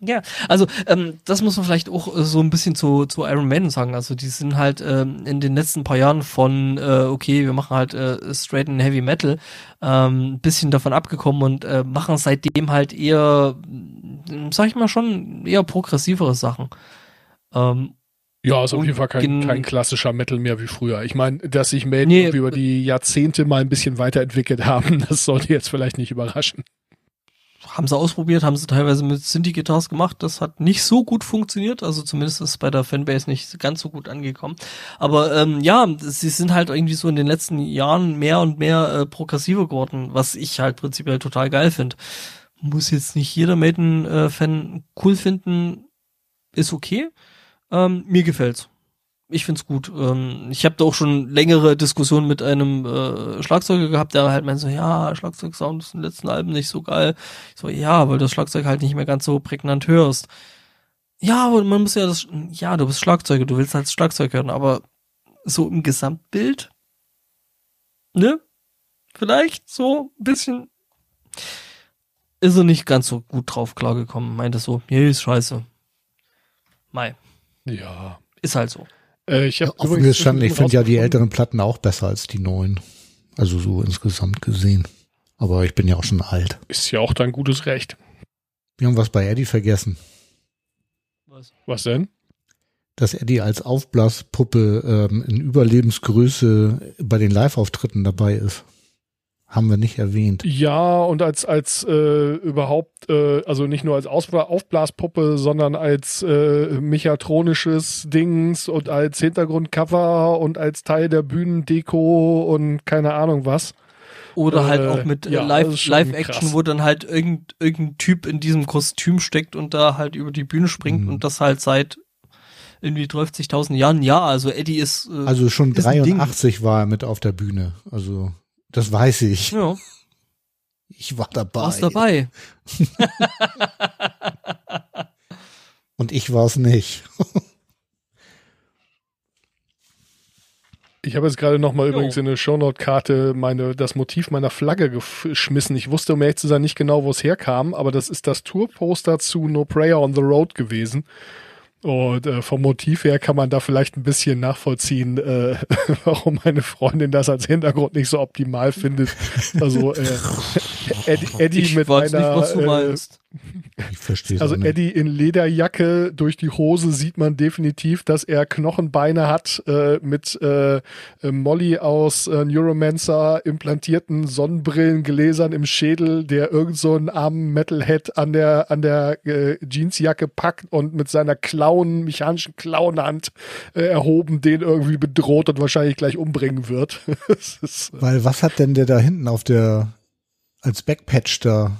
B: ja. Also, ähm, das muss man vielleicht auch äh, so ein bisschen zu, zu Iron Maiden sagen. Also, die sind halt ähm, in den letzten paar Jahren von, äh, okay, wir machen halt äh, straight and Heavy Metal, ähm, ein bisschen davon abgekommen und äh, machen seitdem halt eher, sag ich mal schon, eher progressivere Sachen. Ähm,
A: Ja, ist auf jeden Fall kein, kein klassischer Metal mehr wie früher. Ich meine, dass sich Maiden
B: Nee,
A: über die Jahrzehnte mal ein bisschen weiterentwickelt haben, <laughs> das sollte jetzt vielleicht nicht überraschen.
B: haben sie ausprobiert, haben sie teilweise mit Synthi-Guitars gemacht. Das hat nicht so gut funktioniert. Also zumindest ist es bei der Fanbase nicht ganz so gut angekommen. Aber ähm, ja, sie sind halt irgendwie so in den letzten Jahren mehr und mehr äh, progressiver geworden, was ich halt prinzipiell total geil finde. Muss jetzt nicht jeder Maiden-Fan cool finden, ist okay. Ähm, mir gefällt's. Ich find's gut. Ähm, ich habe da auch schon längere Diskussionen mit einem äh, Schlagzeuger gehabt, der halt meint so, ja, Schlagzeugsound ist in den letzten Alben nicht so geil. Ich so, ja, weil du das Schlagzeug halt nicht mehr ganz so prägnant hörst. Ja, aber man muss ja das, ja, du bist Schlagzeuger, du willst halt Schlagzeug hören, aber so im Gesamtbild, ne? Vielleicht so ein bisschen ist er nicht ganz so gut drauf klargekommen. Meinte so, nee, ist scheiße. Mai,
A: Ja.
B: ist halt so.
A: Äh, ich habe
C: Offen gestanden, ich finde ja die älteren Platten auch besser als die neuen. Also so insgesamt gesehen. Aber ich bin ja auch schon alt.
A: Ist ja auch dein gutes Recht.
C: Wir haben was bei Eddie vergessen.
B: Was?
A: Was denn?
C: Dass Eddie als Aufblaspuppe ähm, in Überlebensgröße bei den Live-Auftritten dabei ist. Haben wir nicht erwähnt.
A: Ja, und als, als äh, überhaupt, äh, also nicht nur als Ausbla Aufblaspuppe, sondern als äh, mechatronisches Dings und als Hintergrundcover und als Teil der Bühnendeko und keine Ahnung was.
B: Oder halt
A: Äh,
B: auch mit
A: ja,
B: äh, Live,
A: schon
B: Live-Action,
A: krass.
B: wo dann halt irgendein, irgendein Typ in diesem Kostüm steckt und da halt über die Bühne springt
C: Mhm.
B: und das halt seit irgendwie 30.000 Jahren. Ja, also Eddie ist, äh,
C: Also schon
B: ist ein Ding.
C: 83 war er mit auf der Bühne. Also das weiß ich.
B: ja,
C: Ich war dabei.
B: warst dabei. <laughs>
C: Und ich war es nicht.
A: Ich habe jetzt gerade nochmal
B: Jo.
A: übrigens in eine Shownote-Karte meine, das Motiv meiner Flagge geschmissen. Ich wusste, um ehrlich zu sein, nicht genau, wo es herkam, aber das ist das Tourposter zu No Prayer on the Road gewesen. Und äh, vom Motiv her kann man da vielleicht ein bisschen nachvollziehen, äh, <laughs> warum meine Freundin das als Hintergrund nicht so optimal findet. Also äh, Eddie, Eddie
B: Ich
A: mit einer,
B: nicht,
C: Ich verstehe es
A: also. Eddie in Lederjacke, durch die Hose sieht man definitiv, dass er Knochenbeine hat, äh, mit äh, Molly aus äh, Neuromancer implantierten Sonnenbrillengläsern im Schädel, der irgend so einen armen Metalhead an der, an der äh, Jeansjacke packt und mit seiner Klauen, mechanischen Klauenhand äh, erhoben den irgendwie bedroht und wahrscheinlich gleich umbringen wird. <laughs> ist, äh,
C: Weil was hat denn der da hinten auf der als Backpatch da?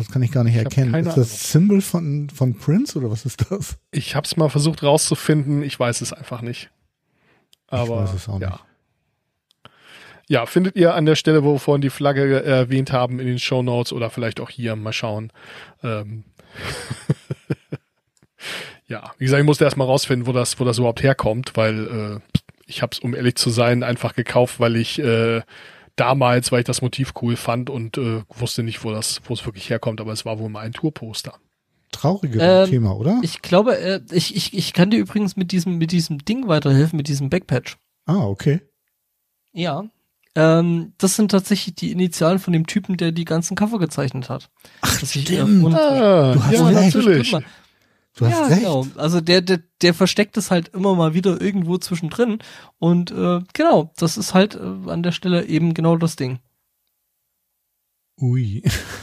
C: Das kann ich gar nicht
A: hab
C: erkennen. Ist das Symbol von, von Prince oder was ist das?
A: ich habe es mal versucht rauszufinden, ich weiß es einfach nicht. Aber
C: weiß es auch
A: ja.
C: nicht.
A: Ja, findet ihr an der Stelle, wo wir vorhin die Flagge erwähnt haben, in den Show Notes oder vielleicht auch hier, mal schauen. Ähm <laughs> ja, wie gesagt, ich musste erstmal rausfinden, wo das, wo das überhaupt herkommt, weil äh, ich habe es, um ehrlich zu sein, einfach gekauft, weil ich äh, damals, weil ich das Motiv cool fand und äh, wusste nicht, wo das, wo es wirklich herkommt, aber es war wohl mal ein Tourposter.
C: Trauriges
B: Ähm,
C: Thema, oder?
B: Ich glaube, äh, ich, ich, ich kann dir übrigens mit diesem, mit diesem Ding weiterhelfen, mit diesem Backpatch.
C: ah, okay.
B: Ja. Ähm, das sind tatsächlich die Initialen von dem Typen, der die ganzen Cover gezeichnet hat. Ach,
C: stimmt.
A: Ah,
C: Du hast
A: ja, natürlich.
C: Du hast
B: ja,
C: recht.
B: genau. Also der, der, der versteckt es halt immer mal wieder irgendwo zwischendrin. Und äh, genau, das ist halt äh, an der Stelle eben genau das Ding.
C: Ui.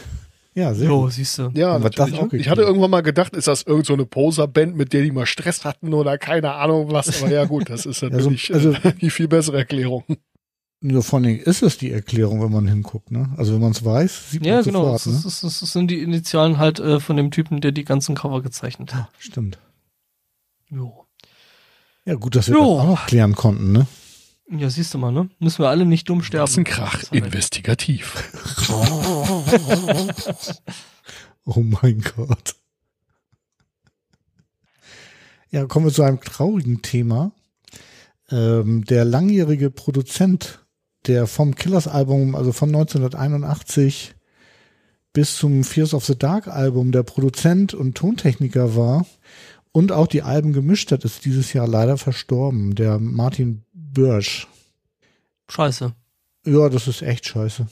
C: <laughs> ja, sehr
B: Jo,
C: gut.
B: siehst du.
A: Ja,
C: das
A: natürlich.
C: auch
A: ich
C: gekriegt.
A: hatte irgendwann mal gedacht, ist das irgend so eine Poser-Band, mit der die mal Stress hatten oder keine Ahnung was. Aber ja gut, das ist <laughs>
C: so-
A: natürlich
C: also-
A: äh, <laughs> die viel bessere Erklärung.
C: Nur vor allen Dingen ist es die Erklärung, wenn man hinguckt, ne? Also wenn man es weiß, sieht man
B: Ja,
C: es
B: genau.
C: sofort,
B: Das,
C: ne?
B: ist, das, ist, das sind die Initialen halt äh, von dem Typen, der die ganzen Cover gezeichnet hat.
C: Stimmt.
B: Jo.
C: Ja, gut, dass wir
B: Jo.
C: das auch noch klären konnten, ne?
B: Ja, siehst du mal, ne? Müssen wir alle nicht dumm sterben.
A: Was ein Krach.
B: Das ist halt-
A: Investigativ. <laughs>
C: Oh mein Gott. Ja, kommen wir zu einem traurigen Thema. Ähm, der langjährige Produzent, der vom Killers-Album, also von 1981 bis zum Fears of the Dark Album der Produzent und Tontechniker war und auch die Alben gemischt hat, ist dieses Jahr leider verstorben. Der Martin Börsch.
B: Scheiße.
C: Ja, das ist echt scheiße.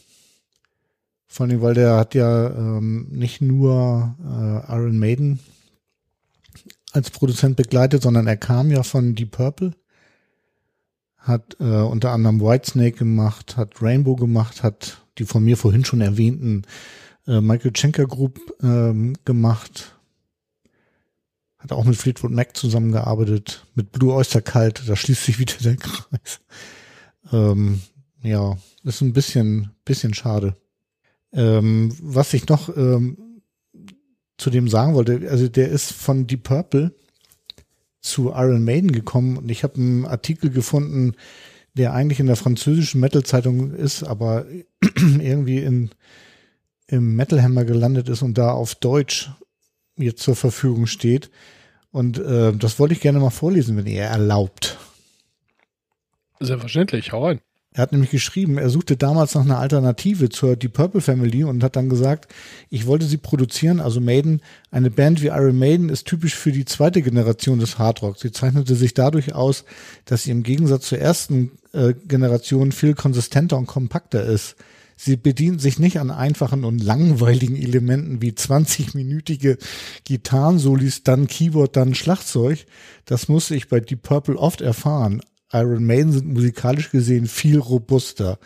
C: Vor allem, weil der hat ja ähm, nicht nur äh, Iron Maiden als Produzent begleitet, sondern er kam ja von Deep Purple, hat äh, unter anderem Whitesnake gemacht, hat Rainbow gemacht, hat die von mir vorhin schon erwähnten äh, Michael Schenker Group ähm, gemacht, hat auch mit Fleetwood Mac zusammengearbeitet, mit Blue Oyster Cult, da schließt sich wieder der <laughs> Kreis. Ähm, ja, ist ein bisschen, bisschen schade. Ähm, was ich noch ähm, zu dem sagen wollte, also der ist von Deep Purple zu Iron Maiden gekommen und ich habe einen Artikel gefunden, der eigentlich in der französischen Metal-Zeitung ist, aber <clears throat> irgendwie in, im Metal Hammer gelandet ist und da auf Deutsch jetzt zur Verfügung steht. Und äh, das wollte ich gerne mal vorlesen, wenn ihr erlaubt.
A: Selbstverständlich, hau rein.
C: Er hat nämlich geschrieben, er suchte damals nach einer Alternative zur Deep Purple Family und hat dann gesagt, ich wollte sie produzieren, also Maiden. Eine Band wie Iron Maiden ist typisch für die zweite Generation des Hardrock. Sie zeichnete sich dadurch aus, dass sie im Gegensatz zur ersten äh, Generation viel konsistenter und kompakter ist. Sie bedient sich nicht an einfachen und langweiligen Elementen wie 20-minütige Gitarrensolis, dann Keyboard, dann Schlagzeug. Das musste ich bei Deep Purple oft erfahren. Iron Maiden sind musikalisch gesehen viel robuster.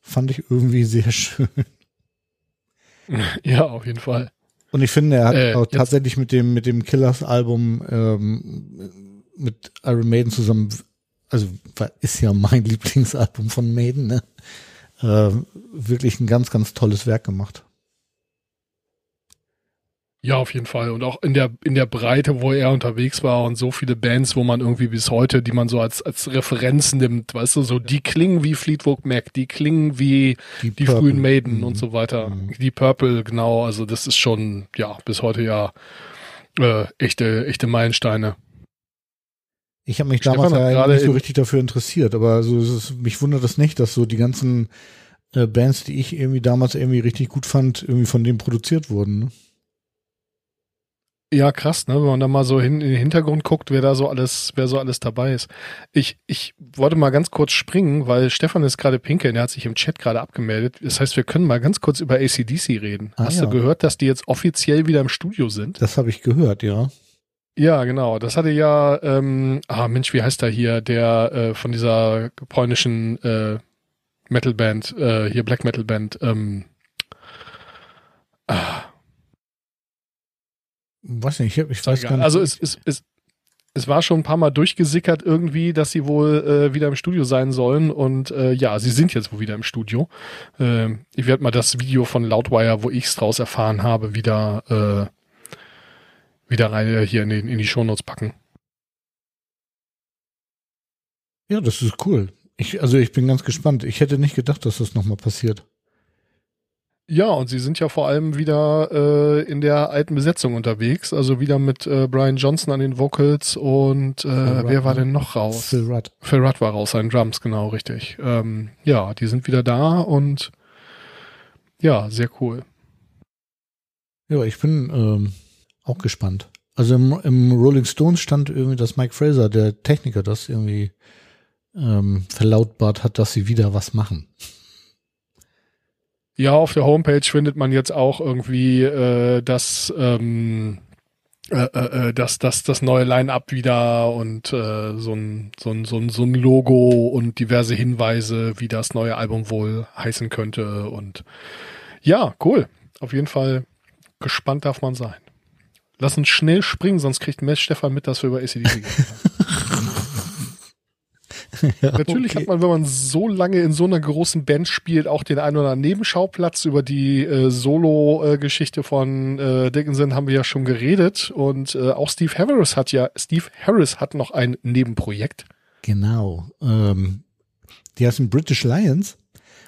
C: fand ich irgendwie sehr <laughs> schön.
A: Ja, auf jeden Fall.
C: Und ich finde, er hat
A: Äh,
C: auch tatsächlich mit dem, mit dem Killers-Album ähm, mit Iron Maiden zusammen, also ist ja mein <laughs> Lieblingsalbum von Maiden, ne? Ähm, wirklich ein ganz, ganz tolles Werk gemacht.
A: Ja, auf jeden Fall. Und auch in der, in der Breite, wo er unterwegs war und so viele Bands, wo man irgendwie bis heute, die man so als, als Referenz nimmt, weißt du, so, die klingen wie Fleetwood Mac, die klingen wie die,
C: Purple.
A: frühen Maiden
C: Mhm.
A: und so weiter. Die Purple, genau. Also das ist schon, ja, bis heute ja äh, echte, echte Meilensteine.
C: Ich habe mich damals ja
A: gerade
C: nicht so richtig dafür interessiert, aber also es ist, mich wundert es nicht, dass so die ganzen äh, Bands, die ich irgendwie damals irgendwie richtig gut fand, irgendwie von dem produziert wurden. Ne?
A: Ja, krass, ne? Wenn man da mal so hin, in den Hintergrund guckt, wer da so alles, wer so alles dabei ist. Ich, ich wollte mal ganz kurz springen, weil Stefan ist gerade pinkeln, der hat sich im Chat gerade abgemeldet. Das heißt, wir können mal ganz kurz über ACDC reden.
C: Ah,
A: Hast
C: ja.
A: du gehört, dass die jetzt offiziell wieder im Studio sind?
C: Das habe ich gehört, ja.
A: Ja, genau. Das hatte ja, ähm, ah Mensch, wie heißt der hier, der äh, von dieser polnischen äh, Metalband, äh, hier Black Metal Band, ähm,
C: Weiß nicht, ich, ich weiß gar nicht.
A: Also es, es, es, es war schon ein paar Mal durchgesickert irgendwie, dass sie wohl äh, wieder im Studio sein sollen. Und äh, ja, sie sind jetzt wohl wieder im Studio. Ähm, ich werde mal das Video von Loudwire, wo ich es draus erfahren habe, wieder, äh, wieder rein äh, hier in, den, in die Shownotes packen.
C: ja, das ist cool. Ich, also ich bin ganz gespannt. Ich hätte nicht gedacht, dass das nochmal passiert.
A: Ja, und sie sind ja vor allem wieder äh, in der alten Besetzung unterwegs. Also wieder mit äh, Brian Johnson an den Vocals und äh,
C: Rudd,
A: wer war
C: ne?
A: denn noch raus?
C: Phil Rudd.
A: Phil Rudd war raus, sein Drums, genau, richtig. Ähm, ja, die sind wieder da und ja, sehr cool.
C: Ja, ich bin ähm, auch gespannt. Also im, im Rolling Stones stand irgendwie, dass Mike Fraser, der Techniker, das irgendwie ähm, verlautbart hat, dass sie wieder was machen.
A: Ja, auf der Homepage findet man jetzt auch irgendwie äh, das, ähm, äh, äh, äh, das, das, das neue Line-Up wieder und äh, so, ein, so, ein, so, ein, so ein Logo und diverse Hinweise, wie das neue Album wohl heißen könnte. Und ja, cool. Auf jeden Fall gespannt darf man sein. Lass uns schnell springen, sonst kriegt Mess Stefan mit, dass wir über ACDC reden. <laughs> <laughs>
C: ja,
A: Natürlich
C: okay.
A: hat man, wenn man so lange in so einer großen Band spielt, auch den einen oder anderen Nebenschauplatz. Über die äh, Solo-Geschichte von äh, Dickinson haben wir ja schon geredet. Und äh, auch Steve Harris hat ja, Steve Harris hat noch ein Nebenprojekt.
C: Genau. Ähm, die heißen British Lions.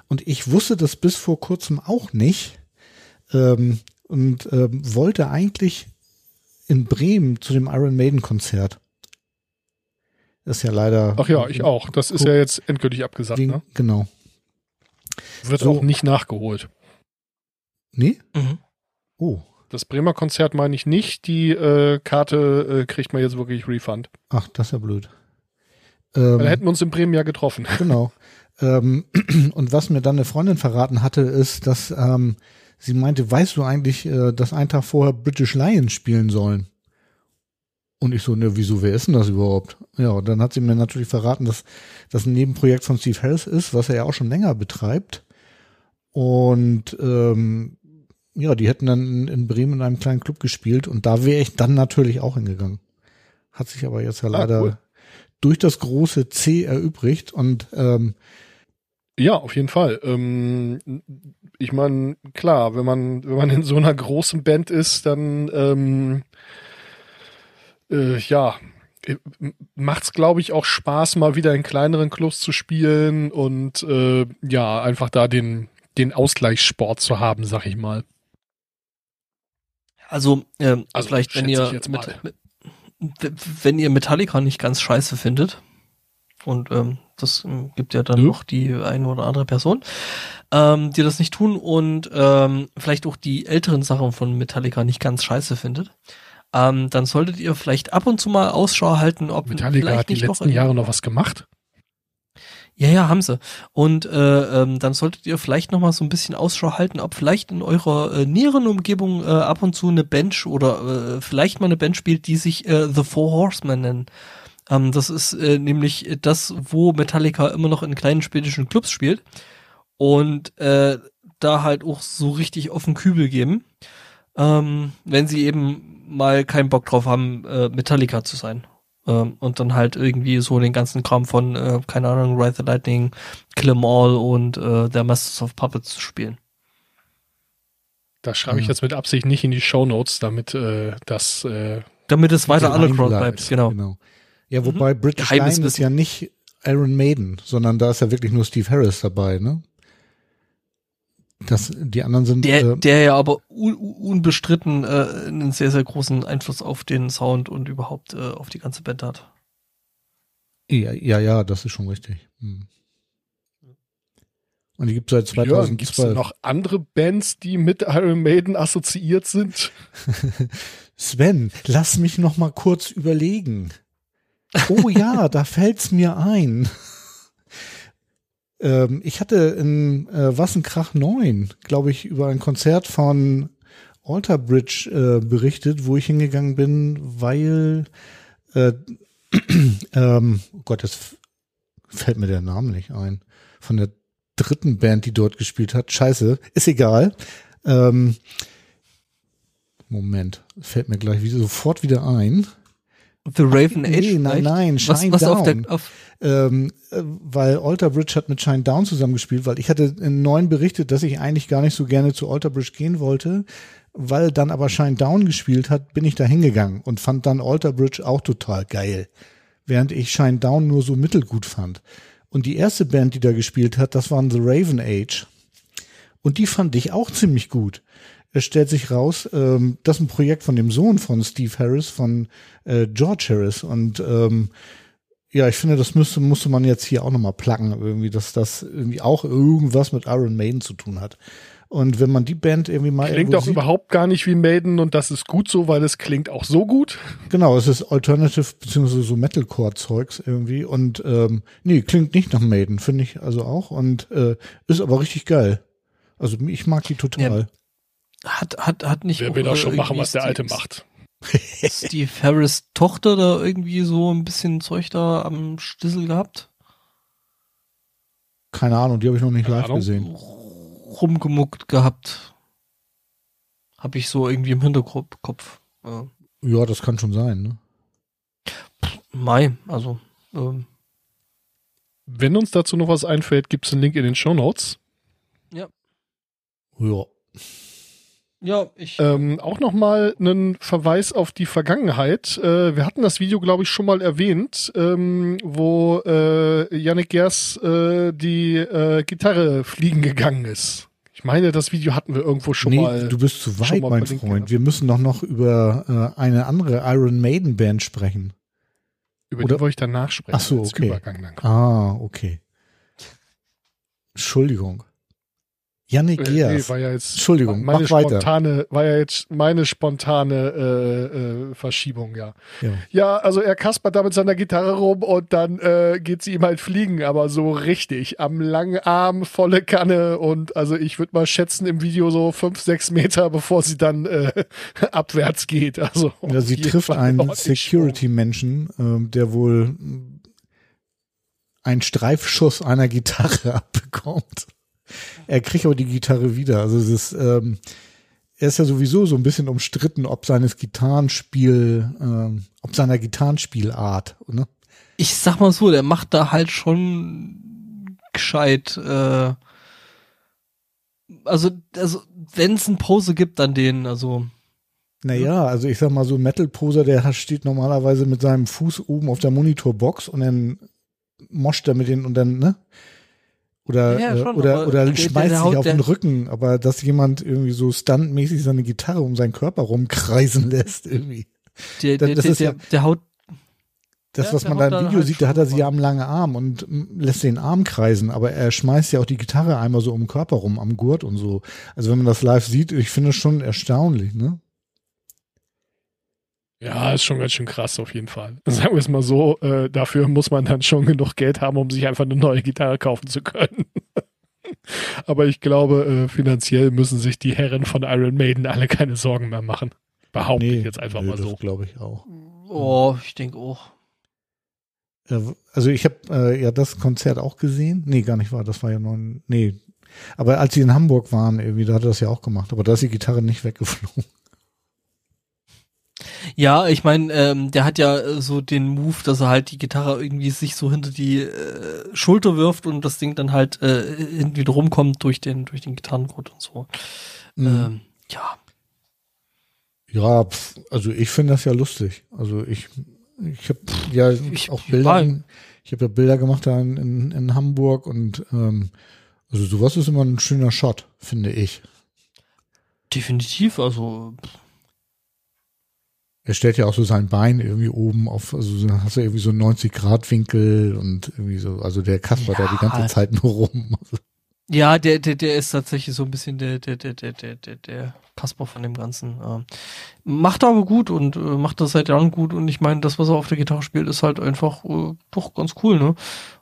C: Und ich wusste das bis vor kurzem auch nicht. Ähm, und ähm, wollte eigentlich in Bremen zu dem Iron Maiden Konzert. Ist ja leider.
A: Ach ja, ich auch. Das ist ja jetzt endgültig abgesagt.
C: wegen-
A: Ne?
C: Genau.
A: Wird
C: So.
A: auch nicht nachgeholt.
C: Nee?
B: Mhm.
C: Oh.
A: Das Bremer Konzert meine ich nicht. Die äh, Karte äh, kriegt man jetzt wirklich Refund.
C: Ach, das ist ja blöd.
A: Weil
C: Ähm,
A: hätten wir uns in Bremen ja getroffen. <laughs>
C: Genau. ähm, <clears throat> und was mir dann eine Freundin verraten hatte, ist, dass ähm, sie meinte, weißt du eigentlich, äh, dass ein Tag vorher British Lions spielen sollen? Und ich so, ne, wieso, wer ist denn das überhaupt? Ja, und dann hat sie mir natürlich verraten, dass das ein Nebenprojekt von Steve Harris ist, was er ja auch schon länger betreibt. Und ähm, ja, die hätten dann in, Bremen in einem kleinen Club gespielt und da wäre ich dann natürlich auch hingegangen. Hat sich aber jetzt ja leider
A: cool.
C: durch das große C erübrigt und ähm,
A: Ja, auf jeden Fall. Ähm, ich meine, klar, wenn man, wenn man in so einer großen Band ist, dann ähm, äh, ja, äh, macht's glaube ich auch Spaß, mal wieder in kleineren Clubs zu spielen und äh, ja, einfach da den den Ausgleichssport zu haben, sag ich mal.
B: Also, ähm,
A: Also,
B: vielleicht, wenn ihr, mit, mit, wenn ihr Metallica nicht ganz scheiße findet, und ähm, das ähm, gibt ja dann
A: Nö.
B: noch die eine oder andere Person, ähm, die das nicht tun und ähm, vielleicht auch die älteren Sachen von Metallica nicht ganz scheiße findet, ähm, dann solltet ihr vielleicht ab und zu mal Ausschau halten, ob
A: Metallica
B: vielleicht
A: hat die
B: noch
A: letzten Jahre noch was gemacht.
B: ja, ja, haben sie. Und äh, ähm, dann solltet ihr vielleicht noch mal so ein bisschen Ausschau halten, ob vielleicht in eurer äh, näheren Umgebung äh, ab und zu eine Bench oder äh, vielleicht mal eine Band spielt, die sich äh, The Four Horsemen nennen. Ähm, das ist äh, nämlich das, wo Metallica immer noch in kleinen schwedischen Clubs spielt. und äh, da halt auch so richtig auf den Kübel geben, ähm, wenn sie eben mal keinen Bock drauf haben, äh, Metallica zu sein. Ähm, und dann halt irgendwie so den ganzen Kram von, äh, keine Ahnung, Ride the Lightning, Kill 'em All und äh, The Masters of Puppets zu spielen.
A: Das schreibe ich jetzt mit Absicht nicht in die Shownotes, damit äh, das äh,
B: Damit es weiter underground
C: bleibt,
B: genau.
C: genau. Ja, wobei British
B: Geheimes
C: Lion ist ja nicht Iron Maiden, sondern da ist ja wirklich nur Steve Harris dabei, ne? Das, die anderen sind
B: Der,
C: äh,
B: der ja aber un unbestritten äh, einen sehr, sehr großen Einfluss auf den Sound und überhaupt äh, auf die ganze Band hat.
C: ja, ja, ja, das ist schon richtig. Hm. Und die gibt es seit
A: Jörn, gibt es
C: 2012.
A: noch andere Bands, die mit Iron Maiden assoziiert sind? <laughs>
C: Sven, lass mich noch mal kurz überlegen. Oh ja, da fällt's mir ein. Ähm, ich hatte in äh, Wassenkrach 9, glaube ich, über ein Konzert von Alter Bridge äh, berichtet, wo ich hingegangen bin, weil äh, <clears throat> ähm, oh Gott, jetzt fällt mir der Name nicht ein. Von der dritten Band, die dort gespielt hat. Scheiße, ist egal. Ähm, Moment, fällt mir gleich wieder, sofort wieder ein.
B: The Raven Age
C: Nee, nein,
B: vielleicht?
C: nein,
B: was,
C: Shine
B: was auf
C: Down.
B: der auf,
C: Ähm, äh, weil Alter Bridge hat mit Shine Down zusammengespielt, weil ich hatte in neun berichtet, dass ich eigentlich gar nicht so gerne zu Alter Bridge gehen wollte, weil dann aber Shine Down gespielt hat, bin ich da hingegangen und fand dann Alter Bridge auch total geil, während ich Shine Down nur so mittelgut fand. Und die erste Band, die da gespielt hat, das waren The Raven Age. Und die fand ich auch ziemlich gut. Es stellt sich raus, ähm, das ist ein Projekt von dem Sohn von Steve Harris, von äh, George Harris. Und ähm, ja, ich finde, das müsste, musste man jetzt hier auch nochmal placken, irgendwie, dass das irgendwie auch irgendwas mit Iron Maiden zu tun hat. Und wenn man die Band irgendwie mal
A: Klingt
C: irgendwo
A: auch
C: sieht,
A: überhaupt gar nicht wie Maiden und das ist gut so, weil es klingt auch so gut.
C: Genau, es ist Alternative beziehungsweise so Metalcore-Zeugs irgendwie und ähm, nee, klingt nicht nach Maiden, finde ich also auch und äh, ist aber richtig geil. Also ich mag die total.
B: hat, hat, hat nicht.
A: Wer will auch schon machen, was der Alte macht.
B: Steve Harris Tochter da irgendwie so ein bisschen Zeug da am Stissel gehabt?
C: Keine Ahnung, die habe ich noch nicht
A: Keine
C: live
A: Ahnung.
C: gesehen.
B: Rumgemuckt gehabt. Hab ich so irgendwie im Hinterkopf. Äh,
C: Ja, das kann schon sein, ne?
B: Mai, also. Ähm,
A: Wenn uns dazu noch was einfällt, gibt es einen Link in den Shownotes.
C: Ja.
B: Ja, ich.
A: Ähm, auch nochmal einen Verweis auf die Vergangenheit. Äh, wir hatten das Video, glaube ich, schon mal erwähnt, ähm, wo äh, Yannick Gers äh, die äh, Gitarre fliegen gegangen ist. Ich meine, das Video hatten wir irgendwo schon
C: nee,
A: mal.
C: du bist zu weit, mein Freund. Wir müssen doch noch über äh, eine andere Iron Maiden Band sprechen.
A: über
C: oder-
A: die wollte ich danach sprechen.
C: Ach so, okay.
A: Übergang dann.
C: Ah, okay. Entschuldigung. Yannick
A: Äh, nee,
C: Gears.
A: war ja jetzt
C: Entschuldigung,
A: meine
C: mach weiter.
A: spontane, war ja jetzt meine spontane äh, äh, Verschiebung, ja.
C: Ja.
A: Ja, also er kaspert da mit seiner Gitarre rum und dann äh, geht sie ihm halt fliegen, aber so richtig. Am langen Arm, volle Kanne und also ich würde mal schätzen im Video so fünf, sechs Meter, bevor sie dann äh, <laughs> abwärts geht. Also
C: Ja, sie trifft einen Security-Menschen, ähm, der wohl mm, einen Streifschuss einer Gitarre <laughs> abbekommt. Er kriegt aber die Gitarre wieder. Also es ist, ähm, er ist ja sowieso so ein bisschen umstritten, ob seines Gitarrenspiel, ähm, ob seiner Gitarrenspielart, ne?
B: ich sag mal so, der macht da halt schon gescheit. Äh, also, also wenn es eine Pose gibt, dann den. Also
C: Naja, also ich sag mal so, Metal-Poser, der steht normalerweise mit seinem Fuß oben auf der Monitorbox und dann moscht er mit den und dann, ne? Oder,
B: Ja,
C: äh,
B: schon,
C: oder, oder
B: der-
C: schmeißt sich auf den Rücken, aber dass jemand irgendwie so stuntmäßig seine Gitarre um seinen Körper rumkreisen <laughs> lässt, irgendwie.
B: der,
C: Das-
B: der,
C: das
B: der,
C: ist ja-
B: der, haut.
C: Das,
B: Ja,
C: was man da im Video
B: halt
C: sieht, da hat er sie
B: mal.
C: am langen Arm und mm, lässt den Arm kreisen, aber er schmeißt ja auch die Gitarre einmal so um den Körper rum, am Gurt und so. Also wenn man das live sieht, ich finde es schon erstaunlich, ne?
A: Ja, ist schon ganz schön krass auf jeden Fall. <laughs> Sagen wir es mal so, äh, dafür muss man dann schon genug Geld haben, um sich einfach eine neue Gitarre kaufen zu können. <laughs> Aber ich glaube, äh, finanziell müssen sich die Herren von Iron Maiden alle keine Sorgen mehr machen. Behaupte ich jetzt einfach
C: nö,
A: mal so.
C: Das glaube ich auch.
B: Oh, ich denke auch.
C: Äh, Also ich habe äh, ja das Konzert auch gesehen. Nee, gar nicht wahr. Das war ja noch ein, nee. Aber als sie in Hamburg waren, irgendwie, da hat er das ja auch gemacht. Aber da ist die Gitarre nicht weggeflogen.
B: Ja, ich meine, ähm, der hat ja äh, so den Move, dass er halt die Gitarre irgendwie sich so hinter die äh, Schulter wirft und das Ding dann halt äh, irgendwie rumkommt durch den durch den Gitarrengurt und so.
C: Mhm.
B: Ähm, ja,
C: Ja, pf, also ich finde das ja lustig. Also ich, ich habe ja
B: Ich-
C: auch
B: ich
C: Bilder,
B: war-
C: ich habe ja Bilder gemacht da in, in, in Hamburg und ähm, also sowas ist immer ein schöner Shot, finde ich.
B: definitiv. Also
C: Er stellt ja auch so sein Bein irgendwie oben auf, also so- hast du irgendwie so einen 90 Grad Winkel und irgendwie so, also der Kasper da die ganze
B: Ja.
C: Zeit nur rum. Also,
B: ja, der der der ist tatsächlich so ein bisschen der der der der der der, der Kasper von dem Ganzen. Ähm, macht er aber gut und äh, macht das seit Jahren gut und ich meine, das was er auf der Gitarre spielt, ist halt einfach äh, doch ganz cool, ne?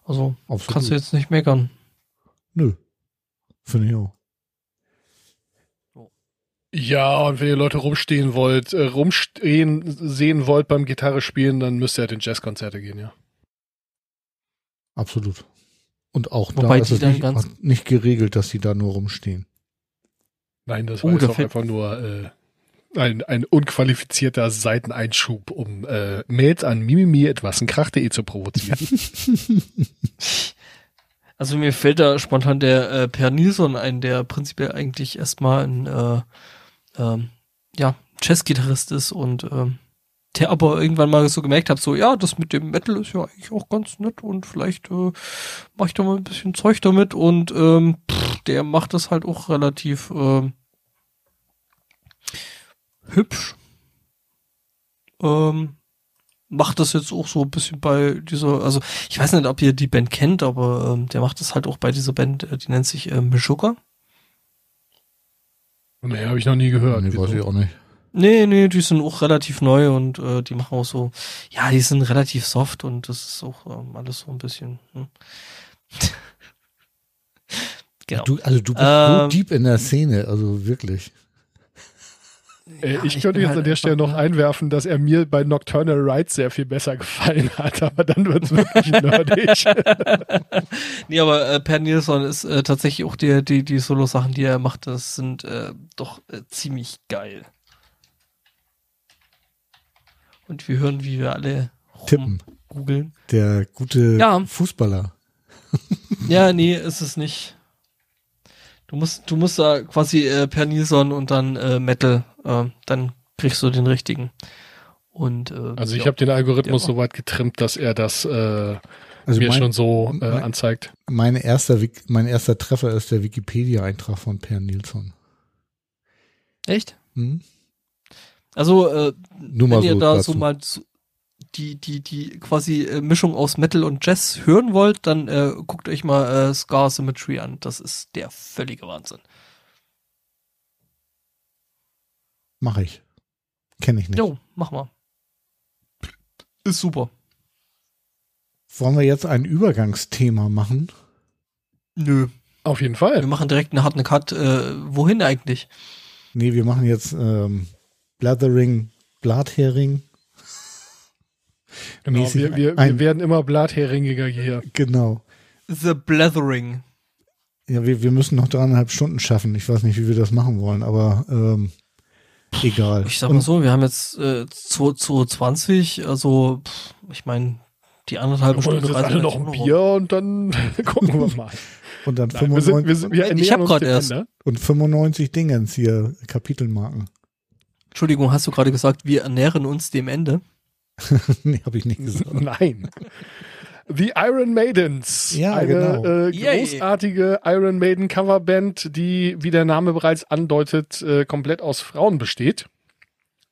B: Also
C: Absolut.
B: kannst du jetzt nicht meckern.
C: nö. Finde ich auch.
A: Ja, und wenn ihr Leute rumstehen wollt, äh, rumstehen sehen wollt beim Gitarre spielen, dann müsst ihr halt in Jazzkonzerte gehen, ja.
C: Absolut. Und auch
B: Wobei
C: da ist
B: die
C: es
B: dann
C: nicht,
B: ganz-
C: nicht geregelt, dass sie da nur rumstehen.
A: Nein, das
B: Oh,
A: war jetzt
B: da
A: auch
B: fällt-
A: einfach nur äh, ein, ein unqualifizierter Seiteneinschub, um äh, Mails an mimimi etwas ein Krach.de zu provozieren. <laughs>
B: Also mir fällt da spontan der äh, Per Nilsson ein, der prinzipiell eigentlich erstmal ein äh, ähm, ja, Jazzgitarrist ist und ähm, der aber irgendwann mal so gemerkt hat, so ja, das mit dem Metal ist ja eigentlich auch ganz nett und vielleicht äh, mache ich da mal ein bisschen Zeug damit und ähm, pff, der macht das halt auch relativ ähm, hübsch. Ähm, macht das jetzt auch so ein bisschen bei dieser, also ich weiß nicht, ob ihr die Band kennt, aber ähm, der macht das halt auch bei dieser Band, äh, die nennt sich äh, Meshuggah.
A: Nee, habe ich noch nie gehört.
C: nee, weiß ich auch nicht.
B: Nee, nee, die sind auch relativ neu und äh, die machen auch so, ja, die sind relativ soft und das ist auch ähm, alles so ein bisschen. Hm. <laughs> genau.
C: Du, also du bist so
B: Ähm,
C: deep in der Szene, also wirklich.
A: Äh,
B: Ja,
A: ich
B: ich
A: könnte jetzt
B: halt
A: an der Stelle noch einwerfen, dass er mir bei Nocturnal Rides sehr viel besser gefallen <laughs> hat, aber dann wird es wirklich <laughs> nerdig. <laughs>
B: Nee, aber äh, Per Nilsson ist äh, tatsächlich auch die, die, die Solo-Sachen, die er macht, das sind äh, doch äh, ziemlich geil. Und wir hören, wie wir alle
C: Tippen.
B: googeln.
C: Der gute
B: Ja.
C: Fußballer.
B: Ja, nee, ist es nicht. Du musst, du musst da quasi äh, Per Nilsson und dann äh, Metal, äh, dann kriegst du den richtigen. Und äh,
A: Also ich
B: ja.
A: habe den Algorithmus
B: Ja.
A: so weit getrimmt, dass er das äh,
C: Also
A: mir
C: mein,
A: schon so äh,
C: mein-
A: anzeigt.
C: mein erster mein erster Treffer ist der Wikipedia-Eintrag von Per Nilsson.
B: echt?
C: Hm?
B: Also äh,
C: Nur
B: wenn
C: mal
B: ihr
C: so
B: da
C: dazu.
B: so mal so die die die quasi äh, Mischung aus Metal und Jazz hören wollt, dann äh, guckt euch mal äh, Scar Symmetry an. Das ist der völlige Wahnsinn.
C: Mache ich. Kenne ich nicht.
B: Jo, mach mal. Ist super.
C: Wollen wir jetzt ein Übergangsthema machen?
B: Nö.
A: Auf jeden
B: Wir
A: Fall.
B: machen direkt einen harten Cut. Äh, wohin eigentlich?
C: Nee, wir machen jetzt ähm, Blathering, Blathering.
A: Genau, wir, wir, wir
C: ein-
A: werden immer blatheringiger hier.
C: Genau.
B: The Blathering.
C: Ja, wir, wir müssen noch dreieinhalb Stunden schaffen. Ich weiß nicht, wie wir das machen wollen, aber ähm, egal.
B: Ich sag mal so, wir haben jetzt äh, 220, also pff, ich meine, die anderthalb Stunden
A: jetzt alle noch ein Bier und dann <laughs> gucken wir <laughs> mal.
C: Und dann
A: Nein, wir sind, wir sind, wir
B: Ich
A: ernähren
B: hab
A: uns
B: grad
A: dem
B: erst.
A: Ende.
C: und 95 Dingens hier, Kapitelmarken.
B: Entschuldigung, hast du gerade gesagt, wir ernähren uns dem Ende? <laughs>
C: nee, habe ich nicht gesagt.
A: Nein. The Iron Maidens.
C: Ja,
A: eine
C: genau.
A: äh,
B: Yay.
A: großartige Iron Maiden Coverband, die, wie der Name bereits andeutet, äh, komplett aus Frauen besteht.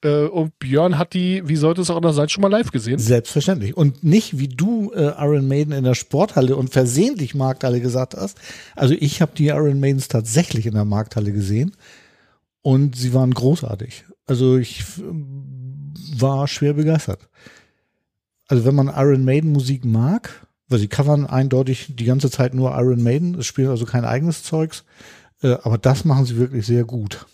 A: Äh, und Björn hat die, wie sollte es auch anders sein, schon mal live gesehen.
C: Selbstverständlich. Und nicht, wie du äh, Iron Maiden in der Sporthalle und versehentlich Markthalle gesagt hast. Also ich habe die Iron Maidens tatsächlich in der Markthalle gesehen und sie waren großartig. Also ich war schwer begeistert. Also wenn man Iron Maiden Musik mag, weil sie covern eindeutig die ganze Zeit nur Iron Maiden, es spielen also kein eigenes Zeugs, äh, aber das machen sie wirklich sehr gut.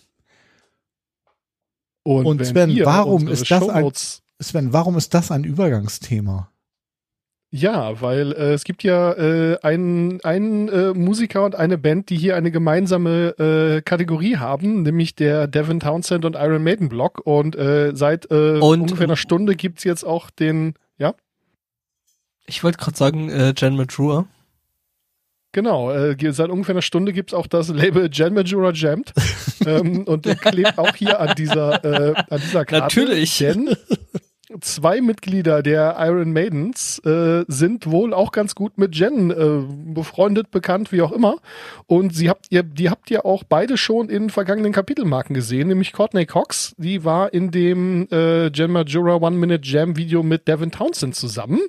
C: Und
A: wenn
C: Sven, warum ist das ein- Sven, warum ist das ein Übergangsthema?
A: Ja, weil äh, es gibt ja äh, einen, einen äh, Musiker und eine Band, die hier eine gemeinsame äh, Kategorie haben, nämlich der Devin Townsend und Iron Maiden Block. Und äh, seit äh,
B: Und-
A: ungefähr einer Stunde gibt's jetzt auch den, ja,
B: Ich wollte gerade sagen, äh, Jan Majura.
A: genau, äh, seit ungefähr einer Stunde gibt's auch das Label Jan Majura Jammed. <laughs> ähm, und der klebt auch hier an dieser, äh, an dieser Karte.
B: Natürlich.
A: Denn zwei Mitglieder der Iron Maidens äh, sind wohl auch ganz gut mit Jen äh, befreundet, bekannt, wie auch immer. Und sie habt ihr, die habt ihr auch beide schon in vergangenen Kapitelmarken gesehen, nämlich Courtney Cox, die war in dem äh, Jen Majura One Minute Jam Video mit Devin Townsend zusammen.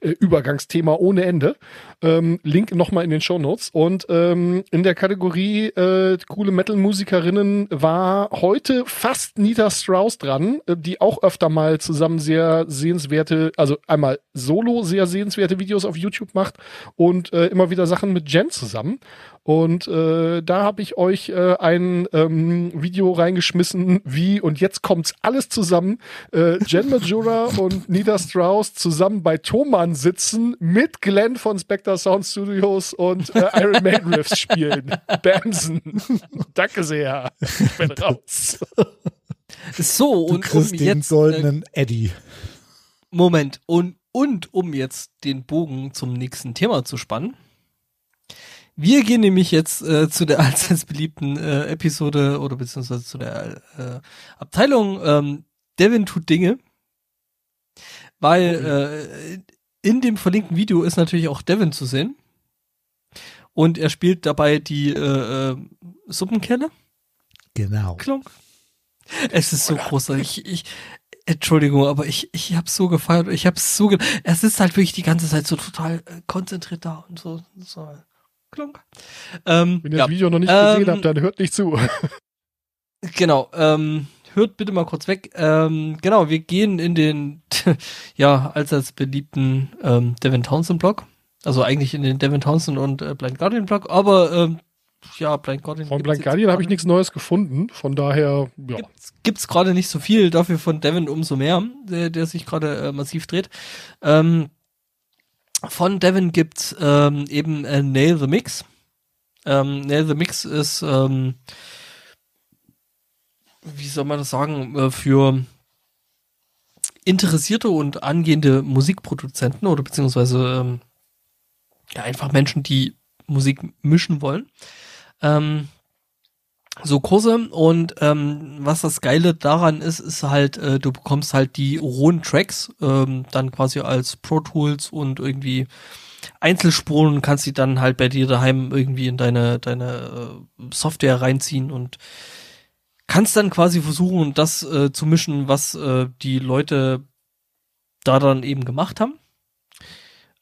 A: Äh, Übergangsthema ohne Ende. Ähm, Link nochmal in den Show Notes. Und ähm, in der Kategorie äh, coole Metal-Musikerinnen war heute fast Nita Strauss dran, äh, die auch öfter mal zusammen sehr sehenswerte, also einmal solo sehr sehenswerte Videos auf YouTube macht und äh, immer wieder Sachen mit Jen zusammen. Und äh, da habe ich euch äh, ein ähm, Video reingeschmissen, wie, und jetzt kommt's alles zusammen, äh, Jen Majura <laughs> und Nita Strauss zusammen bei Thomann sitzen, mit Glenn von Spectre Sound Studios und äh, Iron Maiden Riffs spielen. <laughs> Bamsen. Danke sehr. Ich bin <laughs> raus.
B: So,
C: Du
B: und um
C: kriegst den
B: jetzt. Äh,
C: goldenen Eddie.
B: Moment, und, und um jetzt den Bogen zum nächsten Thema zu spannen. Wir gehen nämlich jetzt äh, zu der <laughs> allseits beliebten äh, Episode oder beziehungsweise zu der äh, Abteilung ähm, Devin tut Dinge. Weil äh, in dem verlinkten Video ist natürlich auch Devin zu sehen. Und er spielt dabei die äh, äh, Suppenkelle.
C: Genau.
B: Klonk. Es ist so großartig. Ich, ich, Entschuldigung, aber ich, ich hab's so gefeiert. Ich hab's so, ge er sitzt halt wirklich die ganze Zeit so total äh, konzentriert da und so, so. Klonk. Ähm,
A: Wenn ihr
B: ja,
A: das Video noch nicht
B: Ähm,
A: gesehen habt, dann hört nicht zu. <laughs>
B: genau. Ähm, hört bitte mal kurz weg. Ähm, genau, wir gehen in den, <laughs> ja, allseits beliebten ähm, Devin Townsend Blog. Also eigentlich in den Devin Townsend und äh, Blind Guardian Blog, aber ähm, ja, Blind Guardian.
A: Von Blind Guardian habe ich nichts Neues gefunden. Von daher, ja.
B: Gibt's, gibt's gerade nicht so viel, dafür von Devin umso mehr, der, der sich gerade äh, massiv dreht. Ähm, von Devin gibt's ähm, eben äh, Nail the Mix. Ähm, Nail the Mix ist, ähm, wie soll man das sagen, äh, für interessierte und angehende Musikproduzenten oder beziehungsweise ähm, ja, einfach Menschen, die Musik mischen wollen. Ähm, so Kurse und ähm, was das Geile daran ist, ist halt, äh, du bekommst halt die rohen Tracks ähm, dann quasi als Pro Tools und irgendwie Einzelspuren und kannst die dann halt bei dir daheim irgendwie in deine deine äh, Software reinziehen und kannst dann quasi versuchen, das äh, zu mischen, was äh, die Leute da dann eben gemacht haben.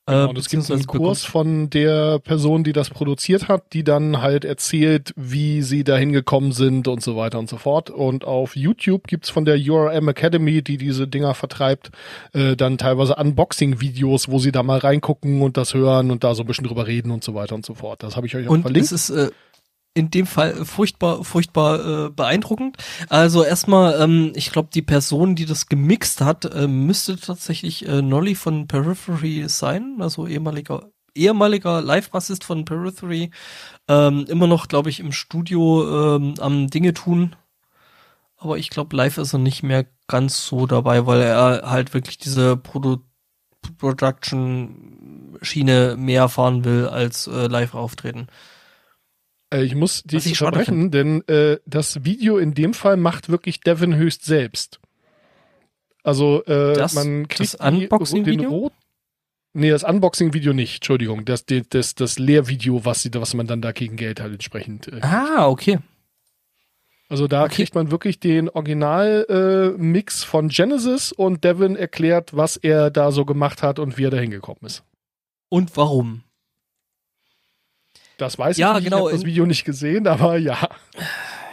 A: Genau, und es gibt einen Kurs von der Person, die das produziert hat, die dann halt erzählt, wie sie da hingekommen sind und so weiter und so fort. Und auf YouTube gibt's von der URM Academy, die diese Dinger vertreibt, äh, dann teilweise Unboxing-Videos, wo sie da mal reingucken und das hören und da so ein bisschen drüber reden und so weiter und so fort. Das habe ich euch auch
B: Und
A: verlinkt.
B: es ist äh, in dem Fall furchtbar, furchtbar äh, beeindruckend. Also erstmal, ähm, ich glaube, die Person, die das gemixt hat, äh, müsste tatsächlich äh, Nolly von Periphery sein, also ehemaliger ehemaliger Live-Bassist von Periphery, ähm, immer noch, glaube ich, im Studio ähm, am Dinge tun. Aber ich glaube, live ist er nicht mehr ganz so dabei, weil er halt wirklich diese Produ Production-Schiene mehr fahren will als äh, live auftreten.
A: Äh, ich muss dich
B: ich
A: unterbrechen, denn äh, das Video in dem Fall macht wirklich Devin höchst selbst. Also äh,
B: Das-
A: man
B: das
A: kriegt die-
B: Unboxing-Video?
A: den rot. Nee, das Unboxing-Video nicht, Entschuldigung. Das, das, das, das Lehrvideo, was, sie, was man dann da gegen Geld halt entsprechend. Äh,
B: Ah, okay.
A: also da
B: okay.
A: kriegt man wirklich den Original-Mix von Genesis und Devin erklärt, was er da so gemacht hat und wie er da hingekommen ist.
B: Und warum?
A: Das weiß
B: Ja,
A: ich nicht,
B: genau,
A: ich habe das Video nicht gesehen, aber ja.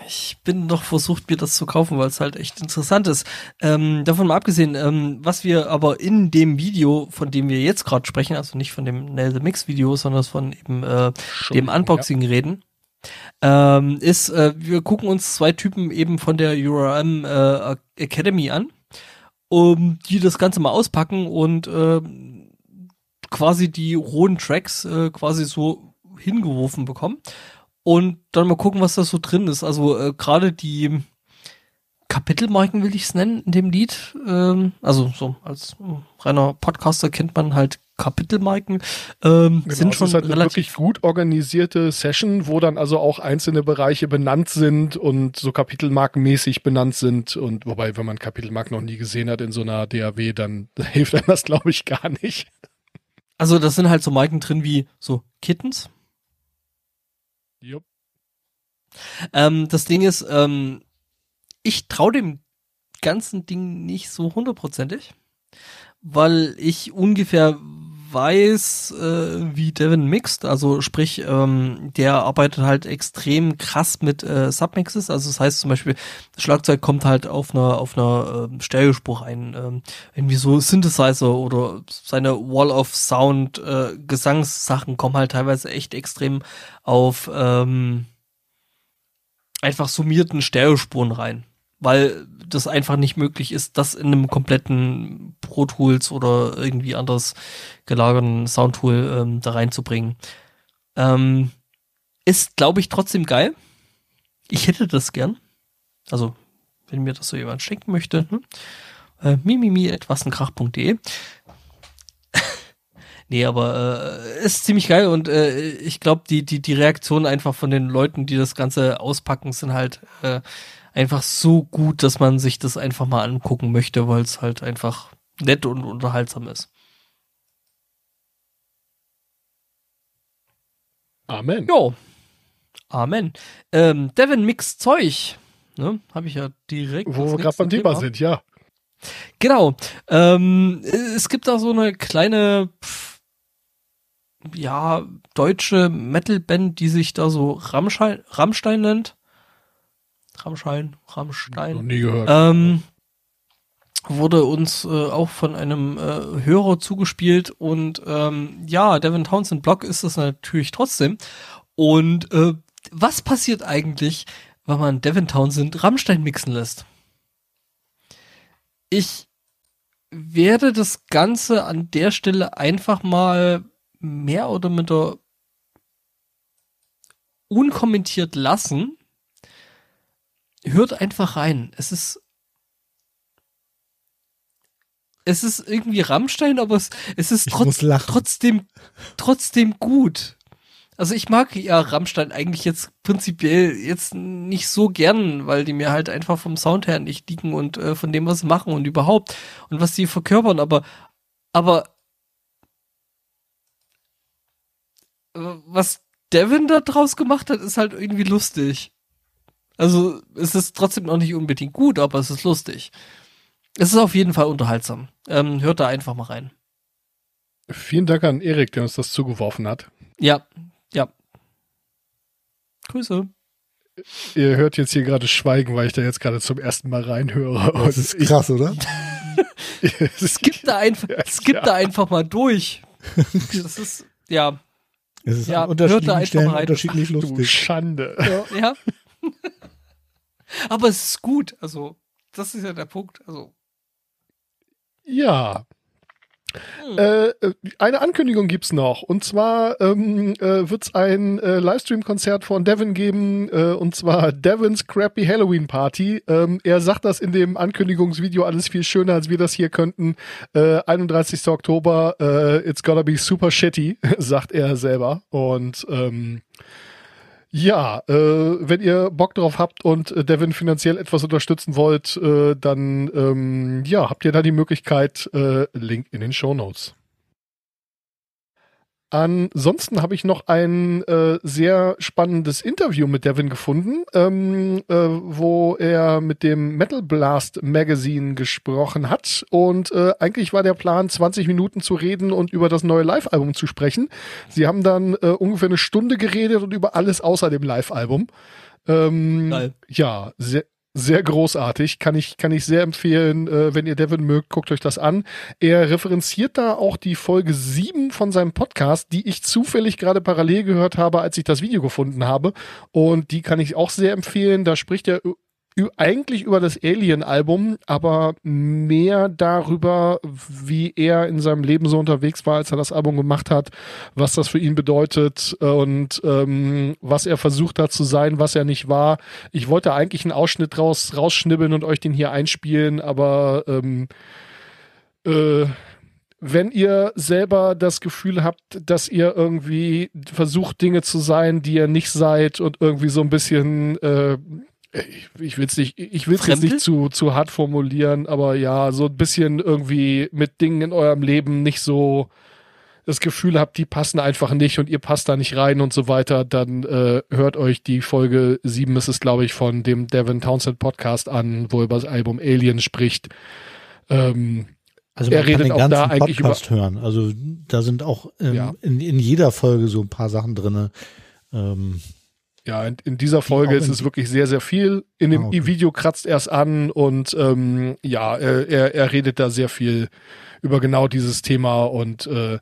B: Ich bin noch versucht, mir das zu kaufen, weil es halt echt interessant ist. Ähm, davon mal abgesehen, ähm, was wir aber in dem Video, von dem wir jetzt gerade sprechen, also nicht von dem Nail the Mix Video, sondern von eben äh, dem Unboxing reden, ähm, ist, äh, wir gucken uns zwei Typen eben von der URM äh, Academy an, um die das Ganze mal auspacken und äh, quasi die rohen Tracks äh, quasi so hingeworfen bekommen und dann mal gucken, was da so drin ist. Also äh, gerade die Kapitelmarken will ich es nennen in dem Lied. Ähm, also so als reiner Podcaster kennt man halt Kapitelmarken. Ähm,
A: Genau,
B: sind
A: es
B: schon
A: ist halt eine
B: relativ
A: wirklich gut organisierte Session, wo dann also auch einzelne Bereiche benannt sind und so kapitelmarkenmäßig benannt sind. Und wobei, wenn man Kapitelmarken noch nie gesehen hat in so einer DAW, dann <laughs> hilft einem das, glaube ich, gar nicht.
B: Also das sind halt so Marken drin wie so Kittens.
A: Jupp.
B: Ähm, das Ding ist, ähm, ich traue dem ganzen Ding nicht so hundertprozentig, weil ich ungefähr weiß, äh, wie Devin mixt. Also sprich, ähm, der arbeitet halt extrem krass mit äh, Submixes. Also das heißt zum Beispiel, das Schlagzeug kommt halt auf einer auf einer ähm, Stereospur rein. Ähm, irgendwie so Synthesizer oder seine Wall of Sound äh, Gesangssachen kommen halt teilweise echt extrem auf ähm, einfach summierten Stereospuren rein. Weil das einfach nicht möglich ist, das in einem kompletten Pro Tools oder irgendwie anders gelagerten Soundtool ähm, da reinzubringen. Ähm, ist, glaube ich, trotzdem geil. Ich hätte das gern. Also, wenn mir das so jemand schenken möchte, hm? äh, mimimi.wassenkrach.de. <laughs> nee, aber äh, ist ziemlich geil und äh, ich glaube, die, die, die Reaktion einfach von den Leuten, die das Ganze auspacken, sind halt äh, einfach so gut, dass man sich das einfach mal angucken möchte, weil es halt einfach nett und unterhaltsam ist.
A: Amen.
B: Jo. Amen. Ähm, Devin Mix Zeug. Ne? Habe ich ja direkt.
A: Wo wir gerade beim Thema sind, ja.
B: Genau. Ähm, es gibt da so eine kleine, pff, ja, deutsche Metalband, die sich da so Rammstein, Rammstein nennt. Rammstein,
A: Noch
B: Rammstein.
A: nie gehört.
B: Ähm, wurde uns äh, auch von einem äh, Hörer zugespielt und ähm, ja, Devin Townsend Blog ist das natürlich trotzdem. Und äh, was passiert eigentlich, wenn man Devin Townsend Rammstein mixen lässt? Ich werde das Ganze an der Stelle einfach mal mehr oder minder unkommentiert lassen. Hört einfach rein. Es ist es ist irgendwie Rammstein, aber es, es ist trotz, trotzdem trotzdem gut. Also ich mag ja Rammstein eigentlich jetzt prinzipiell jetzt nicht so gern, weil die mir halt einfach vom Sound her nicht liegen und äh, von dem, was sie machen und überhaupt und was sie verkörpern, aber aber was Devin da draus gemacht hat, ist halt irgendwie lustig. Also es ist trotzdem noch nicht unbedingt gut, aber es ist lustig. Es ist auf jeden Fall unterhaltsam. Ähm, hört da einfach mal rein.
A: Vielen Dank an Erik, der uns das zugeworfen hat.
B: Ja, ja. Grüße.
A: Ihr hört jetzt hier gerade Schweigen, weil ich da jetzt gerade zum ersten Mal reinhöre.
C: Das ist krass, oder? <laughs>
A: es
B: Skip da einfach, skip da einfach mal durch. <laughs> Das ist, ja,
C: Es ist
B: Ja,
C: an unterschiedlichen
B: hört da einfach
C: Stellen
B: rein.
C: unterschiedlich
A: Du
C: lustig.
A: Schande.
B: ja. <laughs> <laughs> Aber es ist gut, also, das ist ja der Punkt, also.
A: Ja.
B: Hm.
A: Äh, äh, eine Ankündigung gibt's noch. Und zwar ähm, äh, wird's ein äh, Livestream-Konzert von Devin geben, äh, und zwar Devins Crappy Halloween Party. Ähm, er sagt das in dem Ankündigungsvideo alles viel schöner, als wir das hier könnten. Äh, 31. Oktober, äh, it's gonna be super shitty, <laughs> sagt er selber. Und ähm, ja, äh, wenn ihr Bock drauf habt und äh, Devin finanziell etwas unterstützen wollt, äh, dann ähm, ja, habt ihr da die Möglichkeit, äh, Link in den Show Notes. Ansonsten habe ich noch ein äh, sehr spannendes Interview mit Devin gefunden, ähm, äh, wo er mit dem Metal Blast Magazine gesprochen hat. Und äh, eigentlich war der Plan, 20 Minuten zu reden und über das neue Live-Album zu sprechen. Sie haben dann äh, ungefähr eine Stunde geredet und über alles außer dem Live-Album. Ähm,
B: Geil.
A: ja, sehr, sehr großartig. Kann ich, kann ich sehr empfehlen. Äh, wenn ihr Devin mögt, guckt euch das an. Er referenziert da auch die Folge 7 von seinem Podcast, die ich zufällig gerade parallel gehört habe, als ich das Video gefunden habe. Und die kann ich auch sehr empfehlen. Da spricht er eigentlich über das Alien-Album, aber mehr darüber, wie er in seinem Leben so unterwegs war, als er das Album gemacht hat, was das für ihn bedeutet und ähm, was er versucht hat zu sein, was er nicht war. Ich wollte eigentlich einen Ausschnitt raus, rausschnibbeln und euch den hier einspielen, aber ähm, äh, wenn ihr selber das Gefühl habt, dass ihr irgendwie versucht, Dinge zu sein, die ihr nicht seid und irgendwie so ein bisschen, äh, ich, ich will es nicht, ich will es jetzt nicht zu, zu hart formulieren, aber ja, so ein bisschen irgendwie mit Dingen in eurem Leben nicht so das Gefühl habt, die passen einfach nicht und ihr passt da nicht rein und so weiter, dann äh, hört euch die Folge 7 ist es, glaube ich, von dem Devin Townsend Podcast an, wo er über das Album Alien spricht. Ähm,
C: Also
A: Er
C: man kann
A: redet
C: den
A: auch
C: ganzen
A: da eigentlich
C: Podcast hören. Also da sind auch ähm,
A: Ja.
C: in, in jeder Folge so ein paar Sachen drinne. Ähm,
A: Ja, in, in dieser Folge ist es wirklich sehr, sehr viel. In dem
C: Ah, okay.
A: Video kratzt erst an und ähm, ja, äh, er, er redet da sehr viel über genau dieses Thema und äh,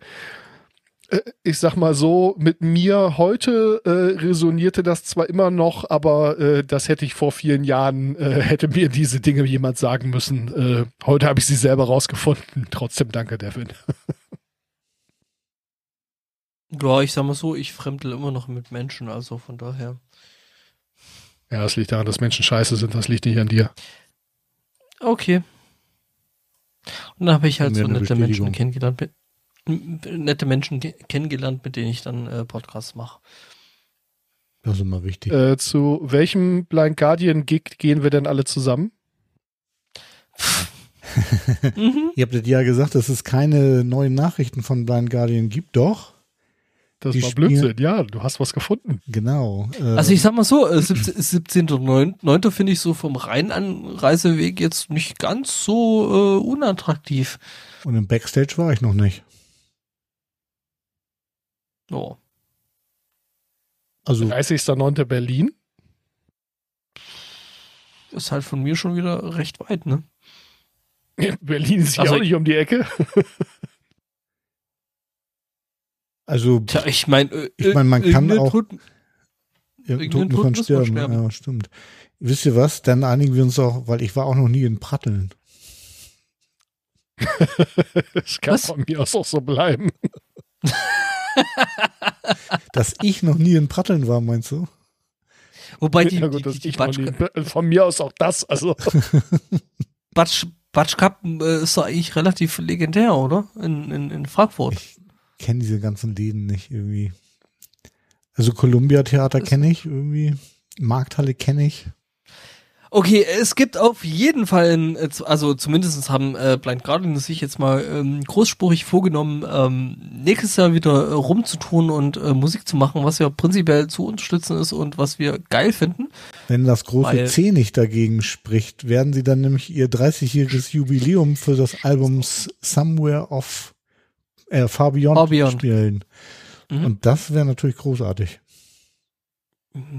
A: äh, ich sag mal so, mit mir heute äh, resonierte das zwar immer noch, aber äh, das hätte ich vor vielen Jahren, äh, <laughs> hätte mir diese Dinge jemand sagen müssen. Äh, heute habe ich sie selber rausgefunden. <laughs> Trotzdem danke, Devin. <laughs>
B: Ja, ich sag mal so, ich fremdel immer noch mit Menschen, also von daher.
A: Ja, das liegt daran, dass Menschen scheiße sind. Das liegt nicht an dir.
B: Okay. Und dann habe ich halt so nette Menschen kennengelernt, mit, nette Menschen ke- kennengelernt, mit denen ich dann äh, Podcasts mache.
C: das ist immer wichtig.
A: Äh, zu welchem Blind Guardian Gig gehen wir denn alle zusammen? <laughs>
B: Mhm.
C: Ihr habt ja gesagt, dass es keine neuen Nachrichten von Blind Guardian gibt. Doch,
A: Das
C: Die
A: war Blödsinn. Ja, du hast was gefunden.
C: genau. Äh,
B: Also ich sag mal so, äh, 17. 17.9. finde ich so vom Rheinanreiseweg jetzt nicht ganz so äh, unattraktiv.
C: und im Backstage war ich noch nicht.
B: Ja.
C: Also
A: 30.09. Berlin.
B: Ist halt von mir schon wieder recht weit, ne? <laughs>
A: Berlin ist hier
B: Also
A: auch nicht um die Ecke. <laughs>
C: Also,
B: Tja, ich meine,
C: Ich mein, man kann auch- muss man
B: Tod muss man
C: sterben.
B: sterben.
C: Ja, stimmt. Wisst ihr was? Dann einigen wir uns auch, weil ich war auch noch nie in Pratteln. <laughs>
A: Das kann
B: Was?
A: von mir aus auch so bleiben. <laughs>
C: Dass ich noch nie in Pratteln war, meinst du?
B: wobei die,
A: ja
B: die,
A: gut,
B: die, die Batsch,
A: nie, von mir aus auch das. Also <laughs>
B: Batsch, Batsch Cup äh, ist doch eigentlich relativ legendär, oder? In, in, in Frankfurt.
C: Ich kenne diese ganzen Läden nicht irgendwie. Also Columbia Theater kenne ich irgendwie. Markthalle kenne ich.
B: Okay, es gibt auf jeden Fall, ein, äh, also zumindest haben äh, Blind Guardian sich jetzt mal ähm, großspurig vorgenommen, ähm, nächstes Jahr wieder äh, rumzutun und äh, Musik zu machen, was ja prinzipiell zu unterstützen ist und was wir geil finden.
C: Wenn das große
B: Weil-
C: C nicht dagegen spricht, werden sie dann nämlich ihr 30-jähriges Jubiläum für das Album Somewhere of äh, Far Beyond,
B: Far Beyond.
C: spielen.
B: Mhm.
C: Und das wäre natürlich großartig.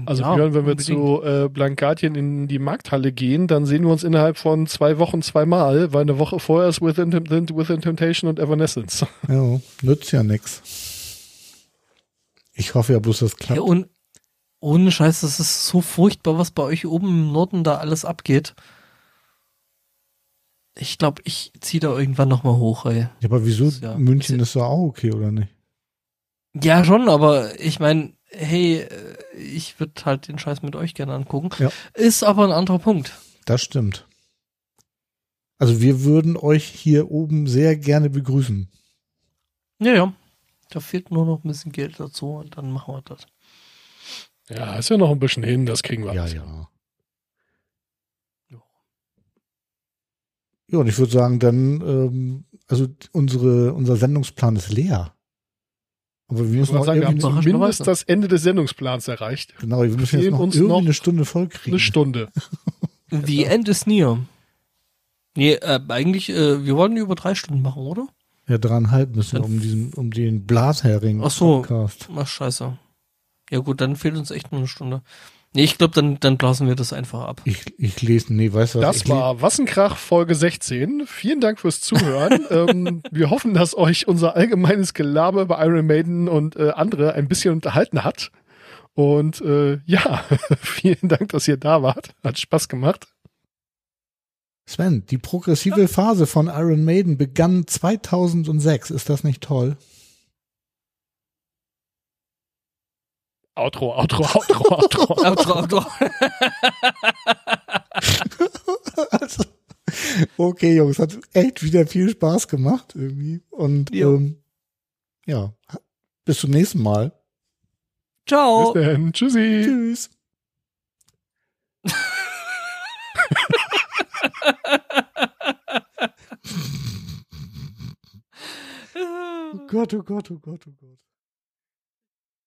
A: Also
B: Ja,
A: Björn, wenn wir
B: unbedingt.
A: zu äh, Blankatien in die Markthalle gehen, dann sehen wir uns innerhalb von zwei Wochen zweimal, weil eine Woche vorher ist Within, Within Temptation und Evanescence. <laughs>
C: Ja, nützt ja nix. Ich hoffe ja bloß, das
B: Ja,
C: klappt.
B: und ohne Scheiß, das ist so furchtbar, was bei euch oben im Norden da alles abgeht. Ich glaube, ich ziehe da irgendwann nochmal hoch, ey.
C: Ja, aber wieso?
B: Ja,
C: München
B: ist-
C: ist doch auch okay, oder nicht?
B: Ja, schon, aber ich meine, hey, äh, ich würde halt den Scheiß mit euch gerne angucken.
C: Ja.
B: Ist aber ein anderer Punkt.
C: Das stimmt. Also wir würden euch hier oben sehr gerne begrüßen.
B: Ja, ja. Da fehlt nur noch ein bisschen Geld dazu und dann machen wir das.
A: Ja, ist ja noch ein bisschen hin, das kriegen wir.
C: Ja,
A: alles.
C: ja.
B: Ja.
C: Ja, und ich würde sagen, dann, ähm, also unsere, unser Sendungsplan ist leer. Aber wir müssen noch
A: sagen, wir haben zumindest das Ende des Sendungsplans erreicht.
C: genau, wir müssen jetzt noch
A: uns
C: irgendwie
A: noch
C: eine Stunde voll kriegen.
A: Eine Stunde. <laughs>
B: The End is near. Nee, äh, eigentlich, äh, wir wollten über drei Stunden machen, oder?
C: Ja, dreieinhalb müssen wir um diesen, um den Blashering
B: Ach so.
C: Podcast.
B: Ach, scheiße. Ja gut, dann fehlt uns echt nur eine Stunde. Nee, ich glaube, dann, dann blasen wir das einfach ab.
C: Ich, ich lese, nee, weißt du was?
A: Das war Wassenkrach Folge 16. Vielen Dank fürs Zuhören. <laughs> ähm, wir hoffen, dass euch unser allgemeines Gelaber über Iron Maiden und äh, andere ein bisschen unterhalten hat. Und äh, ja, <laughs> vielen Dank, dass ihr da wart. Hat Spaß gemacht.
C: Sven, die progressive Phase von Iron Maiden begann 2006. Ist das nicht toll?
A: Outro, Outro, Outro, Outro. <laughs>
B: Outro, Outro.
C: also, okay, Jungs, hat echt wieder viel Spaß gemacht irgendwie. Und
B: Jo.
C: ähm, ja, bis zum nächsten Mal.
B: Ciao.
A: Bis dann. Tschüssi.
C: Tschüss. <laughs> oh Gott, oh Gott, oh Gott, oh Gott.